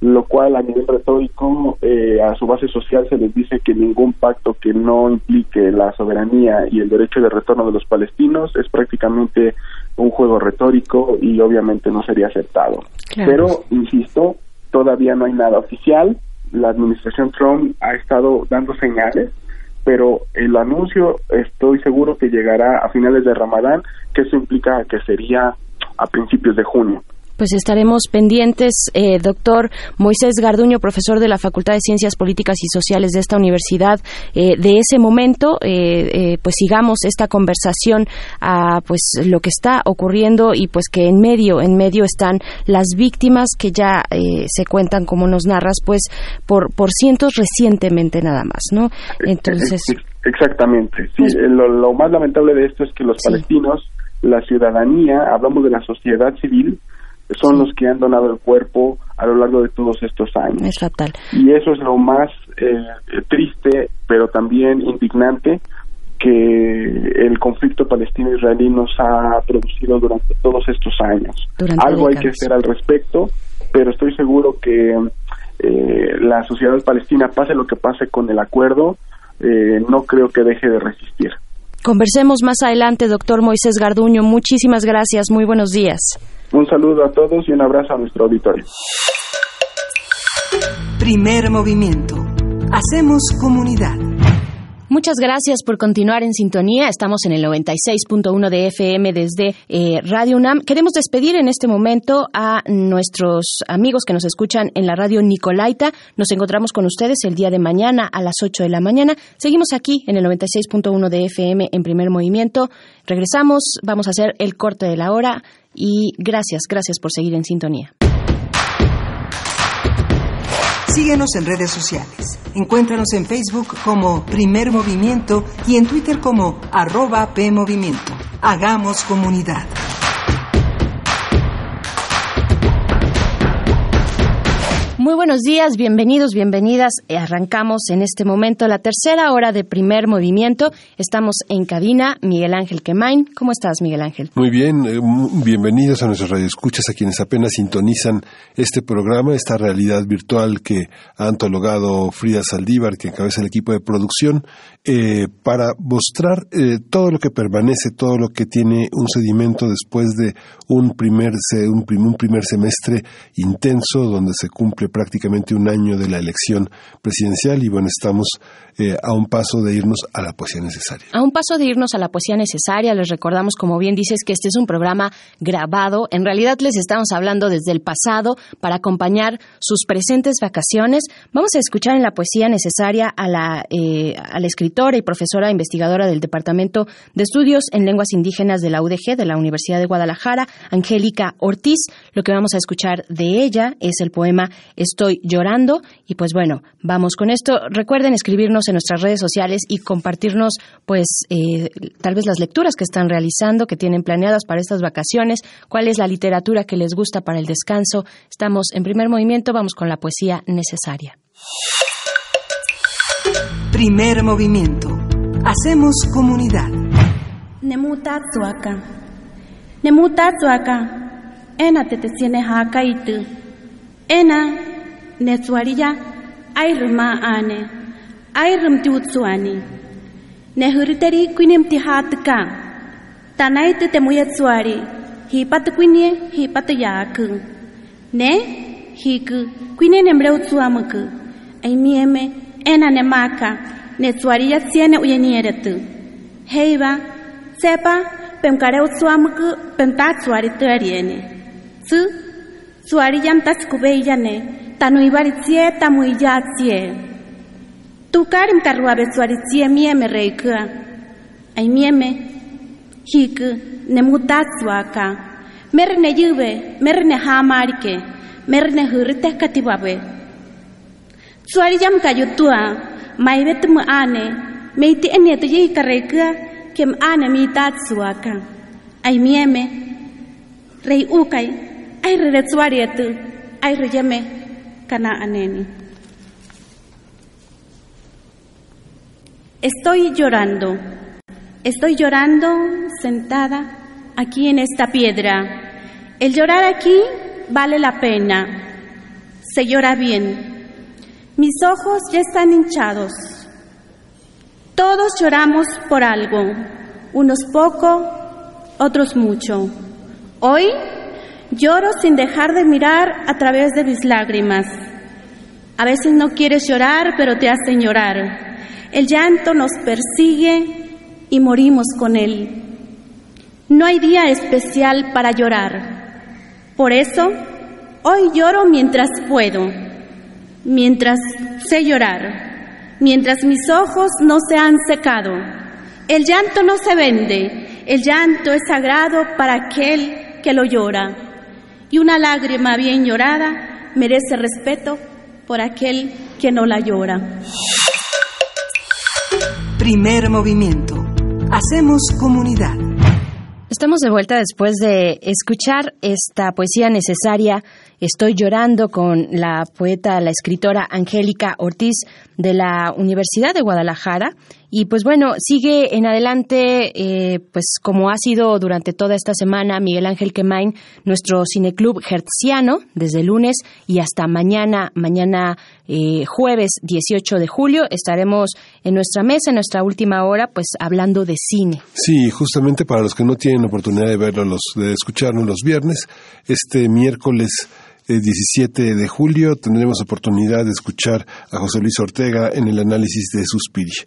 lo cual a nivel retórico eh, a su base social se les dice que ningún pacto que no implique la soberanía y el derecho de retorno de los palestinos es prácticamente un juego retórico y obviamente no sería aceptado. Pero, insisto, todavía no hay nada oficial. La administración Trump ha estado dando señales, pero el anuncio estoy seguro que llegará a finales de Ramadán, que eso implica que sería a principios de junio. Pues estaremos pendientes, eh, doctor Moisés Garduño, profesor de la Facultad de Ciencias Políticas y Sociales de esta universidad, eh, de ese momento, eh, pues sigamos esta conversación a pues lo que está ocurriendo y pues que en medio, en medio están las víctimas que ya se cuentan, como nos narras, pues por por cientos recientemente nada más, ¿no? Entonces. Exactamente. Sí, pues lo, más lamentable de esto es que los palestinos, la ciudadanía, hablamos de la sociedad civil, son los que han donado el cuerpo a lo largo de todos estos años. Es fatal. Y eso es lo más eh, triste, pero también indignante, que el conflicto palestino-israelí nos ha producido durante todos estos años. Algo hay que hacer al respecto, pero estoy seguro que eh, la sociedad palestina, pase lo que pase con el acuerdo, eh, no creo que deje de resistir. Conversemos más adelante, doctor Moisés Garduño. Muchísimas gracias. Muy buenos días. Un saludo a todos y un abrazo a nuestro auditorio. Primer movimiento. Hacemos comunidad. Muchas gracias por continuar en sintonía. Estamos en el 96.1 de FM desde eh, Radio UNAM. Queremos despedir en este momento a nuestros amigos que nos escuchan en la radio Nicolaita. Nos encontramos con ustedes el día de mañana a las 8 de la mañana. Seguimos aquí en el 96.1 de FM en primer movimiento. Regresamos, vamos a hacer el corte de la hora y gracias, gracias por seguir en sintonía. Síguenos en redes sociales. Encuéntranos en Facebook como Primer Movimiento y en Twitter como arroba PMovimiento. Hagamos comunidad. Muy buenos días, bienvenidos, bienvenidas. Eh, arrancamos en este momento la tercera hora de primer movimiento. Estamos en cabina, Miguel Ángel Quemain. ¿Cómo estás, Miguel Ángel? Muy bien, eh, bienvenidos a nuestros radioescuchas, a quienes apenas sintonizan este programa, esta realidad virtual que ha antologado Frida Saldívar, que encabeza el equipo de producción, eh, para mostrar todo lo que permanece, todo lo que tiene un sedimento después de un primer, un primer semestre intenso donde se cumple prácticamente un año de la elección presidencial y bueno, estamos eh, a un paso de irnos a la poesía necesaria. A un paso de irnos a la poesía necesaria, les recordamos, como bien dices, que este es un programa grabado. En realidad les estamos hablando desde el pasado para acompañar sus presentes vacaciones. Vamos a escuchar en la poesía necesaria a la, eh, a y profesora investigadora del Departamento de Estudios en Lenguas Indígenas de la UDG, de la Universidad de Guadalajara, Angélica Ortiz. Lo que vamos a escuchar de ella es el poema Estoy llorando. Y pues bueno, vamos con esto. Recuerden escribirnos en nuestras redes sociales y compartirnos, pues, eh, tal vez las lecturas que están realizando, que tienen planeadas para estas vacaciones, cuál es la literatura que les gusta para el descanso. Estamos en primer movimiento, vamos con la poesía necesaria. Primer movimiento. Hacemos comunidad. Nemuta Nemuta Ena te te Ena netsuariya ayrma ane. Ayrum ti utsuani ne huritari kuinem ti hatka tanai te temuyat suari hi pat kuinye hi pat yak ne hi ku kuine ne mre utsuamuk ai mieme ena ne maka ne suariya siene uyeni eretu heiba sepa pem kare utsuamuk pem ta suari tuariene su suari yam tas kubeyane tanui baritzie tamui jatzie. Tu karim karua besuaritzie mieme reika. Ai mieme hik ne mutatsuaka. Merne yuve, merne hamarike, merne hurite katibabe. Suari jam kayutua, mai betumu ane, meiti ene tu yi kareka, kem ane mi tat suaka ai mieme rei ukai ai re retsuarietu ai re yame kana aneni Estoy llorando, estoy llorando sentada aquí en esta piedra. El llorar aquí vale la pena, se llora bien. Mis ojos ya están hinchados. Todos lloramos por algo, unos poco, otros mucho. Hoy lloro sin dejar de mirar a través de mis lágrimas. A veces no quieres llorar, pero te hacen llorar. El llanto nos persigue y morimos con él. No hay día especial para llorar. Por eso, hoy lloro mientras puedo, mientras sé llorar, mientras mis ojos no se han secado. El llanto no se vende, el llanto es sagrado para aquel que lo llora. Y una lágrima bien llorada merece respeto por aquel que no la llora. Primer movimiento. Hacemos comunidad. Estamos de vuelta después de escuchar esta poesía necesaria. Estoy llorando con la poeta, la escritora Angélica Ortiz de la Universidad de Guadalajara. Y pues bueno, sigue en adelante, eh, pues como ha sido durante toda esta semana, Miguel Ángel Quemain, nuestro cineclub hertziano, desde lunes y hasta mañana, mañana eh, jueves 18 de julio, estaremos en nuestra mesa, en nuestra última hora, pues hablando de cine. Sí, justamente para los que no tienen oportunidad de verlo, los, de escucharnos los viernes, este miércoles 17 eh, de julio tendremos oportunidad de escuchar a José Luis Ortega en el análisis de Suspiria.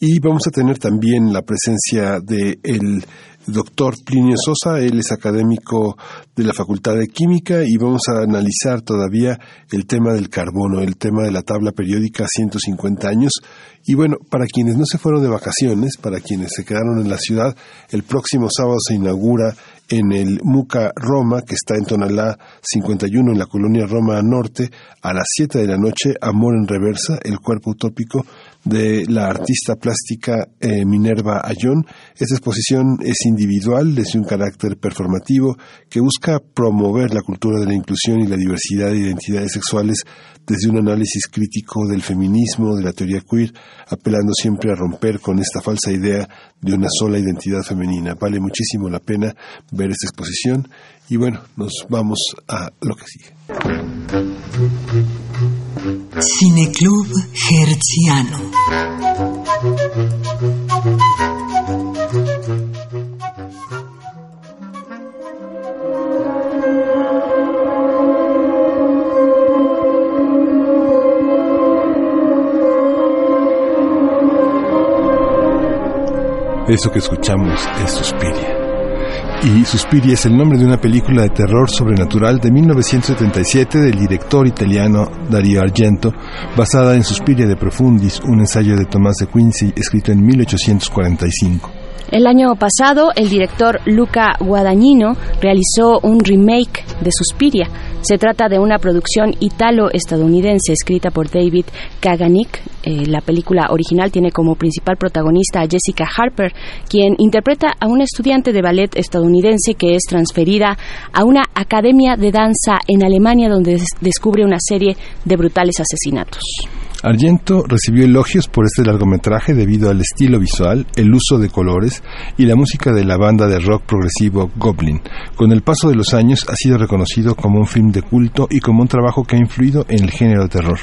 Y vamos a tener también la presencia de el doctor Plinio Sosa, él es académico de la Facultad de Química y vamos a analizar todavía el tema del carbono, el tema de la tabla periódica 150 años. Y bueno, para quienes no se fueron de vacaciones, para quienes se quedaron en la ciudad, el próximo sábado se inaugura en el Muca Roma, que está en Tonalá 51, en la colonia Roma Norte, a las 7 de la noche, Amor en Reversa, el cuerpo utópico de la artista plástica eh, Minerva Ayón. Esta exposición es individual, es un carácter performativo que busca promover la cultura de la inclusión y la diversidad de identidades sexuales desde un análisis crítico del feminismo, de la teoría queer, apelando siempre a romper con esta falsa idea de una sola identidad femenina. Vale muchísimo la pena ver esta exposición y bueno, nos vamos a lo que sigue. Cineclub Herziano. Eso que escuchamos es Suspiria. Y Suspiria es el nombre de una película de terror sobrenatural de 1977 del director italiano Dario Argento, basada en Suspiria de Profundis, un ensayo de Tomás de Quincy escrito en 1845. El año pasado, el director Luca Guadagnino realizó un remake de Suspiria. Se trata de una producción italo-estadounidense escrita por David Kaganik. Eh, la película original tiene como principal protagonista a Jessica Harper, quien interpreta a una estudiante de ballet estadounidense que es transferida a una academia de danza en Alemania donde descubre una serie de brutales asesinatos. Argento recibió elogios por este largometraje debido al estilo visual, el uso de colores y la música de la banda de rock progresivo Goblin. Con el paso de los años ha sido reconocido como un film de culto y como un trabajo que ha influido en el género de terror.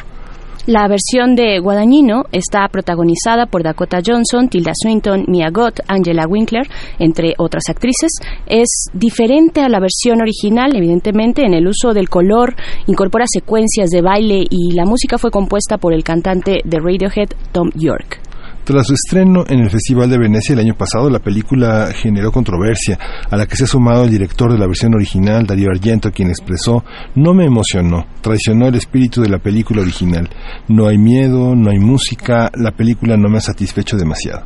La versión de Guadagnino está protagonizada por Dakota Johnson, Tilda Swinton, Mia Goth, Angela Winkler, entre otras actrices. Es diferente a la versión original, evidentemente, en el uso del color, incorpora secuencias de baile y la música fue compuesta por el cantante de Radiohead, Tom York. Tras su estreno en el Festival de Venecia el año pasado, la película generó controversia, a la que se ha sumado el director de la versión original, Darío Argento, quien expresó, no me emocionó, traicionó el espíritu de la película original. No hay miedo, no hay música, la película no me ha satisfecho demasiado.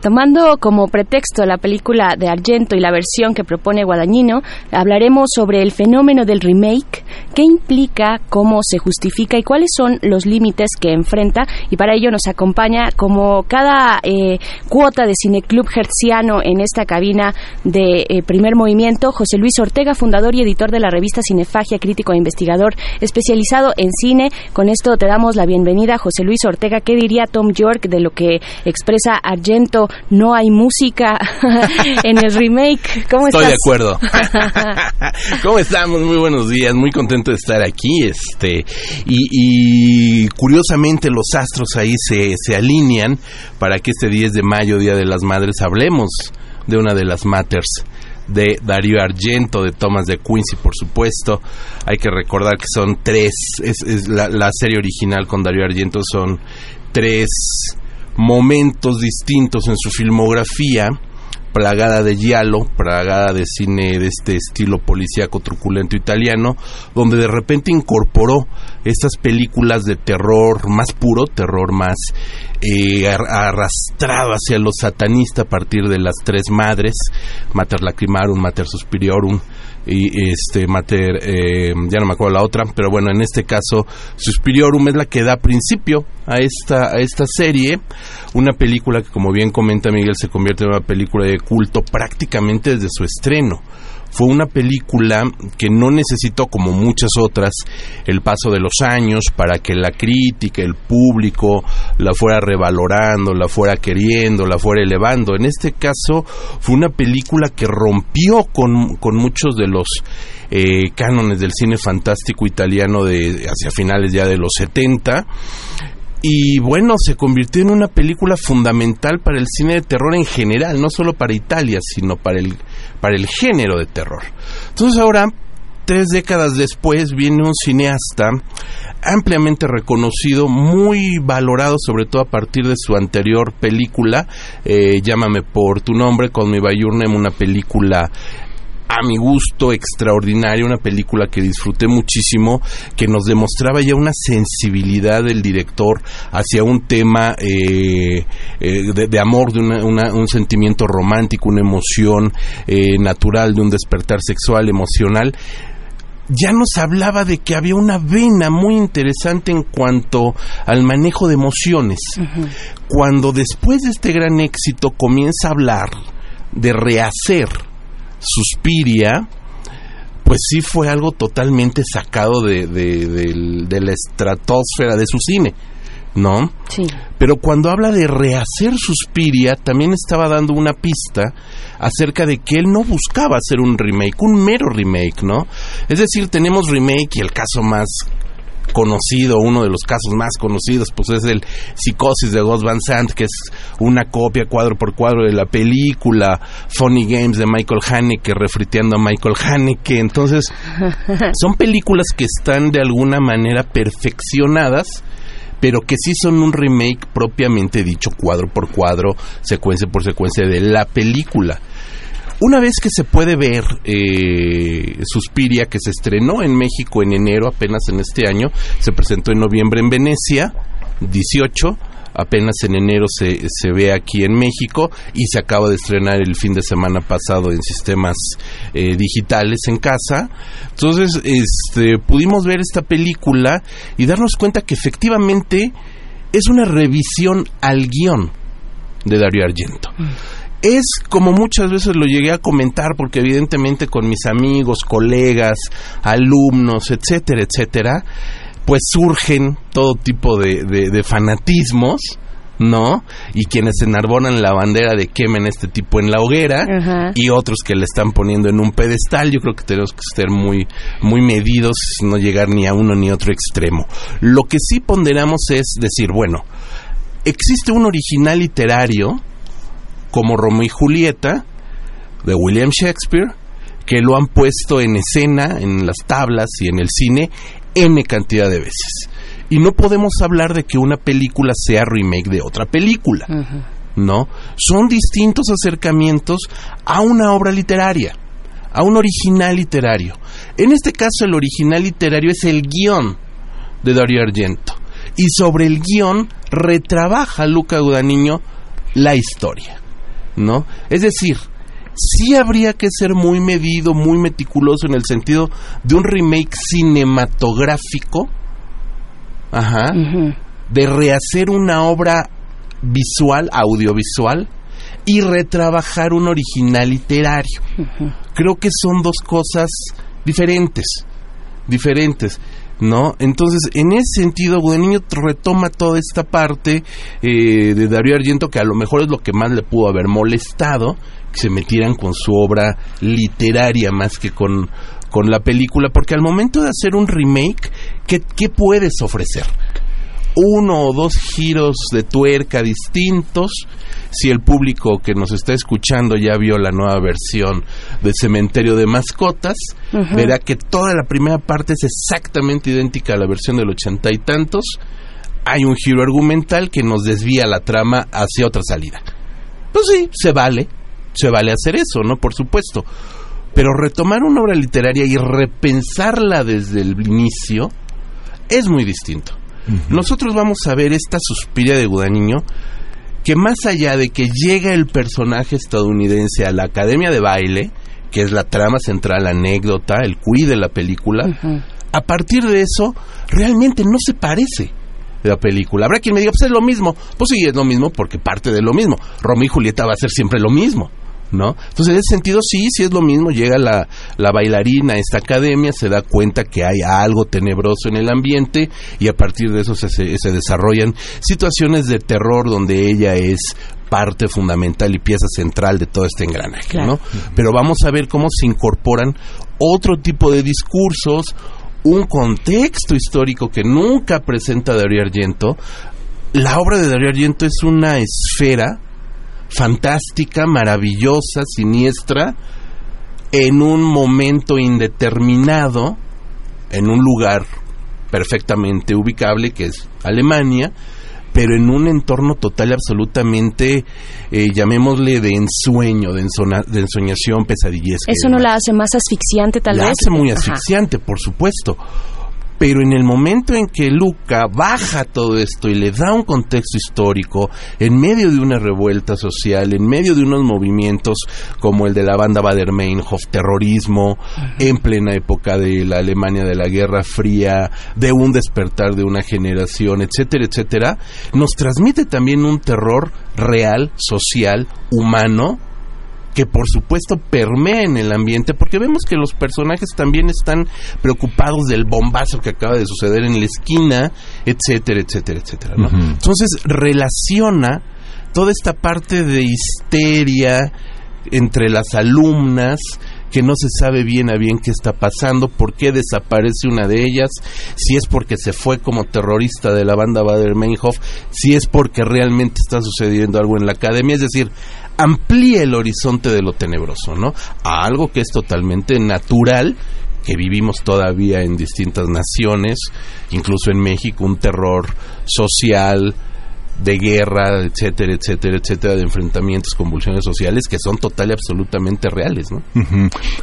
Tomando como pretexto la película de Argento y la versión que propone Guadagnino, hablaremos sobre el fenómeno del remake, qué implica, cómo se justifica y cuáles son los límites que enfrenta. Y para ello nos acompaña, como cada eh, cuota de Cineclub Hertziano en esta cabina de eh, primer movimiento, José Luis Ortega, fundador y editor de la revista Cinefagia, crítico e investigador especializado en cine. Con esto te damos la bienvenida, José Luis Ortega. ¿Qué diría Tom York de lo que expresa Argento no hay música en el remake. ¿Cómo Estoy de acuerdo. ¿Cómo estamos? Muy buenos días, muy contento de estar aquí. Este y, curiosamente los astros ahí se, se alinean para que este 10 de mayo, Día de las Madres, hablemos de una de las matters de Darío Argento, de Thomas de Quincy, por supuesto. Hay que recordar que son tres, es, la, la, serie original con Darío Argento son tres momentos distintos en su filmografía, plagada de giallo, plagada de cine de este estilo policíaco truculento italiano, donde de repente incorporó estas películas de terror más puro, terror más eh, arrastrado hacia lo satanista a partir de las tres madres, Mater Lacrimarum, Mater Suspiriorum, y este Mater, eh, ya no me acuerdo la otra, pero bueno, en este caso Suspiriorum es la que da principio a esta, a esta serie, una película que como bien comenta Miguel se convierte en una película de culto prácticamente desde su estreno fue una película que no necesitó, como muchas otras, el paso de los años para que la crítica, el público la fuera revalorando, la fuera queriendo, la fuera elevando. En este caso fue una película que rompió con, con muchos de los eh, cánones del cine fantástico italiano de hacia finales ya de los 70 y bueno, se convirtió en una película fundamental para el cine de terror en general, no solo para Italia, sino para el, para el género de terror. Entonces ahora, tres décadas después, viene un cineasta ampliamente reconocido, muy valorado, sobre todo a partir de su anterior película, eh, Llámame por tu nombre, con mi Bayurnem, una película a mi gusto extraordinaria, una película que disfruté muchísimo, que nos demostraba ya una sensibilidad del director hacia un tema eh, eh, de, amor, de un sentimiento romántico, una emoción eh, natural, de un despertar sexual, emocional ya nos hablaba de que había una vena muy interesante en cuanto al manejo de emociones. Cuando después de este gran éxito comienza a hablar de rehacer Suspiria, pues sí fue algo totalmente sacado de, de, la estratosfera de su cine, ¿no? Sí. Pero cuando habla de rehacer Suspiria, también estaba dando una pista acerca de que él no buscaba hacer un remake, un mero remake, ¿no? Es decir, tenemos remake y el caso más conocido, uno de los casos más conocidos, pues es el Psicosis de Ghost Van Sant, que es una copia cuadro por cuadro de la película Funny Games de Michael Haneke, refriteando a Michael Haneke. Entonces, son películas que están de alguna manera perfeccionadas pero que sí son un remake propiamente dicho cuadro por cuadro, secuencia por secuencia de la película. Una vez que se puede ver eh, Suspiria, que se estrenó en México en enero, apenas en este año, se presentó en noviembre en Venecia, 18, apenas en enero se, se ve aquí en México y se acaba de estrenar el fin de semana pasado en sistemas eh, digitales en casa. Entonces, este, pudimos ver esta película y darnos cuenta que efectivamente es una revisión al guion de Dario Argento. Mm es como muchas veces lo llegué a comentar, porque evidentemente con mis amigos, colegas, alumnos, etcétera, etcétera, pues surgen todo tipo de, fanatismos. ¿no? Y quienes enarbonan la bandera de quemen este tipo en la hoguera y otros que le están poniendo en un pedestal. Yo creo que tenemos que ser muy, muy medidos, no llegar ni a uno ni a otro extremo. Lo que sí ponderamos es decir, bueno, existe un original literario como Romeo y Julieta de William Shakespeare, que lo han puesto en escena, en las tablas y en el cine N cantidad de veces. Y no podemos hablar de que una película sea remake de otra película. ¿No? Son distintos acercamientos a una obra literaria, a un original literario. En este caso, el original literario es el guion de Dario Argento. Y sobre el guion retrabaja Luca Guadagnino la historia. ¿No? Es decir, sí habría que ser muy medido, muy meticuloso en el sentido de un remake cinematográfico, ajá, de rehacer una obra visual, audiovisual, y retrabajar un original literario. Creo que son dos cosas diferentes, diferentes. ¿No? Entonces, en ese sentido, Niño retoma toda esta parte eh, de Darío Argento, que a lo mejor es lo que más le pudo haber molestado, que se metieran con su obra literaria más que con, con la película, porque al momento de hacer un remake, ¿qué, qué puedes ofrecer? Uno o dos giros de tuerca distintos, si el público que nos está escuchando ya vio la nueva versión de Cementerio de Mascotas, verá que toda la primera parte es exactamente idéntica a la versión del ochenta y tantos. Hay un giro argumental que nos desvía la trama hacia otra salida. Pues sí, se vale, se vale hacer eso, ¿no? Por supuesto. Pero retomar una obra literaria y repensarla desde el inicio es muy distinto. Nosotros vamos a ver esta suspiria de Gudaniño que más allá de que llega el personaje estadounidense a la academia de baile, que es la trama central, la anécdota, el cuide de la película, a partir de eso realmente no se parece de la película. Habrá quien me diga, pues es lo mismo. Pues sí, es lo mismo porque parte de lo mismo. Romeo y Julieta va a ser siempre lo mismo. ¿No? Entonces, en ese sentido, sí, sí es lo mismo. Llega la, la bailarina a esta academia, se da cuenta que hay algo tenebroso en el ambiente y a partir de eso se, se, desarrollan situaciones de terror donde ella es parte fundamental y pieza central de todo este engranaje, ¿no? Pero vamos a ver cómo se incorporan otro tipo de discursos, un contexto histórico que nunca presenta Darío Argento. La obra de Darío Argento es una esfera fantástica, maravillosa, siniestra, en un momento indeterminado, en un lugar perfectamente ubicable que es Alemania, pero en un entorno total absolutamente, eh, llamémosle de ensueño, de, de ensoñación pesadillesca. ¿Eso no la hace más asfixiante tal vez? La hace muy asfixiante, por supuesto pero en el momento en que Luca baja todo esto y le da un contexto histórico, en medio de una revuelta social, en medio de unos movimientos como el de la banda Bader-Meinhof, terrorismo, en plena época de la Alemania de la Guerra Fría, de un despertar de una generación, etcétera, etcétera, nos transmite también un terror real, social, humano, que por supuesto permea en el ambiente, porque vemos que los personajes también están preocupados del bombazo que acaba de suceder en la esquina, etcétera, etcétera, etcétera. Entonces relaciona toda esta parte de histeria entre las alumnas, que no se sabe bien a bien qué está pasando, por qué desaparece una de ellas, si es porque se fue como terrorista de la banda Bader-Meinhof, si es porque realmente está sucediendo algo en la academia, es decir, amplía el horizonte de lo tenebroso, ¿no? A algo que es totalmente natural que vivimos todavía en distintas naciones, incluso en México, un terror social, de guerra, etcétera, etcétera, etcétera, de enfrentamientos, convulsiones sociales que son total y absolutamente reales, ¿no?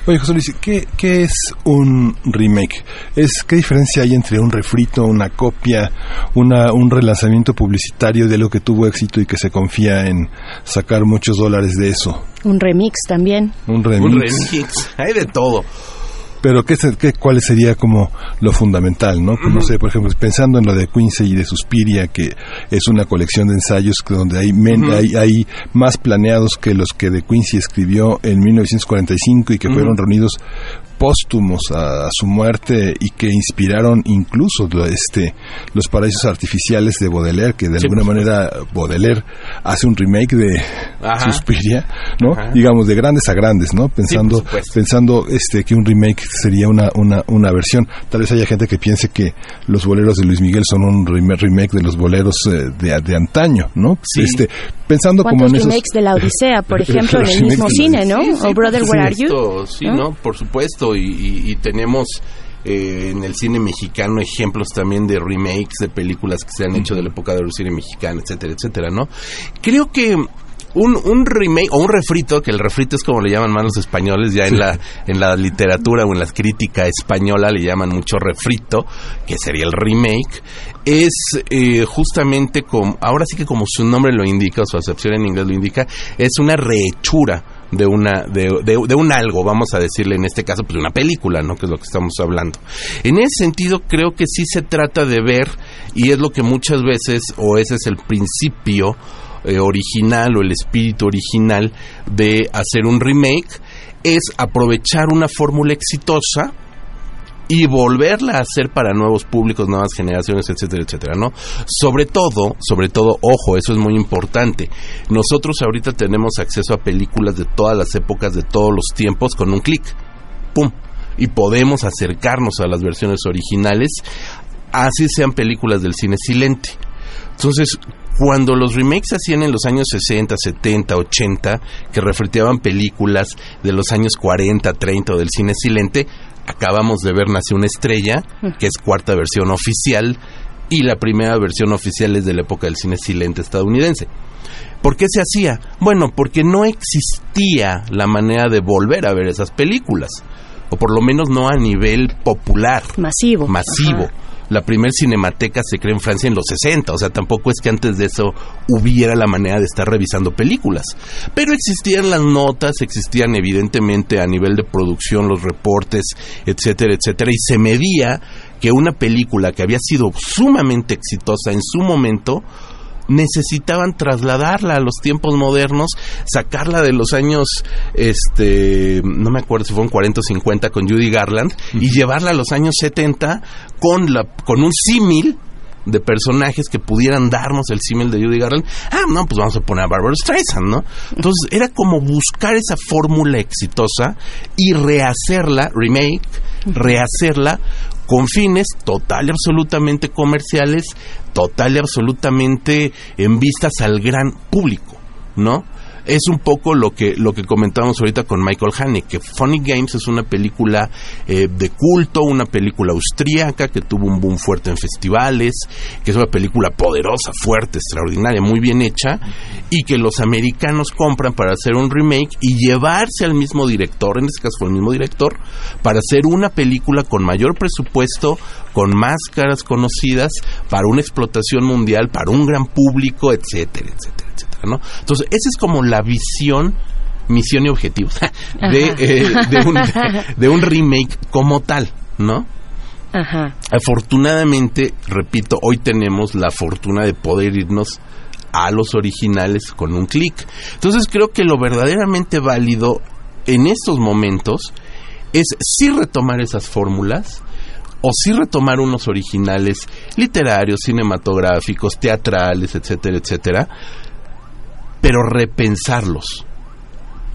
Oye, José Luis, ¿qué, ¿qué, es un remake? ¿Es, ¿Qué diferencia hay entre un refrito, una copia, una, un relanzamiento publicitario de lo que tuvo éxito y que se confía en sacar muchos dólares de eso? Un remix también. Un remix. Un remix. Hay de todo pero ¿qué, qué, ¿cuál sería como lo fundamental? ¿no? no sé, por ejemplo, pensando en lo de Quincy y de Suspiria, que es una colección de ensayos donde hay, hay, hay, más planeados que los que de Quincy escribió en 1945 y que fueron reunidos póstumos a, su muerte y que inspiraron incluso este los paraísos artificiales de Baudelaire que de alguna manera Baudelaire hace un remake de Suspiria no digamos de grandes a grandes no pensando pensando este que un remake sería una, una una versión. Tal vez haya gente que piense que los boleros de Luis Miguel son un remake de los boleros eh, de, de antaño no este pensando como en remakes de la Odisea por ejemplo en el mismo cine no o Brother Where Are You sí no por supuesto y, tenemos eh, en el cine mexicano ejemplos también de remakes de películas que se han hecho de la época del cine mexicano, etcétera, etcétera, ¿no? Creo que un, un remake o un refrito, que el refrito es como le llaman más los españoles, ya en, la, en la literatura o en la crítica española le llaman mucho refrito, que sería el remake, es eh, justamente como, ahora sí que como su nombre lo indica, o su acepción en inglés lo indica, es una rehechura de una de, de, un algo, vamos a decirle en este caso, pues de una película, ¿no? Que es lo que estamos hablando. En ese sentido, creo que sí se trata de ver, y es lo que muchas veces, o ese es el principio eh, original o el espíritu original de hacer un remake, es aprovechar una fórmula exitosa y volverla a hacer para nuevos públicos, nuevas generaciones, etcétera, etcétera, ¿no? Sobre todo, sobre todo, ojo, eso es muy importante. Nosotros ahorita tenemos acceso a películas de todas las épocas, de todos los tiempos, con un clic. ¡Pum! Y podemos acercarnos a las versiones originales, así sean películas del cine silente. Entonces, cuando los remakes hacían en los años 60, 70, 80, que reflejaban películas de los años 40, 30 o del cine silente, acabamos de ver Nace una estrella, que es cuarta versión oficial, y la primera versión oficial es de la época del cine silente estadounidense. ¿Por qué se hacía? Bueno, porque no existía la manera de volver a ver esas películas, o por lo menos no a nivel popular. Masivo. Masivo la primer cinemateca se creó en Francia en los 60, o sea, tampoco es que antes de eso hubiera la manera de estar revisando películas. Pero existían las notas, existían evidentemente a nivel de producción los reportes, etcétera, etcétera, y se medía que una película que había sido sumamente exitosa en su momento, necesitaban trasladarla a los tiempos modernos, sacarla de los años, este, no me acuerdo si fueron 40 o 50 con Judy Garland, y llevarla a los años 70 con, la, con un símil de personajes que pudieran darnos el símil de Judy Garland. Ah, no, pues vamos a poner a Barbara Streisand, ¿no? Entonces era como buscar esa fórmula exitosa y rehacerla, remake, rehacerla con fines total y absolutamente comerciales, total y absolutamente en vistas al gran público, ¿no? Es un poco lo que lo que comentábamos ahorita con Michael Haneke, que Funny Games es una película eh, de culto, una película austríaca que tuvo un boom fuerte en festivales, que es una película poderosa, fuerte, extraordinaria, muy bien hecha, y que los americanos compran para hacer un remake y llevarse al mismo director, en este caso fue el mismo director, para hacer una película con mayor presupuesto, con máscaras conocidas, para una explotación mundial, para un gran público, etcétera, etcétera, ¿no? Entonces, esa es como la visión misión y objetivo de, eh, de, un, de, un, remake como tal, ¿no? Ajá. Afortunadamente, repito, hoy tenemos la fortuna de poder irnos a los originales con un clic. Entonces creo que lo verdaderamente válido en estos momentos es sí retomar esas fórmulas, o sí retomar unos originales literarios, cinematográficos, teatrales, etcétera, etcétera, pero repensarlos,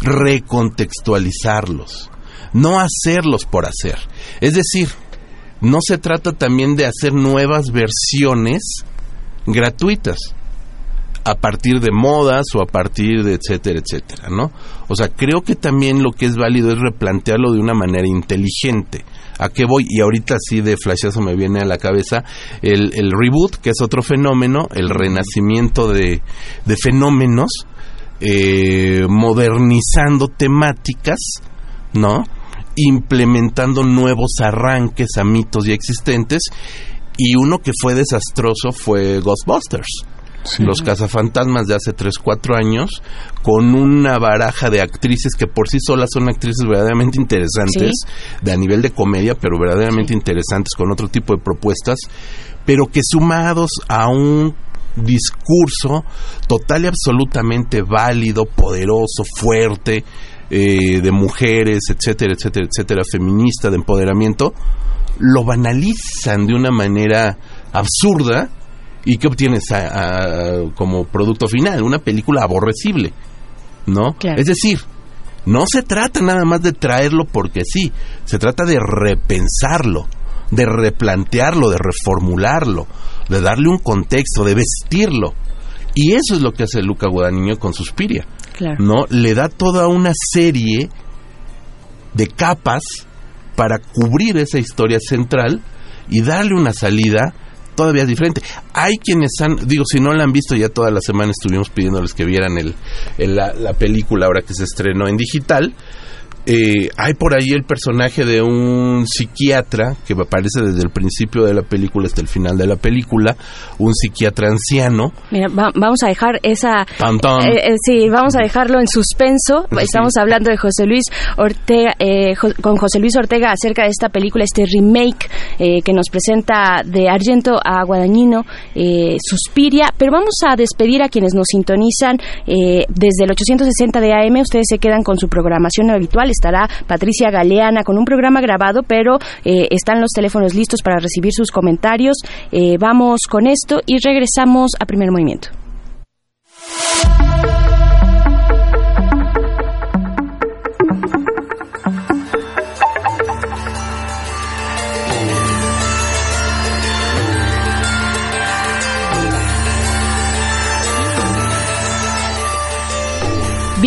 recontextualizarlos, no hacerlos por hacer. Es decir, no se trata también de hacer nuevas versiones gratuitas a partir de modas o a partir de etcétera, etcétera, ¿no? O sea, creo que también lo que es válido es replantearlo de una manera inteligente. ¿A qué voy? Y ahorita sí de flashazo me viene a la cabeza el, reboot, que es otro fenómeno, el renacimiento de fenómenos, eh, modernizando temáticas, ¿no? Implementando nuevos arranques a mitos ya existentes. Y uno que fue desastroso fue Ghostbusters los cazafantasmas de hace 3, 4 años, con una baraja de actrices que por sí solas son actrices verdaderamente interesantes, de a nivel de comedia, pero verdaderamente interesantes, con otro tipo de propuestas, pero que sumados a un discurso total y absolutamente válido, poderoso, fuerte, eh, de mujeres, etcétera, etcétera, etcétera, feminista, de empoderamiento, lo banalizan de una manera absurda ¿Y qué obtienes como producto final? Una película aborrecible, ¿no? Es decir, no se trata nada más de traerlo porque sí, se trata de repensarlo, de replantearlo, de reformularlo, de darle un contexto, de vestirlo. Y eso es lo que hace Luca Guadagnino con Suspiria. ¿No? Le da toda una serie de capas para cubrir esa historia central y darle una salida todavía diferente. Hay quienes han, digo, si no la han visto, ya toda la semana estuvimos pidiéndoles que vieran el, la, la película ahora que se estrenó en digital. Eh, hay por ahí el personaje de un psiquiatra que aparece desde el principio de la película hasta el final de la película, un psiquiatra anciano. Mira, va- vamos a dejar esa... Eh, eh, sí, vamos a dejarlo en suspenso. Sí. Estamos hablando de José Luis Ortega, eh, Jo- con José Luis Ortega acerca de esta película, este remake eh, que nos presenta de Argento a Guadañino, eh, Suspiria. Pero vamos a despedir a quienes nos sintonizan eh, desde el 860 de AM. Ustedes se quedan con su programación habitual. Estará Patricia Galeana con un programa grabado, pero eh, están los teléfonos listos para recibir sus comentarios. Eh, vamos con esto y regresamos a primer movimiento.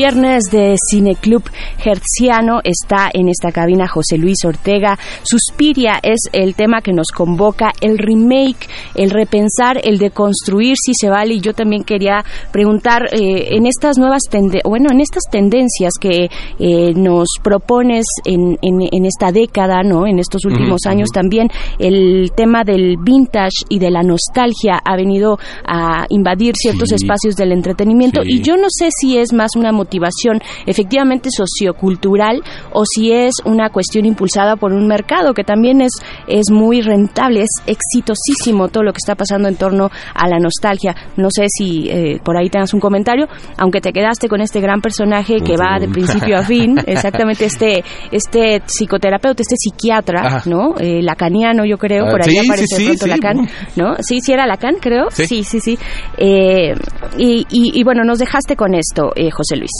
Viernes de Cineclub Hertziano está en esta cabina José Luis Ortega. Suspiria es el tema que nos convoca, el remake, el repensar, el de construir si se vale. Y yo también quería preguntar eh, en estas nuevas tende bueno, en estas tendencias que eh, nos propones en, en, en esta década, ¿no? En estos últimos años también el tema del vintage y de la nostalgia ha venido a invadir ciertos Sí. espacios del entretenimiento Sí. y yo no sé si es más una motivación efectivamente sociocultural o si es una cuestión impulsada por un mercado que también es, es muy rentable, es exitosísimo todo lo que está pasando en torno a la nostalgia. No sé si eh, por ahí tengas un comentario, aunque te quedaste con este gran personaje que va de principio a fin, exactamente este, este psicoterapeuta, este psiquiatra, Ajá. ¿no? Eh, lacaniano yo creo, Ah, por ahí sí, aparece sí, pronto sí. Lacan, ¿no? Sí, sí era Lacan, creo. Sí. Sí, sí, sí. Eh, y, y- y bueno, nos dejaste con esto, eh, José Luis.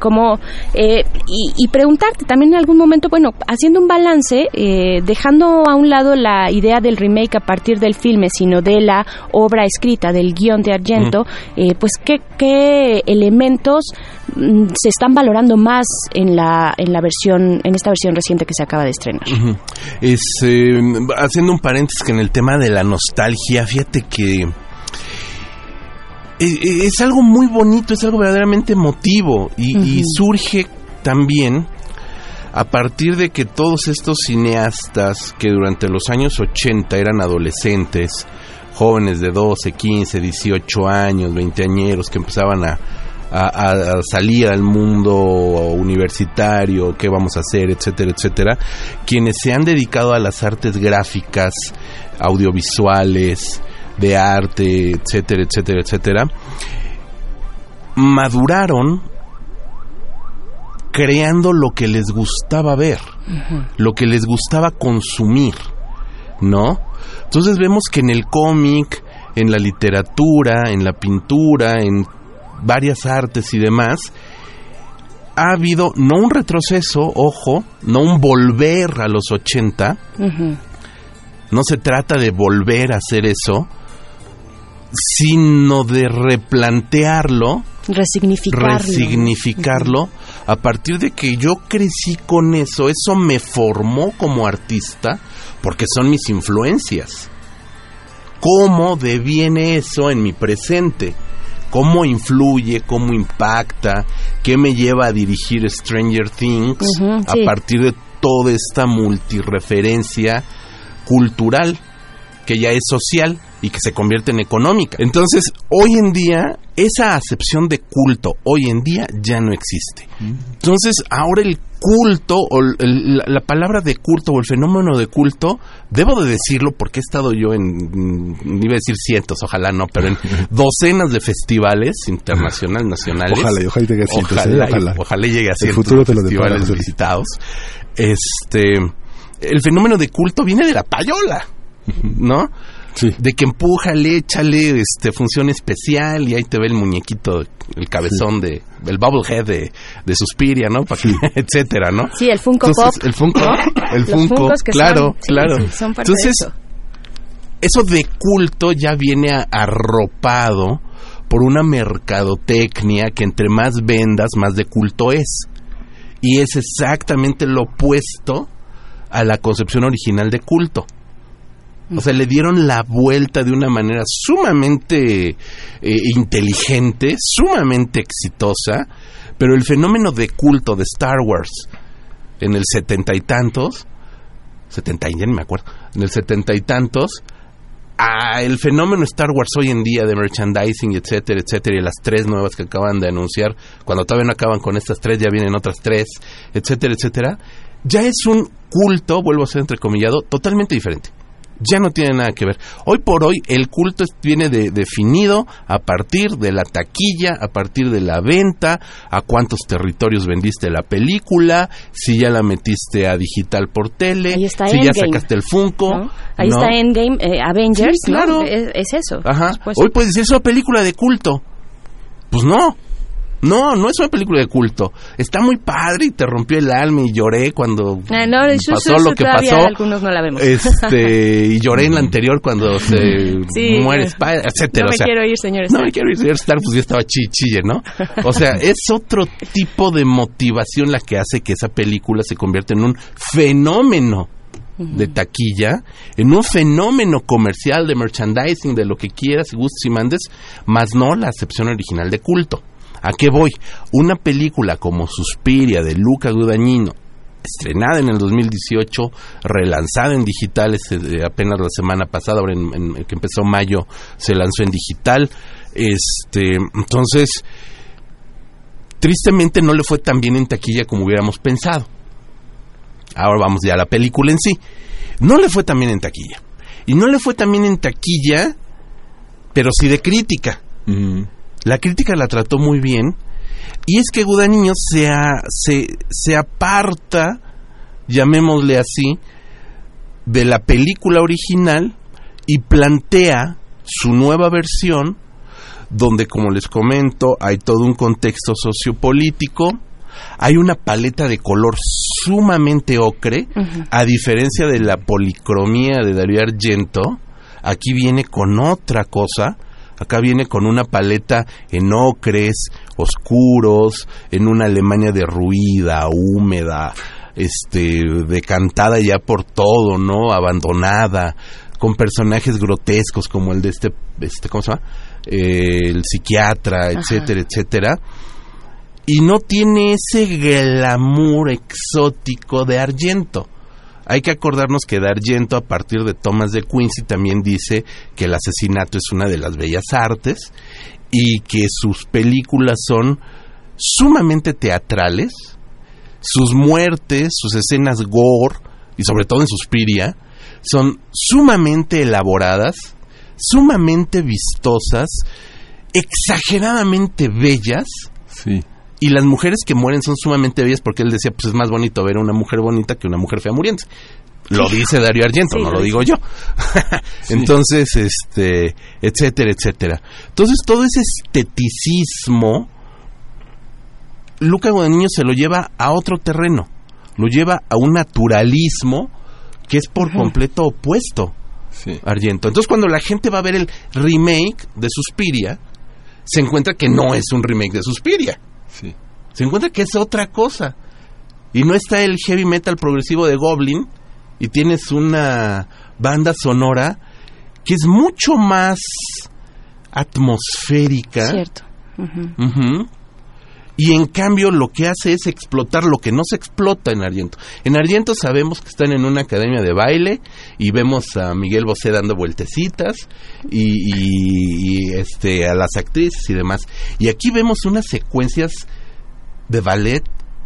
Como, eh, y, y preguntarte también en algún momento, bueno, haciendo un balance, eh, dejando a un lado la idea del remake a partir del filme, sino de la obra escrita, del guion de Argento, eh, pues ¿qué, qué elementos mm, se están valorando más en la, en la versión, en esta versión reciente que se acaba de estrenar. Es, eh, haciendo un paréntesis que en el tema de la nostalgia, fíjate que es, algo muy bonito, es algo verdaderamente emotivo y, surge también a partir de que todos estos cineastas que durante los años 80 eran adolescentes, jóvenes de 12, 15, 18 años, 20 añeros que empezaban a, a- a- a salir al mundo universitario, qué vamos a hacer, etcétera, etcétera, quienes se han dedicado a las artes gráficas, audiovisuales, de arte, etcétera, etcétera, etcétera, maduraron creando lo que les gustaba ver, lo que les gustaba consumir, ¿no? Entonces vemos que en el cómic, en la literatura, en la pintura, en varias artes y demás, ha habido no un retroceso, ojo, no un volver a los 80, no se trata de volver a hacer eso, sino de replantearlo, Resignificarlo. resignificarlo, a partir de que yo crecí con eso, eso me formó como artista, porque son mis influencias. ¿Cómo deviene eso en mi presente? ¿Cómo influye? ¿Cómo impacta? ¿Qué me lleva a dirigir Stranger Things a sí. partir de toda esta multireferencia cultural que ya es social y que se convierte en económica. Entonces, hoy en día, esa acepción de culto, hoy en día ya no existe. Entonces, ahora el culto, o el- la, la palabra de culto o el fenómeno de culto, debo de decirlo porque he estado yo en, mm, iba a decir cientos, ojalá no, pero en docenas de festivales internacionales, nacionales. Ojalá, ojalá llegue a cientos, Ojalá, ¿eh? y- Ojalá. ojalá llegue a cientos de depara, festivales visitados. Este, el fenómeno de culto viene de la payola, ¿no? De que empújale, échale este, función especial y ahí te ve el muñequito, el cabezón de, el bubblehead de, de Suspiria, ¿no? Pa' que- etcétera, ¿no? Sí, el Funko Entonces, Pop. El Funko, ¿no? el Funko, claro, son- claro. sí, son parte de Entonces, eso. eso de culto ya viene a- arropado por una mercadotecnia que entre más vendas, más de culto es. Y es exactamente lo opuesto a la concepción original de culto. O sea, le dieron la vuelta de una manera sumamente eh, inteligente, sumamente exitosa, pero el fenómeno de culto de Star Wars en el setenta y tantos, setenta y ya ni me acuerdo, en el setenta y tantos, a el fenómeno Star Wars hoy en día de merchandising, etcétera, etcétera, y las tres nuevas que acaban de anunciar, cuando todavía no acaban con estas tres, ya vienen otras tres, etcétera, etcétera, ya es un culto, vuelvo a ser entrecomillado, totalmente diferente ya no tiene nada que ver. Hoy por hoy el culto viene de, definido a partir de la taquilla, a partir de la venta, a cuántos territorios vendiste la película, si ya la metiste a digital por tele, si ya sacaste el Funko. Ahí está Endgame, eh, Avengers, claro. Es, eso. Hoy puedes decir, es una película de culto. Pues no, no, no es una película de culto. Está muy padre y te rompió el alma y lloré cuando ah, pasó lo que pasó. Algunos no la vemos. Este, y lloré en la anterior cuando se muere Spider, etcétera. No me quiero ir, señor No me quiero ir, señor Star, pues ya estaba chille, ¿no? O sea, es otro tipo de motivación la que hace que esa película se convierta en un fenómeno de taquilla, en un fenómeno comercial de merchandising, de lo que quieras y gustes y mandes, más no la acepción original de culto. ¿A qué voy? Una película como Suspiria de Luca Guadagnino, estrenada en el 2018, relanzada en digitales eh, apenas la semana pasada, ahora en, que empezó mayo se lanzó en digital. Este, entonces, tristemente no le fue tan bien en taquilla como hubiéramos pensado. Ahora vamos ya a la película en sí. No le fue tan bien en taquilla. Y no le fue tan bien en taquilla, pero sí de crítica. La crítica la trató muy bien. Y es que Gudaño se, se, se aparta, llamémosle así, de la película original y plantea su nueva versión, donde, como les comento, hay todo un contexto sociopolítico, hay una paleta de color sumamente ocre, a diferencia de la policromía de Darío Argento, aquí viene con otra cosa, Acá viene con una paleta en ocres, oscuros, en una Alemania derruida, húmeda, este, decantada ya por todo, ¿no? Abandonada, con personajes grotescos como el de este, este ¿cómo se llama? Eh, el psiquiatra, etcétera, etcétera. Y no tiene ese glamour exótico de Argento. Hay que acordarnos que D'Argento, a partir de Thomas de Quincy, también dice que el asesinato es una de las bellas artes y que sus películas son sumamente teatrales, sus muertes, sus escenas gore, y sobre todo en Suspiria, son sumamente elaboradas, sumamente vistosas, exageradamente bellas. Sí y las mujeres que mueren son sumamente bellas porque él decía, pues es más bonito ver a una mujer bonita que una mujer fea muriendo. Lo dice Darío Argento, no lo digo yo. Entonces, este, etcétera, etcétera. Entonces, todo ese esteticismo, Luca Guadagnino se lo lleva a otro terreno. Lo lleva a un naturalismo que es por completo opuesto. Argento. Entonces, cuando la gente va a ver el remake de Suspiria, se encuentra que no es un remake de Suspiria se encuentra que es otra cosa. Y no está el heavy metal progresivo de Goblin y tienes una banda sonora que es mucho más atmosférica. Cierto. Y en cambio lo que hace es explotar lo que no se explota en Argento. En Argento sabemos que están en una academia de baile y vemos a Miguel Bosé dando vueltecitas y, este a las actrices y demás. Y aquí vemos unas secuencias de ballet,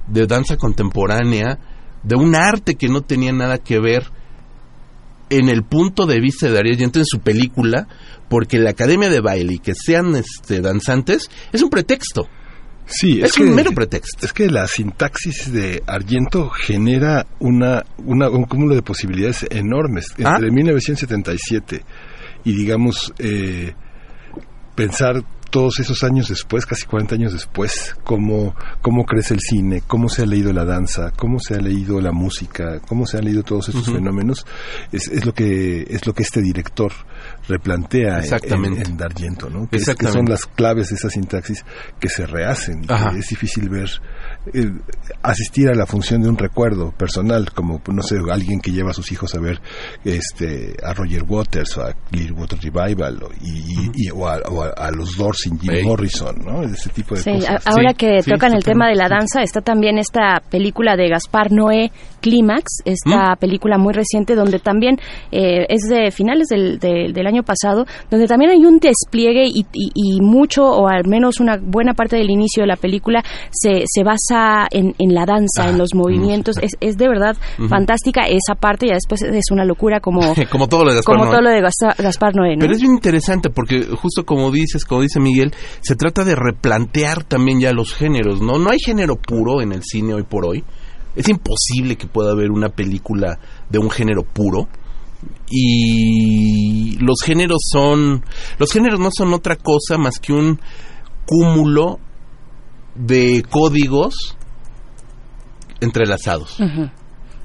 de danza contemporánea, de un arte que no tenía nada que ver en el punto de vista de Argento en su película, porque la academia de baile y que sean este, danzantes es un pretexto. Sí, es, un mero pretexto. Es que la sintaxis de Argento genera una, un cúmulo de posibilidades enormes. Ah. Entre 1977 y, digamos, eh, pensar todos esos años después, casi 40 años después, cómo, cómo crece el cine, cómo se ha leído la danza, cómo se ha leído la música, cómo se han leído todos esos fenómenos, es, es, lo que, es lo que este director replantea Exactamente. En, en D'Argento, ¿no? Que, es, que, son las claves de esa sintaxis que se rehacen. Es difícil ver, eh, asistir a la función de un recuerdo personal, como, no sé, alguien que lleva a sus hijos a ver este, a Roger Waters o a Clearwater Revival o, y, y, o, a, o, a, los Doors sin Jim hey. Morrison, ¿no? Ese tipo de sí, cosas. Ahora sí, que sí, tocan el tema de la danza, está también esta película de Gaspar Noé, Clímax, esta ¿Mm? película muy reciente donde también eh, es de finales del, de, del, año pasado, donde también hay un despliegue y, y, y, mucho, o al menos una buena parte del inicio de la película, se, se basa en, en la danza, ah, en los movimientos. Es, es, de verdad uh -huh. fantástica esa parte, y después es una locura como, como todo lo de Gaspar como Noé. Todo lo de Gaspar, Gaspar Noé ¿no? Pero es bien interesante porque justo como dices, como dice Miguel, se trata de replantear también ya los géneros, ¿no? No hay género puro en el cine hoy por hoy. Es imposible que pueda haber una película de un género puro y los géneros son los géneros no son otra cosa más que un cúmulo de códigos entrelazados. Uh -huh.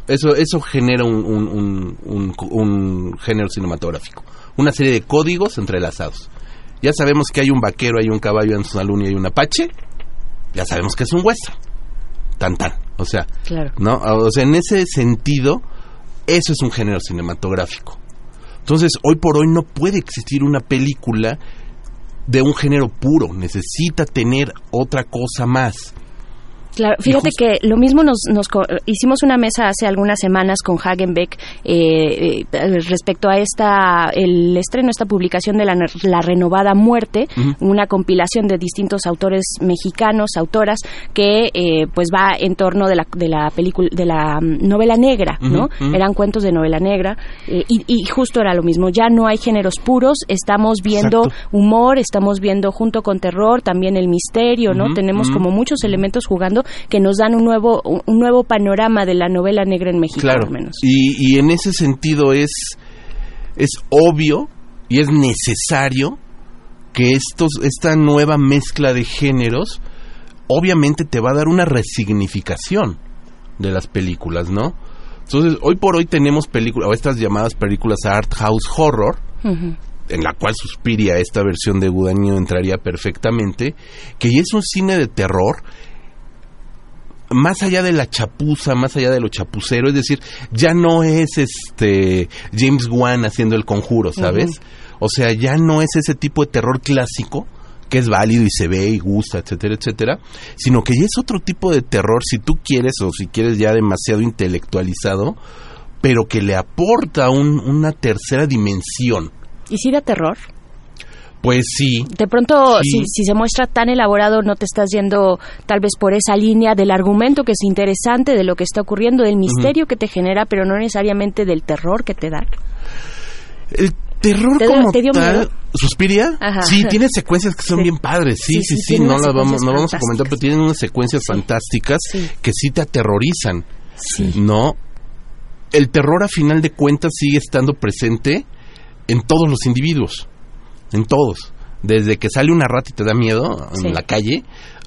Eso eso genera un, un, un, género cinematográfico, una serie de códigos entrelazados. Ya sabemos que hay un vaquero, hay un caballo en su salón y hay un apache. Ya sabemos que es un western. Tan tan. O sea, claro. ¿no? O sea, en ese sentido, eso es un género cinematográfico. Entonces, hoy por hoy no puede existir una película de un género puro. Necesita tener otra cosa más. Claro, fíjate que lo mismo nos, nos, hicimos una mesa hace algunas semanas con Hagenbeck eh, eh, respecto a esta el estreno, esta publicación de la, la renovada muerte, uh -huh. una compilación de distintos autores mexicanos, autoras que eh, pues va en torno de la de la película de la novela negra, uh -huh, ¿no? Uh -huh. Eran cuentos de novela negra eh, y, y, justo era lo mismo. Ya no hay géneros puros, estamos viendo Exacto. humor, estamos viendo junto con terror también el misterio, ¿no? Tenemos como muchos elementos jugando que nos dan un nuevo un nuevo panorama de la novela negra en México claro. al menos. Y, y en ese sentido es es obvio y es necesario que estos esta nueva mezcla de géneros obviamente te va a dar una resignificación de las películas, ¿no? Entonces, hoy por hoy tenemos películas, o estas llamadas películas art house horror, uh -huh en la cual Suspiria, esta versión de Gudaño entraría perfectamente, que es un cine de terror más allá de la chapuza, más allá de lo chapucero, es decir, ya no es este James Wan haciendo el conjuro, ¿sabes? Uh -huh. O sea, ya no es ese tipo de terror clásico que es válido y se ve y gusta, etcétera, etcétera, sino que ya es otro tipo de terror si tú quieres o si quieres ya demasiado intelectualizado, pero que le aporta un, una tercera dimensión. ¿Y si da terror? Pues sí. De pronto, sí. si, si, se muestra tan elaborado, no te estás yendo tal vez por esa línea del argumento que es interesante, de lo que está ocurriendo, del misterio uh -huh. que te genera, pero no necesariamente del terror que te da. El terror ¿Te, como te dio tal, miedo? ¿Suspiria? Ajá. Sí, tiene secuencias que son sí. bien padres, sí, sí, sí, sí, sí no las vamos, no vamos a comentar, pero tienen unas secuencias fantásticas que sí te aterrorizan, ¿no? El terror a final de cuentas sigue estando presente en todos los individuos en todos. Desde que sale una rata y te da miedo en sí. la calle,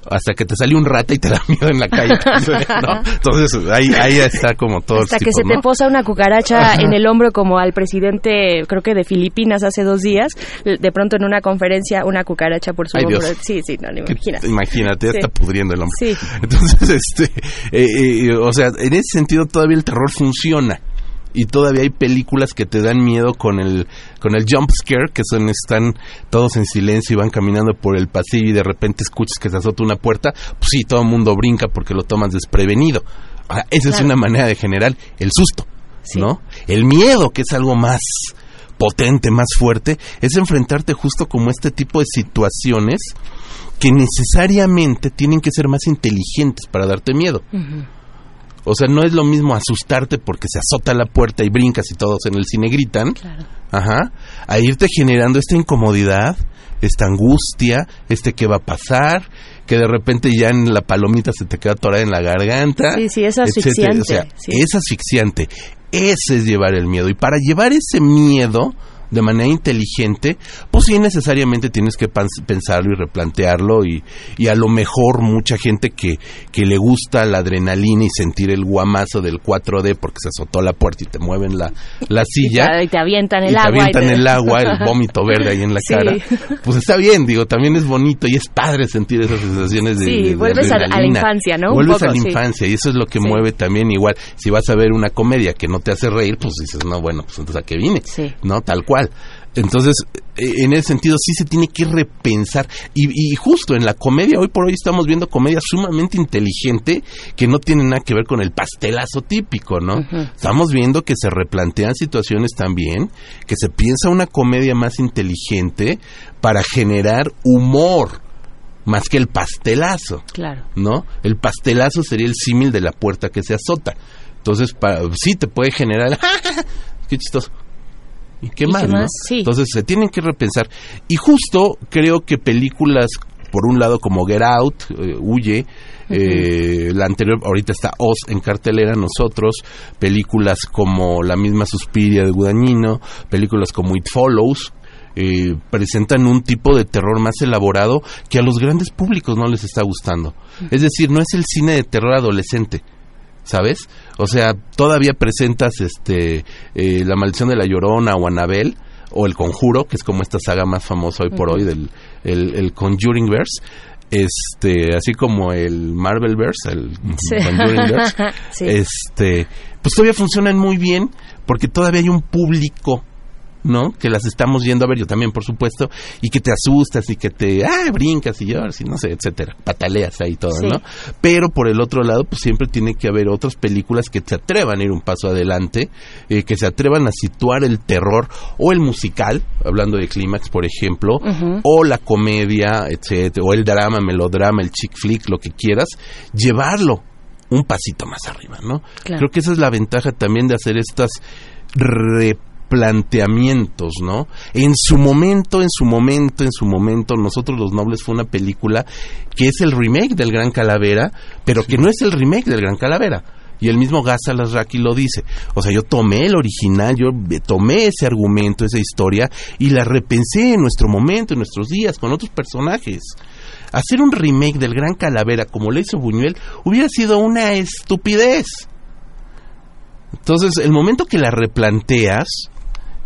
hasta que te sale un rata y te da miedo en la calle. ¿no? Entonces ahí, ahí está como todo. Hasta que tipo, se ¿no? te posa una cucaracha en el hombro como al presidente, creo que de Filipinas hace dos días, de pronto en una conferencia una cucaracha por su Ay, hombro. Dios. Sí, sí, no, no imagínate. Imagínate, ya sí. está pudriendo el hombro. Sí. Entonces, este, eh, eh, o sea, en ese sentido todavía el terror funciona y todavía hay películas que te dan miedo con el con el jump scare que son están todos en silencio y van caminando por el pasillo y de repente escuchas que se azota una puerta pues sí todo el mundo brinca porque lo tomas desprevenido esa claro. es una manera de generar el susto sí. no el miedo que es algo más potente más fuerte es enfrentarte justo como este tipo de situaciones que necesariamente tienen que ser más inteligentes para darte miedo uh -huh. O sea, no es lo mismo asustarte porque se azota la puerta y brincas y todos en el cine gritan. Claro. Ajá. A irte generando esta incomodidad, esta angustia, este qué va a pasar, que de repente ya en la palomita se te queda atorada en la garganta. Sí, sí, es asfixiante. O sea, sí. es asfixiante. Ese es llevar el miedo. Y para llevar ese miedo de manera inteligente, pues sí necesariamente tienes que pensarlo y replantearlo y, y a lo mejor mucha gente que, que le gusta la adrenalina y sentir el guamazo del 4D porque se azotó la puerta y te mueven la, la silla y te avientan el y agua te avientan el agua, el vómito verde ahí en la cara, pues está bien, digo, también es bonito y es padre sentir esas sensaciones de, sí, vuelves a, la infancia, ¿no? Vuelves a la infancia y eso es lo que mueve también igual, si vas a ver una comedia que no te hace reír, pues dices, no, bueno, pues entonces a qué vine, ¿no? Tal cual. Entonces, e, en ese sentido sí se tiene que repensar. Y, justo en la comedia, hoy por hoy estamos viendo comedia sumamente inteligente que no tiene nada que ver con el pastelazo típico, ¿no? Estamos viendo que se replantean situaciones también, que se piensa una comedia más inteligente para generar humor más que el pastelazo. Claro. ¿No? El pastelazo sería el símil de la puerta que se azota. Entonces, sí te puede generar. ¡Qué chistoso! ¿Y qué más? Entonces se tienen que repensar. Y justo creo que películas, por un lado como Get Out, eh, Huye, eh, la anterior, ahorita está Oz en cartelera, nosotros, películas como la misma Suspiria de Gudañino, películas como It Follows, eh, presentan un tipo de terror más elaborado que a los grandes públicos no les está gustando. Es decir, no es el cine de terror adolescente, ¿sabes? O sea, todavía presentas este eh, La maldición de la Llorona o Anabel o El Conjuro, que es como esta saga más famosa hoy por hoy del el, el Conjuring Verse este así como el Marvel Verse el Conjuring Verse este pues todavía funcionan muy bien porque todavía hay un público ¿no? Que las estamos yendo a ver, yo también, por supuesto, y que te asustas y que te, ah, brincas y lloras y no sé, etcétera, pataleas ahí todo, ¿no? Pero por el otro lado, pues siempre tiene que haber otras películas que te atrevan a ir un paso adelante, eh, que se atrevan a situar el terror o el musical, hablando de clímax, por ejemplo, o la comedia, etcétera, o el drama, melodrama, el chick flick, lo que quieras, llevarlo un pasito más arriba, ¿no? Creo que esa es la ventaja también de hacer estas planteamientos, ¿no? En su momento, en su momento, en su momento, Nosotros los Nobles fue una película que es el remake del Gran Calavera, pero que no es el remake del Gran Calavera. Y el mismo Ghazal Raki lo dice. O sea, yo tomé el original, yo tomé ese argumento, esa historia, y la repensé en nuestro momento, en nuestros días, con otros personajes. Hacer un remake del Gran Calavera como lo hizo Buñuel hubiera sido una estupidez. Entonces, el momento que la replanteas,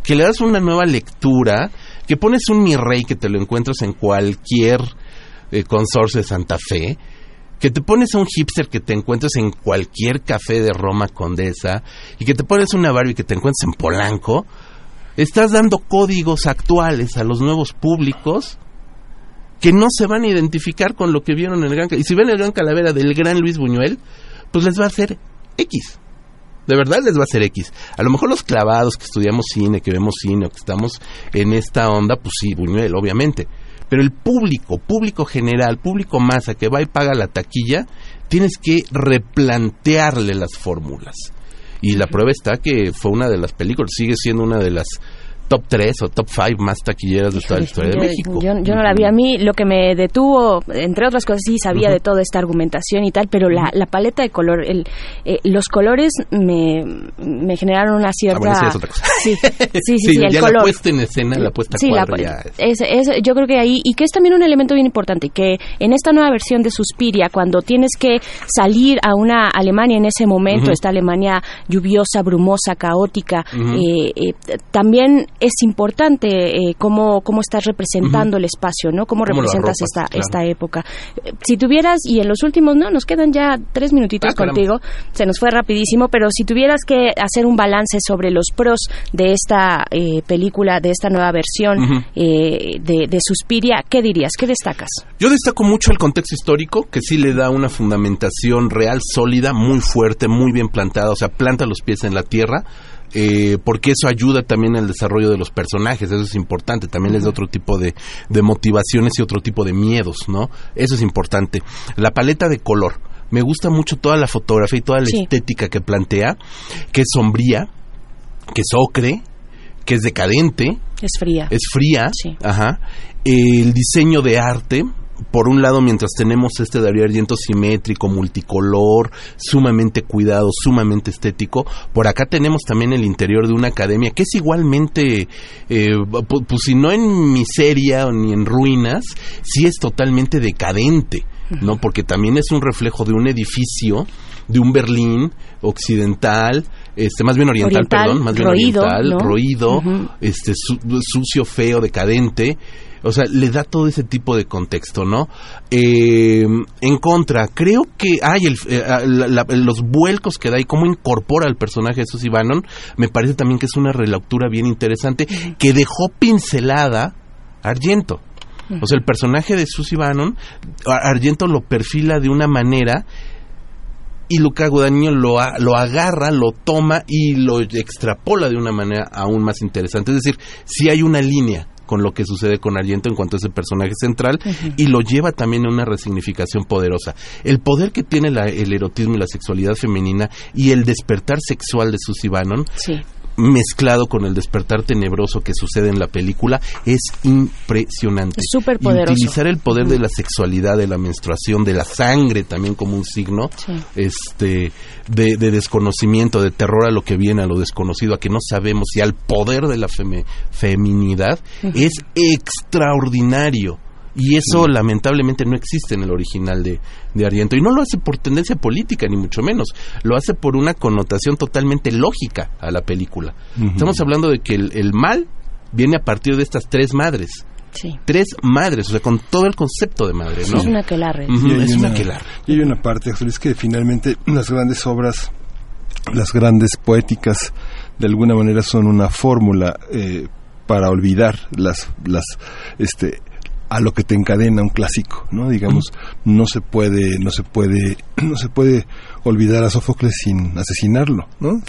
que le das una nueva lectura, que pones un mi rey que te lo encuentras en cualquier eh, consorcio de Santa Fe, que te pones a un hipster que te encuentras en cualquier café de Roma Condesa y que te pones una Barbie que te encuentras en Polanco, estás dando códigos actuales a los nuevos públicos que no se van a identificar con lo que vieron en el Gran Y si ven el Gran Calavera del gran Luis Buñuel, pues les va a hacer X. De verdad les va a ser X. A lo mejor los clavados que estudiamos cine, que vemos cine o que estamos en esta onda, pues sí, Buñuel, obviamente. Pero el público, público general, público masa que va y paga la taquilla, tienes que replantearle las fórmulas. Y la prueba está que fue una de las películas, sigue siendo una de las top 3 o top 5 más taquilleras de toda la historia de México. Yo, no la vi. A mí lo que me detuvo, entre otras cosas, sí sabía de toda esta argumentación y tal, pero la, la paleta de color, el, eh, los colores me, me generaron una cierta... Ah, sí, otra cosa. Sí, sí, sí, el ya color. la puesta en escena, la puesta sí, la, es... Es, yo creo que ahí, y que es también un elemento bien importante, que en esta nueva versión de Suspiria, cuando tienes que salir a una Alemania en ese momento, esta Alemania lluviosa, brumosa, caótica, eh, eh, también es importante eh, cómo, cómo estás representando el espacio, ¿no? Cómo, representas esta, esta época. Si tuvieras, y en los últimos, no, nos quedan ya tres minutitos ah, contigo, se nos fue rapidísimo, pero si tuvieras que hacer un balance sobre los pros de esta eh, película, de esta nueva versión eh, de, de Suspiria, ¿qué dirías? ¿Qué destacas? Yo destaco mucho el contexto histórico, que sí le da una fundamentación real, sólida, muy fuerte, muy bien plantada, o sea, planta los pies en la tierra eh, porque eso ayuda también al desarrollo de los personajes, eso es importante, también les da otro tipo de, motivaciones y otro tipo de miedos, ¿no? Eso es importante. La paleta de color, me gusta mucho toda la fotografía y toda la estética que plantea, que es sombría, que es ocre, que es decadente. Es fría. Es fría. Ajá. El diseño de arte por un lado, mientras tenemos este Darío Argento simétrico, multicolor, sumamente cuidado, sumamente estético, por acá tenemos también el interior de una academia que es igualmente, eh, pues si no en miseria ni en ruinas, sí es totalmente decadente, ¿no? Porque también es un reflejo de un edificio, de un Berlín occidental, este más bien oriental, perdón, más bien oriental, roído, este sucio, feo, decadente. O sea, le da todo ese tipo de contexto, ¿no? Eh, en contra, creo que hay eh, los vuelcos que da y cómo incorpora al personaje de Susie Bannon, me parece también que es una relectura bien interesante que dejó pincelada Argento. O sea, el personaje de Susie Bannon, Argento lo perfila de una manera y Luca Guadagnino lo, lo agarra, lo toma y lo extrapola de una manera aún más interesante. Es decir, si hay una línea con lo que sucede con Argento en cuanto a ese personaje central y lo lleva también a una resignificación poderosa. El poder que tiene el erotismo y la sexualidad femenina y el despertar sexual de Susie Bannon mezclado con el despertar tenebroso que sucede en la película es impresionante. Es súper poderoso. Utilizar el poder de la sexualidad, de la menstruación, de la sangre también como un signo este de, desconocimiento, de terror a lo que viene, a lo desconocido, a que no sabemos y al poder de la feminidad es extraordinario. Y eso lamentablemente no existe en el original de, de Ariento. Y no lo hace por tendencia política, ni mucho menos. Lo hace por una connotación totalmente lógica a la película. Estamos hablando de que el, mal viene a partir de estas tres madres. Sí. Tres madres, o sea, con todo el concepto de madre, ¿no? Es una quelarre. es una, Y hay una parte, es que finalmente las grandes obras, las grandes poéticas, de alguna manera son una fórmula eh, para olvidar las, las, este, a lo que te encadena un clásico, ¿no? Digamos, no se puede, no se puede, no se puede olvidar a Sófocles sin asesinarlo, ¿no?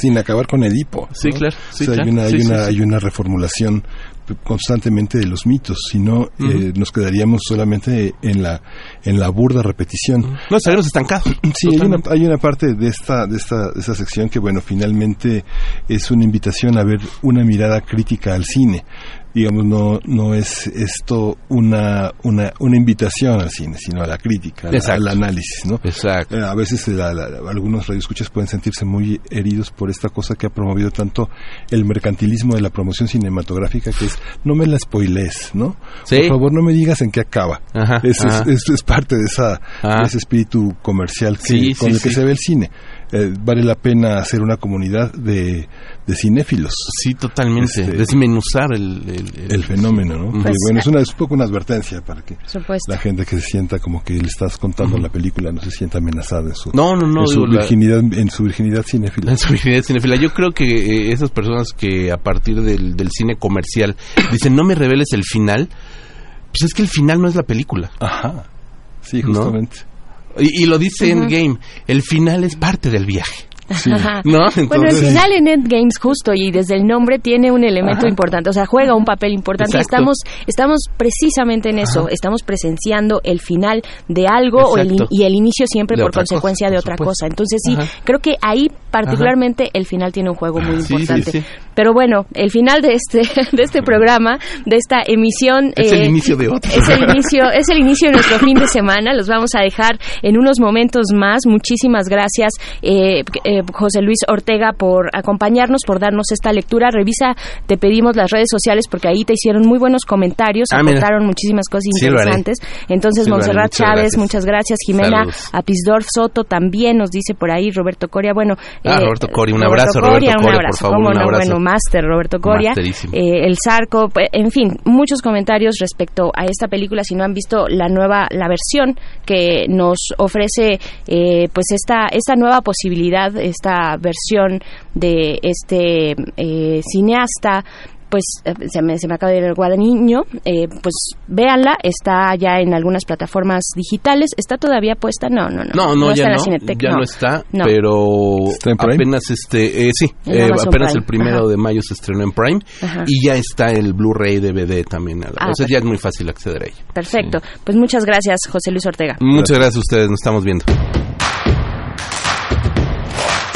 Sin, acabar con Edipo. Sí, claro. hay una, hay una, hay una reformulación constantemente de los mitos, si no eh, nos quedaríamos solamente en la en la burda repetición. No estaríamos estancados. Sí, hay una, hay una parte de esta, de esta de esta sección que bueno, finalmente es una invitación a ver una mirada crítica al cine digamos, no, no es esto una, una, una invitación al cine, sino a la crítica, al análisis, ¿no? Exacto. Eh, a veces la, algunos radioescuchas pueden sentirse muy heridos por esta cosa que ha promovido tanto el mercantilismo de la promoción cinematográfica, que es, no me la spoilees, ¿no? Por favor, no me digas en qué acaba. es, Es, parte de, esa, ese espíritu comercial que, con el que se ve el cine. Eh, vale la pena hacer una comunidad de, de cinéfilos. Sí, totalmente. Este, Desmenuzar el, el, fenómeno, ¿no? Pues, bueno, es, una, es un poco una advertencia para que la gente que se sienta como que le estás contando la película no se sienta amenazada en su, no, no, no, su virginidad, en su virginidad cinéfila. En su virginidad cinéfila. Yo creo que eh, esas personas que a partir del, del cine comercial dicen no me reveles el final, pues es que el final no es la película. Ajá. Sí, justamente. Y, lo dice en Endgame, el final es parte del viaje. ¿No? Bueno, el final en Endgames justo y desde el nombre tiene un elemento importante, o sea, juega un papel importante. Estamos estamos precisamente en eso, estamos presenciando el final de algo o y el inicio siempre por consecuencia de otra cosa. Entonces sí, creo que ahí particularmente el final tiene un juego muy importante. Pero bueno, el final de este de este programa, de esta emisión es el eh, inicio de otro. Es el inicio es el inicio de nuestro fin de semana. Los vamos a dejar en unos momentos más. Muchísimas gracias. Eh, eh, José Luis Ortega, por acompañarnos, por darnos esta lectura. Revisa, te pedimos las redes sociales porque ahí te hicieron muy buenos comentarios, ah, aportaron muchísimas cosas interesantes. Entonces, Monserrat Chávez, muchas gracias. Jimena Apisdorf Soto también nos dice por ahí, Roberto Coria. Bueno, ah, eh, Roberto Coria, un abrazo, Roberto Coria, un abrazo, por favor, un abrazo. Bueno, máster, Roberto Coria. Eh, el Zarco, en fin, muchos comentarios respecto a esta película. Si no han visto la nueva, la versión que nos ofrece, eh, pues esta, esta nueva posibilidad, esta versión de este eh, cineasta pues eh, se me, se me acaba de ir el guadaniño, eh, pues véanla, está ya en algunas plataformas digitales, ¿está todavía puesta? No, no, no. No, no, ya, no, ya no, está, pero apenas este, sí, apenas el primero de mayo se estrenó en Prime y ya está el Blu-ray DVD también. Ah, o sea, ya es muy fácil acceder a ella. Perfecto, pues muchas gracias José Luis Ortega. Muchas gracias a ustedes, nos estamos viendo.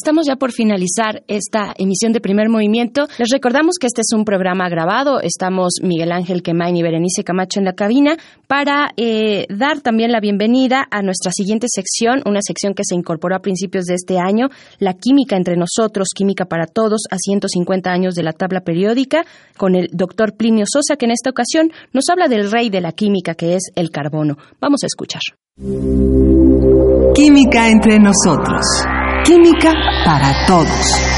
Estamos ya por finalizar esta emisión de primer movimiento. Les recordamos que este es un programa grabado. Estamos Miguel Ángel Quemain y Berenice Camacho en la cabina para eh, dar también la bienvenida a nuestra siguiente sección, una sección que se incorporó a principios de este año, la química entre nosotros, química para todos, a 150 años de la tabla periódica, con el doctor Plinio Sosa, que en esta ocasión nos habla del rey de la química, que es el carbono. Vamos a escuchar. Química entre nosotros. Química para todos.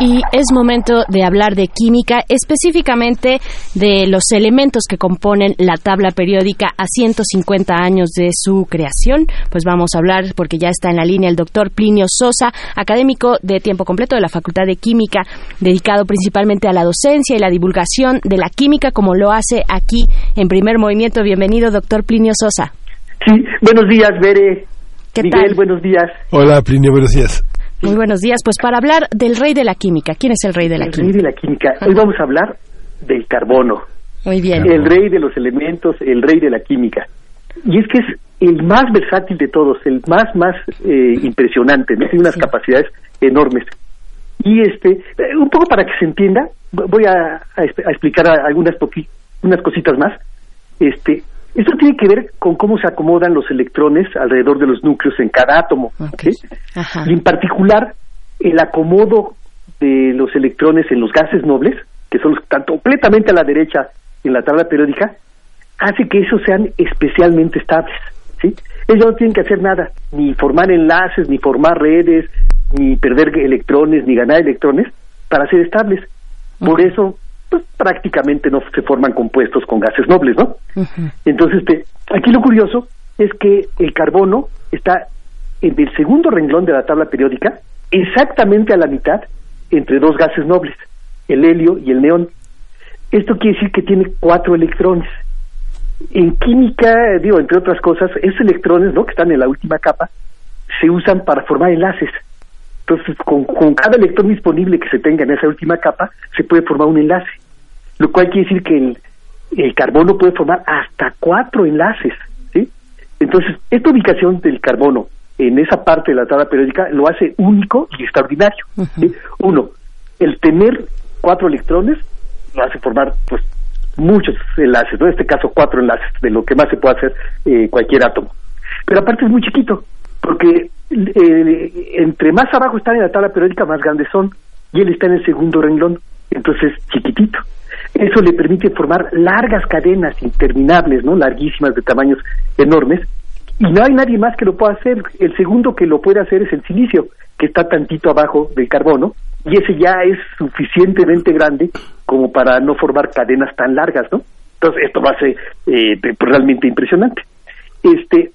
Y es momento de hablar de química, específicamente de los elementos que componen la tabla periódica a 150 años de su creación. Pues vamos a hablar, porque ya está en la línea el doctor Plinio Sosa, académico de tiempo completo de la Facultad de Química, dedicado principalmente a la docencia y la divulgación de la química, como lo hace aquí en primer movimiento. Bienvenido, doctor Plinio Sosa. Sí, buenos días, Bere. ¿Qué Miguel, buenos días. Hola, Plinio, buenos días. Muy buenos días. Pues para hablar del rey de la química, ¿quién es el rey de la química? El rey de la química. Hoy vamos a hablar del carbono. Muy bien. El rey de los elementos, el rey de la química. Y es que es el más versátil de todos, el más, más eh, impresionante, ¿no? Tiene unas capacidades enormes. Y este, eh, un poco para que se entienda, voy a, explicar algunas unas cositas más. Este, esto tiene que ver con cómo se acomodan los electrones alrededor de los núcleos en cada átomo. Y en particular, el acomodo de los electrones en los gases nobles, que son los que están completamente a la derecha en la tabla periódica, hace que esos sean especialmente estables. ¿sí? Ellos no tienen que hacer nada, ni formar enlaces, ni formar redes, ni perder electrones, ni ganar electrones, para ser estables. Por eso pues prácticamente no se forman compuestos con gases nobles, ¿no? Entonces, este, aquí lo curioso es que el carbono está en el segundo renglón de la tabla periódica, exactamente a la mitad entre dos gases nobles, el helio y el neón. Esto quiere decir que tiene cuatro electrones. En química, digo, entre otras cosas, esos electrones, ¿no? Que están en la última capa, se usan para formar enlaces. Entonces, con, cada electrón disponible que se tenga en esa última capa, se puede formar un enlace, lo cual quiere decir que el, el carbono puede formar hasta cuatro enlaces. ¿sí? Entonces, esta ubicación del carbono en esa parte de la tabla periódica lo hace único y extraordinario. Uno, el tener cuatro electrones lo hace formar pues muchos enlaces, ¿no? en este caso cuatro enlaces, de lo que más se puede hacer eh, cualquier átomo. Pero aparte es muy chiquito, porque eh, entre más abajo están en la tabla periódica, más grandes son, y él está en el segundo renglón, entonces chiquitito. Eso le permite formar largas cadenas interminables, ¿no? Larguísimas, de tamaños enormes, y no hay nadie más que lo pueda hacer. El segundo que lo puede hacer es el silicio, que está tantito abajo del carbono, y ese ya es suficientemente grande como para no formar cadenas tan largas, ¿no? Entonces esto va a ser eh, realmente impresionante. Este,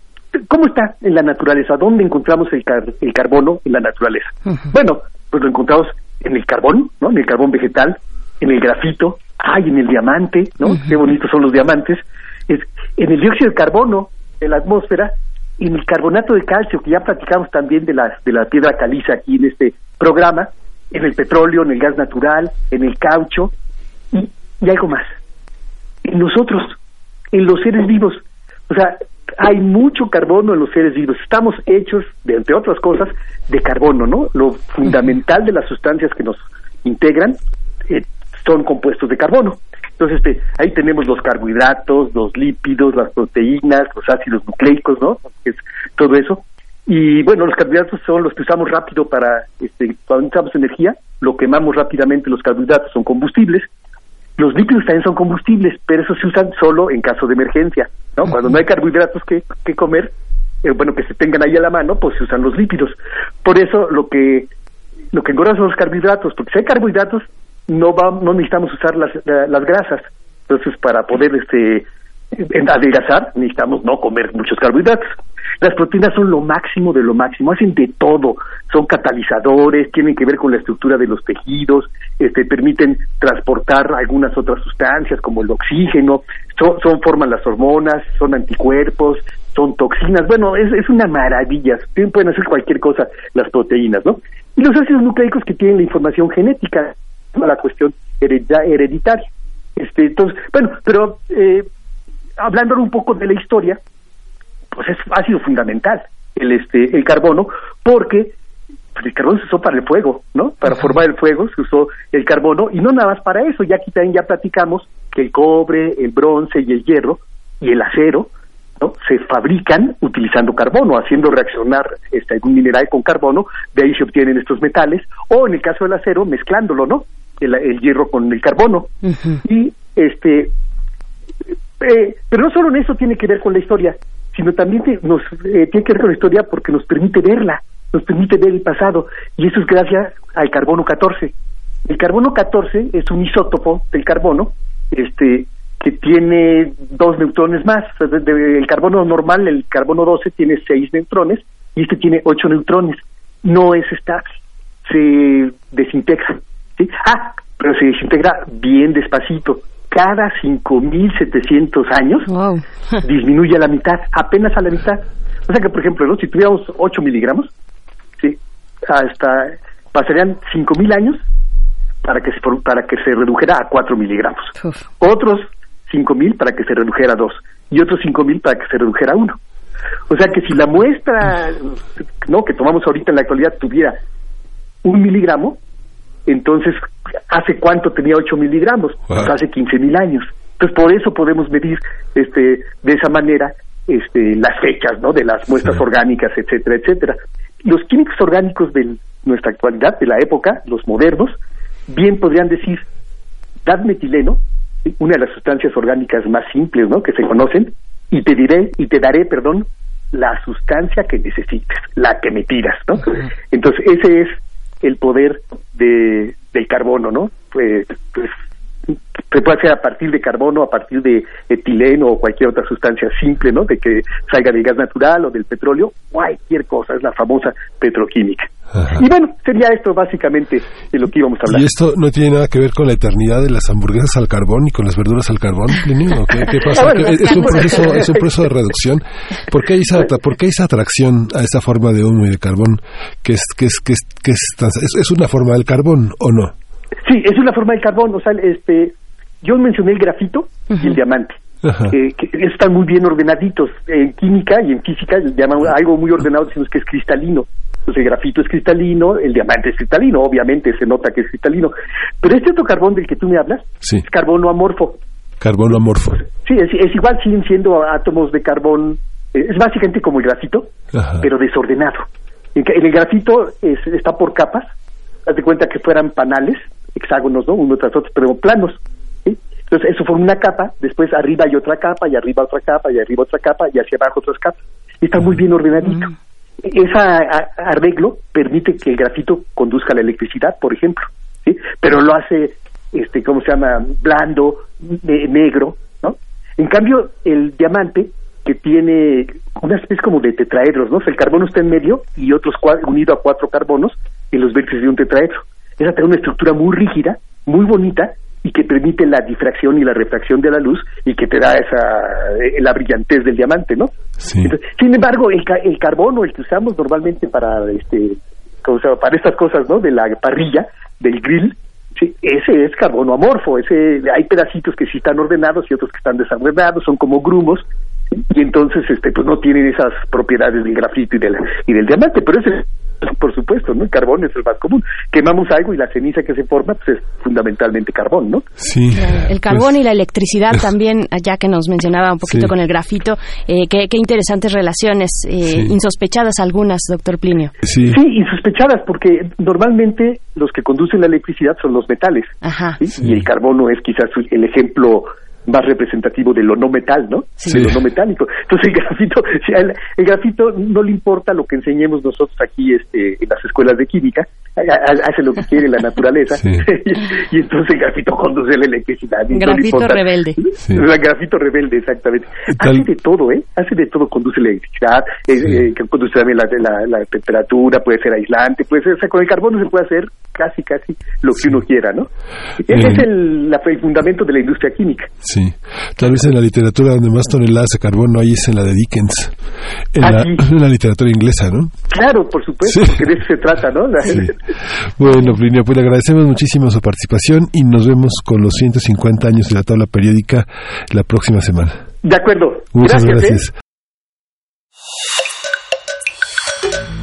¿Cómo está en la naturaleza? ¿Dónde encontramos el, el carbono en la naturaleza? Bueno, pues lo encontramos en el carbón, ¿no? En el carbón vegetal, en el grafito, ay, en el diamante, ¿no? Qué bonitos son los diamantes. Es, en el dióxido de carbono, en la atmósfera, en el carbonato de calcio, que ya platicamos también de la, de la piedra caliza aquí en este programa, en el petróleo, en el gas natural, en el caucho, y, y algo más. En nosotros, en los seres vivos. O sea, hay mucho carbono en los seres vivos. Estamos hechos, de, entre otras cosas, de carbono, ¿no? Lo fundamental de las sustancias que nos integran eh, son compuestos de carbono. Entonces, este, ahí tenemos los carbohidratos, los lípidos, las proteínas, los ácidos nucleicos, ¿no? Es todo eso. Y bueno, los carbohidratos son los que usamos rápido para, este, cuando necesitamos energía, lo quemamos rápidamente los carbohidratos, son combustibles. Los lípidos también son combustibles, pero esos se usan solo en caso de emergencia, ¿no? Cuando no hay carbohidratos que, que comer, eh, bueno, que se tengan ahí a la mano, pues se usan los lípidos. Por eso lo que lo que engorda son los carbohidratos, porque si hay carbohidratos, no va, no necesitamos usar las, las grasas. Entonces, para poder este adelgazar, necesitamos no comer muchos carbohidratos. Las proteínas son lo máximo de lo máximo, hacen de todo, son catalizadores, tienen que ver con la estructura de los tejidos, este, permiten transportar algunas otras sustancias como el oxígeno, son, son forman las hormonas, son anticuerpos, son toxinas, bueno, es, es una maravilla, pueden hacer cualquier cosa las proteínas, ¿no? Y los ácidos nucleicos que tienen la información genética, la cuestión hereditaria. Este, entonces, bueno, pero eh, hablando un poco de la historia, pues es, ha sido fundamental. el este el carbono porque pues, el carbono se usó para el fuego, ¿no? Para formar el fuego se usó el carbono y no nada más para eso, ya aquí también ya platicamos que el cobre, el bronce y el hierro y el acero ¿no? se fabrican utilizando carbono, haciendo reaccionar este, algún mineral con carbono, de ahí se obtienen estos metales, o en el caso del acero, mezclándolo, ¿no? El, el hierro con el carbono. Y este, eh, pero no solo en eso tiene que ver con la historia, sino también nos eh, tiene que ver con la historia porque nos permite verla, nos permite ver el pasado, y eso es gracias al carbono 14. El carbono 14 es un isótopo del carbono, este que tiene dos neutrones más. El carbono normal, el carbono 12, tiene seis neutrones y este tiene ocho neutrones. No es estable, se desintegra. ¿sí? Ah, pero se desintegra bien despacito. Cada 5.700 años disminuye a la mitad, apenas a la mitad. O sea que, por ejemplo, ¿no? si tuviéramos 8 miligramos, ¿sí? hasta pasarían 5.000 años para que se, para que se redujera a 4 miligramos. Otros 5.000 para que se redujera a 2 y otros 5.000 para que se redujera a 1. O sea que si la muestra no que tomamos ahorita en la actualidad tuviera un miligramo, entonces ¿hace cuánto tenía 8 miligramos? Pues hace 15.000 años. Entonces por eso podemos medir este de esa manera este las fechas, ¿no? De las muestras orgánicas, etcétera, etcétera. Los químicos orgánicos de nuestra actualidad, de la época, los modernos, bien podrían decir, dad metileno, una de las sustancias orgánicas más simples, ¿no? Que se conocen, y te diré, y te daré, perdón, la sustancia que necesites, la que me tiras, ¿no? Entonces ese es el poder de, del carbono, ¿no? Pues, pues, se puede hacer a partir de carbono, a partir de etileno o cualquier otra sustancia simple, ¿no? De que salga del gas natural o del petróleo, cualquier cosa, es la famosa petroquímica. Y bueno, sería esto básicamente de lo que íbamos a hablar. ¿Y esto no tiene nada que ver con la eternidad de las hamburguesas al carbón y con las verduras al carbón, Plinio? ¿O ¿Qué, qué pasa? Bueno, ¿Es, es un pues, proceso, ¿Es un proceso de reducción? ¿Por qué, hay esa, ¿Por qué esa atracción a esa forma de humo y de carbón que es, que es, que es, que es, es, es una forma del carbón o no? Sí, es una forma de carbón, o sea, este, yo mencioné el grafito y el diamante. Que, que están muy bien ordenaditos. En química y en física llaman algo muy ordenado, decimos que es cristalino. Entonces el grafito es cristalino, el diamante es cristalino, obviamente se nota que es cristalino. Pero este otro carbón del que tú me hablas Sí. es carbono amorfo. Carbono amorfo. Sí, es, es igual, siguen siendo átomos de carbón, eh, es básicamente como el grafito, Ajá. pero desordenado. En, en el grafito es- está por capas, haz de cuenta que fueran panales, hexágonos, ¿no? Uno tras otro, pero planos. ¿sí? Entonces eso forma una capa, después arriba hay otra capa, y arriba otra capa, y arriba otra capa, y hacia abajo otras capas. Y está muy bien ordenadito. Ese arreglo permite que el grafito conduzca la electricidad, por ejemplo, ¿sí? pero lo hace, este, ¿cómo se llama?, blando, ne- negro, ¿no? En cambio, el diamante, que tiene una especie como de tetraedros, ¿no? O sea, el carbono está en medio y otros unido a cuatro carbonos en los vértices de un tetraedro. Esa tiene una estructura muy rígida, muy bonita y que permite la difracción y la refracción de la luz y que te da esa eh, la brillantez del diamante, ¿no? Entonces, sin embargo, el, ca- el carbono, el que usamos normalmente para este ¿cómo se llama? para estas cosas, ¿no? De la parrilla, del grill, sí, ese es carbono amorfo, ese hay pedacitos que sí están ordenados y otros que están desordenados, son como grumos y entonces este pues no tienen esas propiedades del grafito y del y del diamante, pero ese por supuesto, ¿no? El carbón es el más común. Quemamos algo y la ceniza que se forma pues es fundamentalmente carbón, ¿no? Sí. El carbón y la electricidad también, ya que nos mencionaba un poquito Sí. con el grafito, eh, qué, qué interesantes relaciones, eh, Sí. insospechadas algunas, doctor Plinio. Sí. insospechadas, porque normalmente los que conducen la electricidad son los metales. Ajá. ¿sí? Y el carbono es quizás el ejemplo más representativo de lo no metal, ¿no? Sí. De lo no metálico. Entonces el grafito, al- el grafito no le importa lo que enseñemos nosotros aquí este, en las escuelas de química, hace lo que quiere la naturaleza, Sí. y, y entonces el grafito conduce la electricidad. y no Grafito importa- rebelde. El grafito rebelde, exactamente. Hace de todo, ¿eh? Hace de todo, conduce la electricidad, eh, eh, conduce también la, la, la temperatura, puede ser aislante, puede ser, o sea, con el carbono se puede hacer casi, casi lo que uno quiera, ¿no? Ese Eh. es el, la- el fundamento de la industria química. Sí, tal vez en la literatura donde más toneladas de carbono hay es en la de Dickens, en, Ah, la, sí. en la literatura inglesa, ¿no? Claro, por supuesto, Sí. porque de eso se trata, ¿no? La- Sí. Bueno, Plinio, pues le agradecemos muchísimo su participación y nos vemos con los 150 años de la tabla periódica la próxima semana. De acuerdo. Muchas gracias. ¿eh? gracias.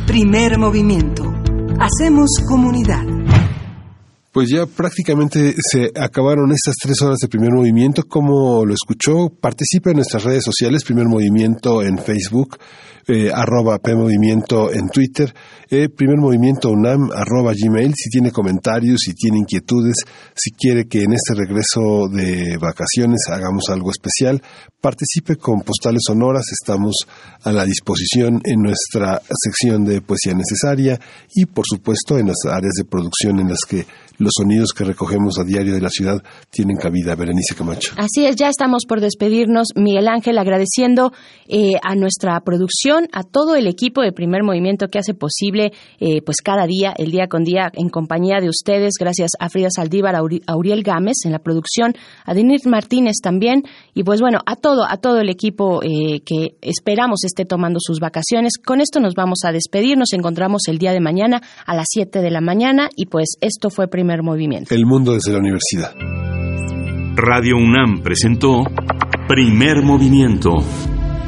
Primer movimiento. Hacemos comunidad. Pues ya prácticamente se acabaron estas tres horas de primer movimiento. Como lo escuchó, participe en nuestras redes sociales, primer movimiento en Facebook, eh, arroba PMovimiento en Twitter, eh, primer movimiento UNAM, arroba Gmail, si tiene comentarios, si tiene inquietudes, si quiere que en este regreso de vacaciones hagamos algo especial, participe con postales sonoras, estamos a la disposición en nuestra sección de poesía necesaria y por supuesto en las áreas de producción en las que los sonidos que recogemos a diario de la ciudad tienen cabida. Berenice Camacho. Así es, ya estamos por despedirnos. Miguel Ángel, agradeciendo eh, a nuestra producción, a todo el equipo de Primer Movimiento que hace posible, eh, pues cada día, el día con día, en compañía de ustedes. Gracias a Frida Saldívar, a Uriel Gámez en la producción, a Denise Martínez también. Y pues bueno, a todo, a todo el equipo eh, que esperamos esté tomando sus vacaciones. Con esto nos vamos a despedir. Nos encontramos el día de mañana a las 7 de la mañana. Y pues esto fue Primer movimiento. El mundo desde la universidad. Radio UNAM presentó Primer movimiento.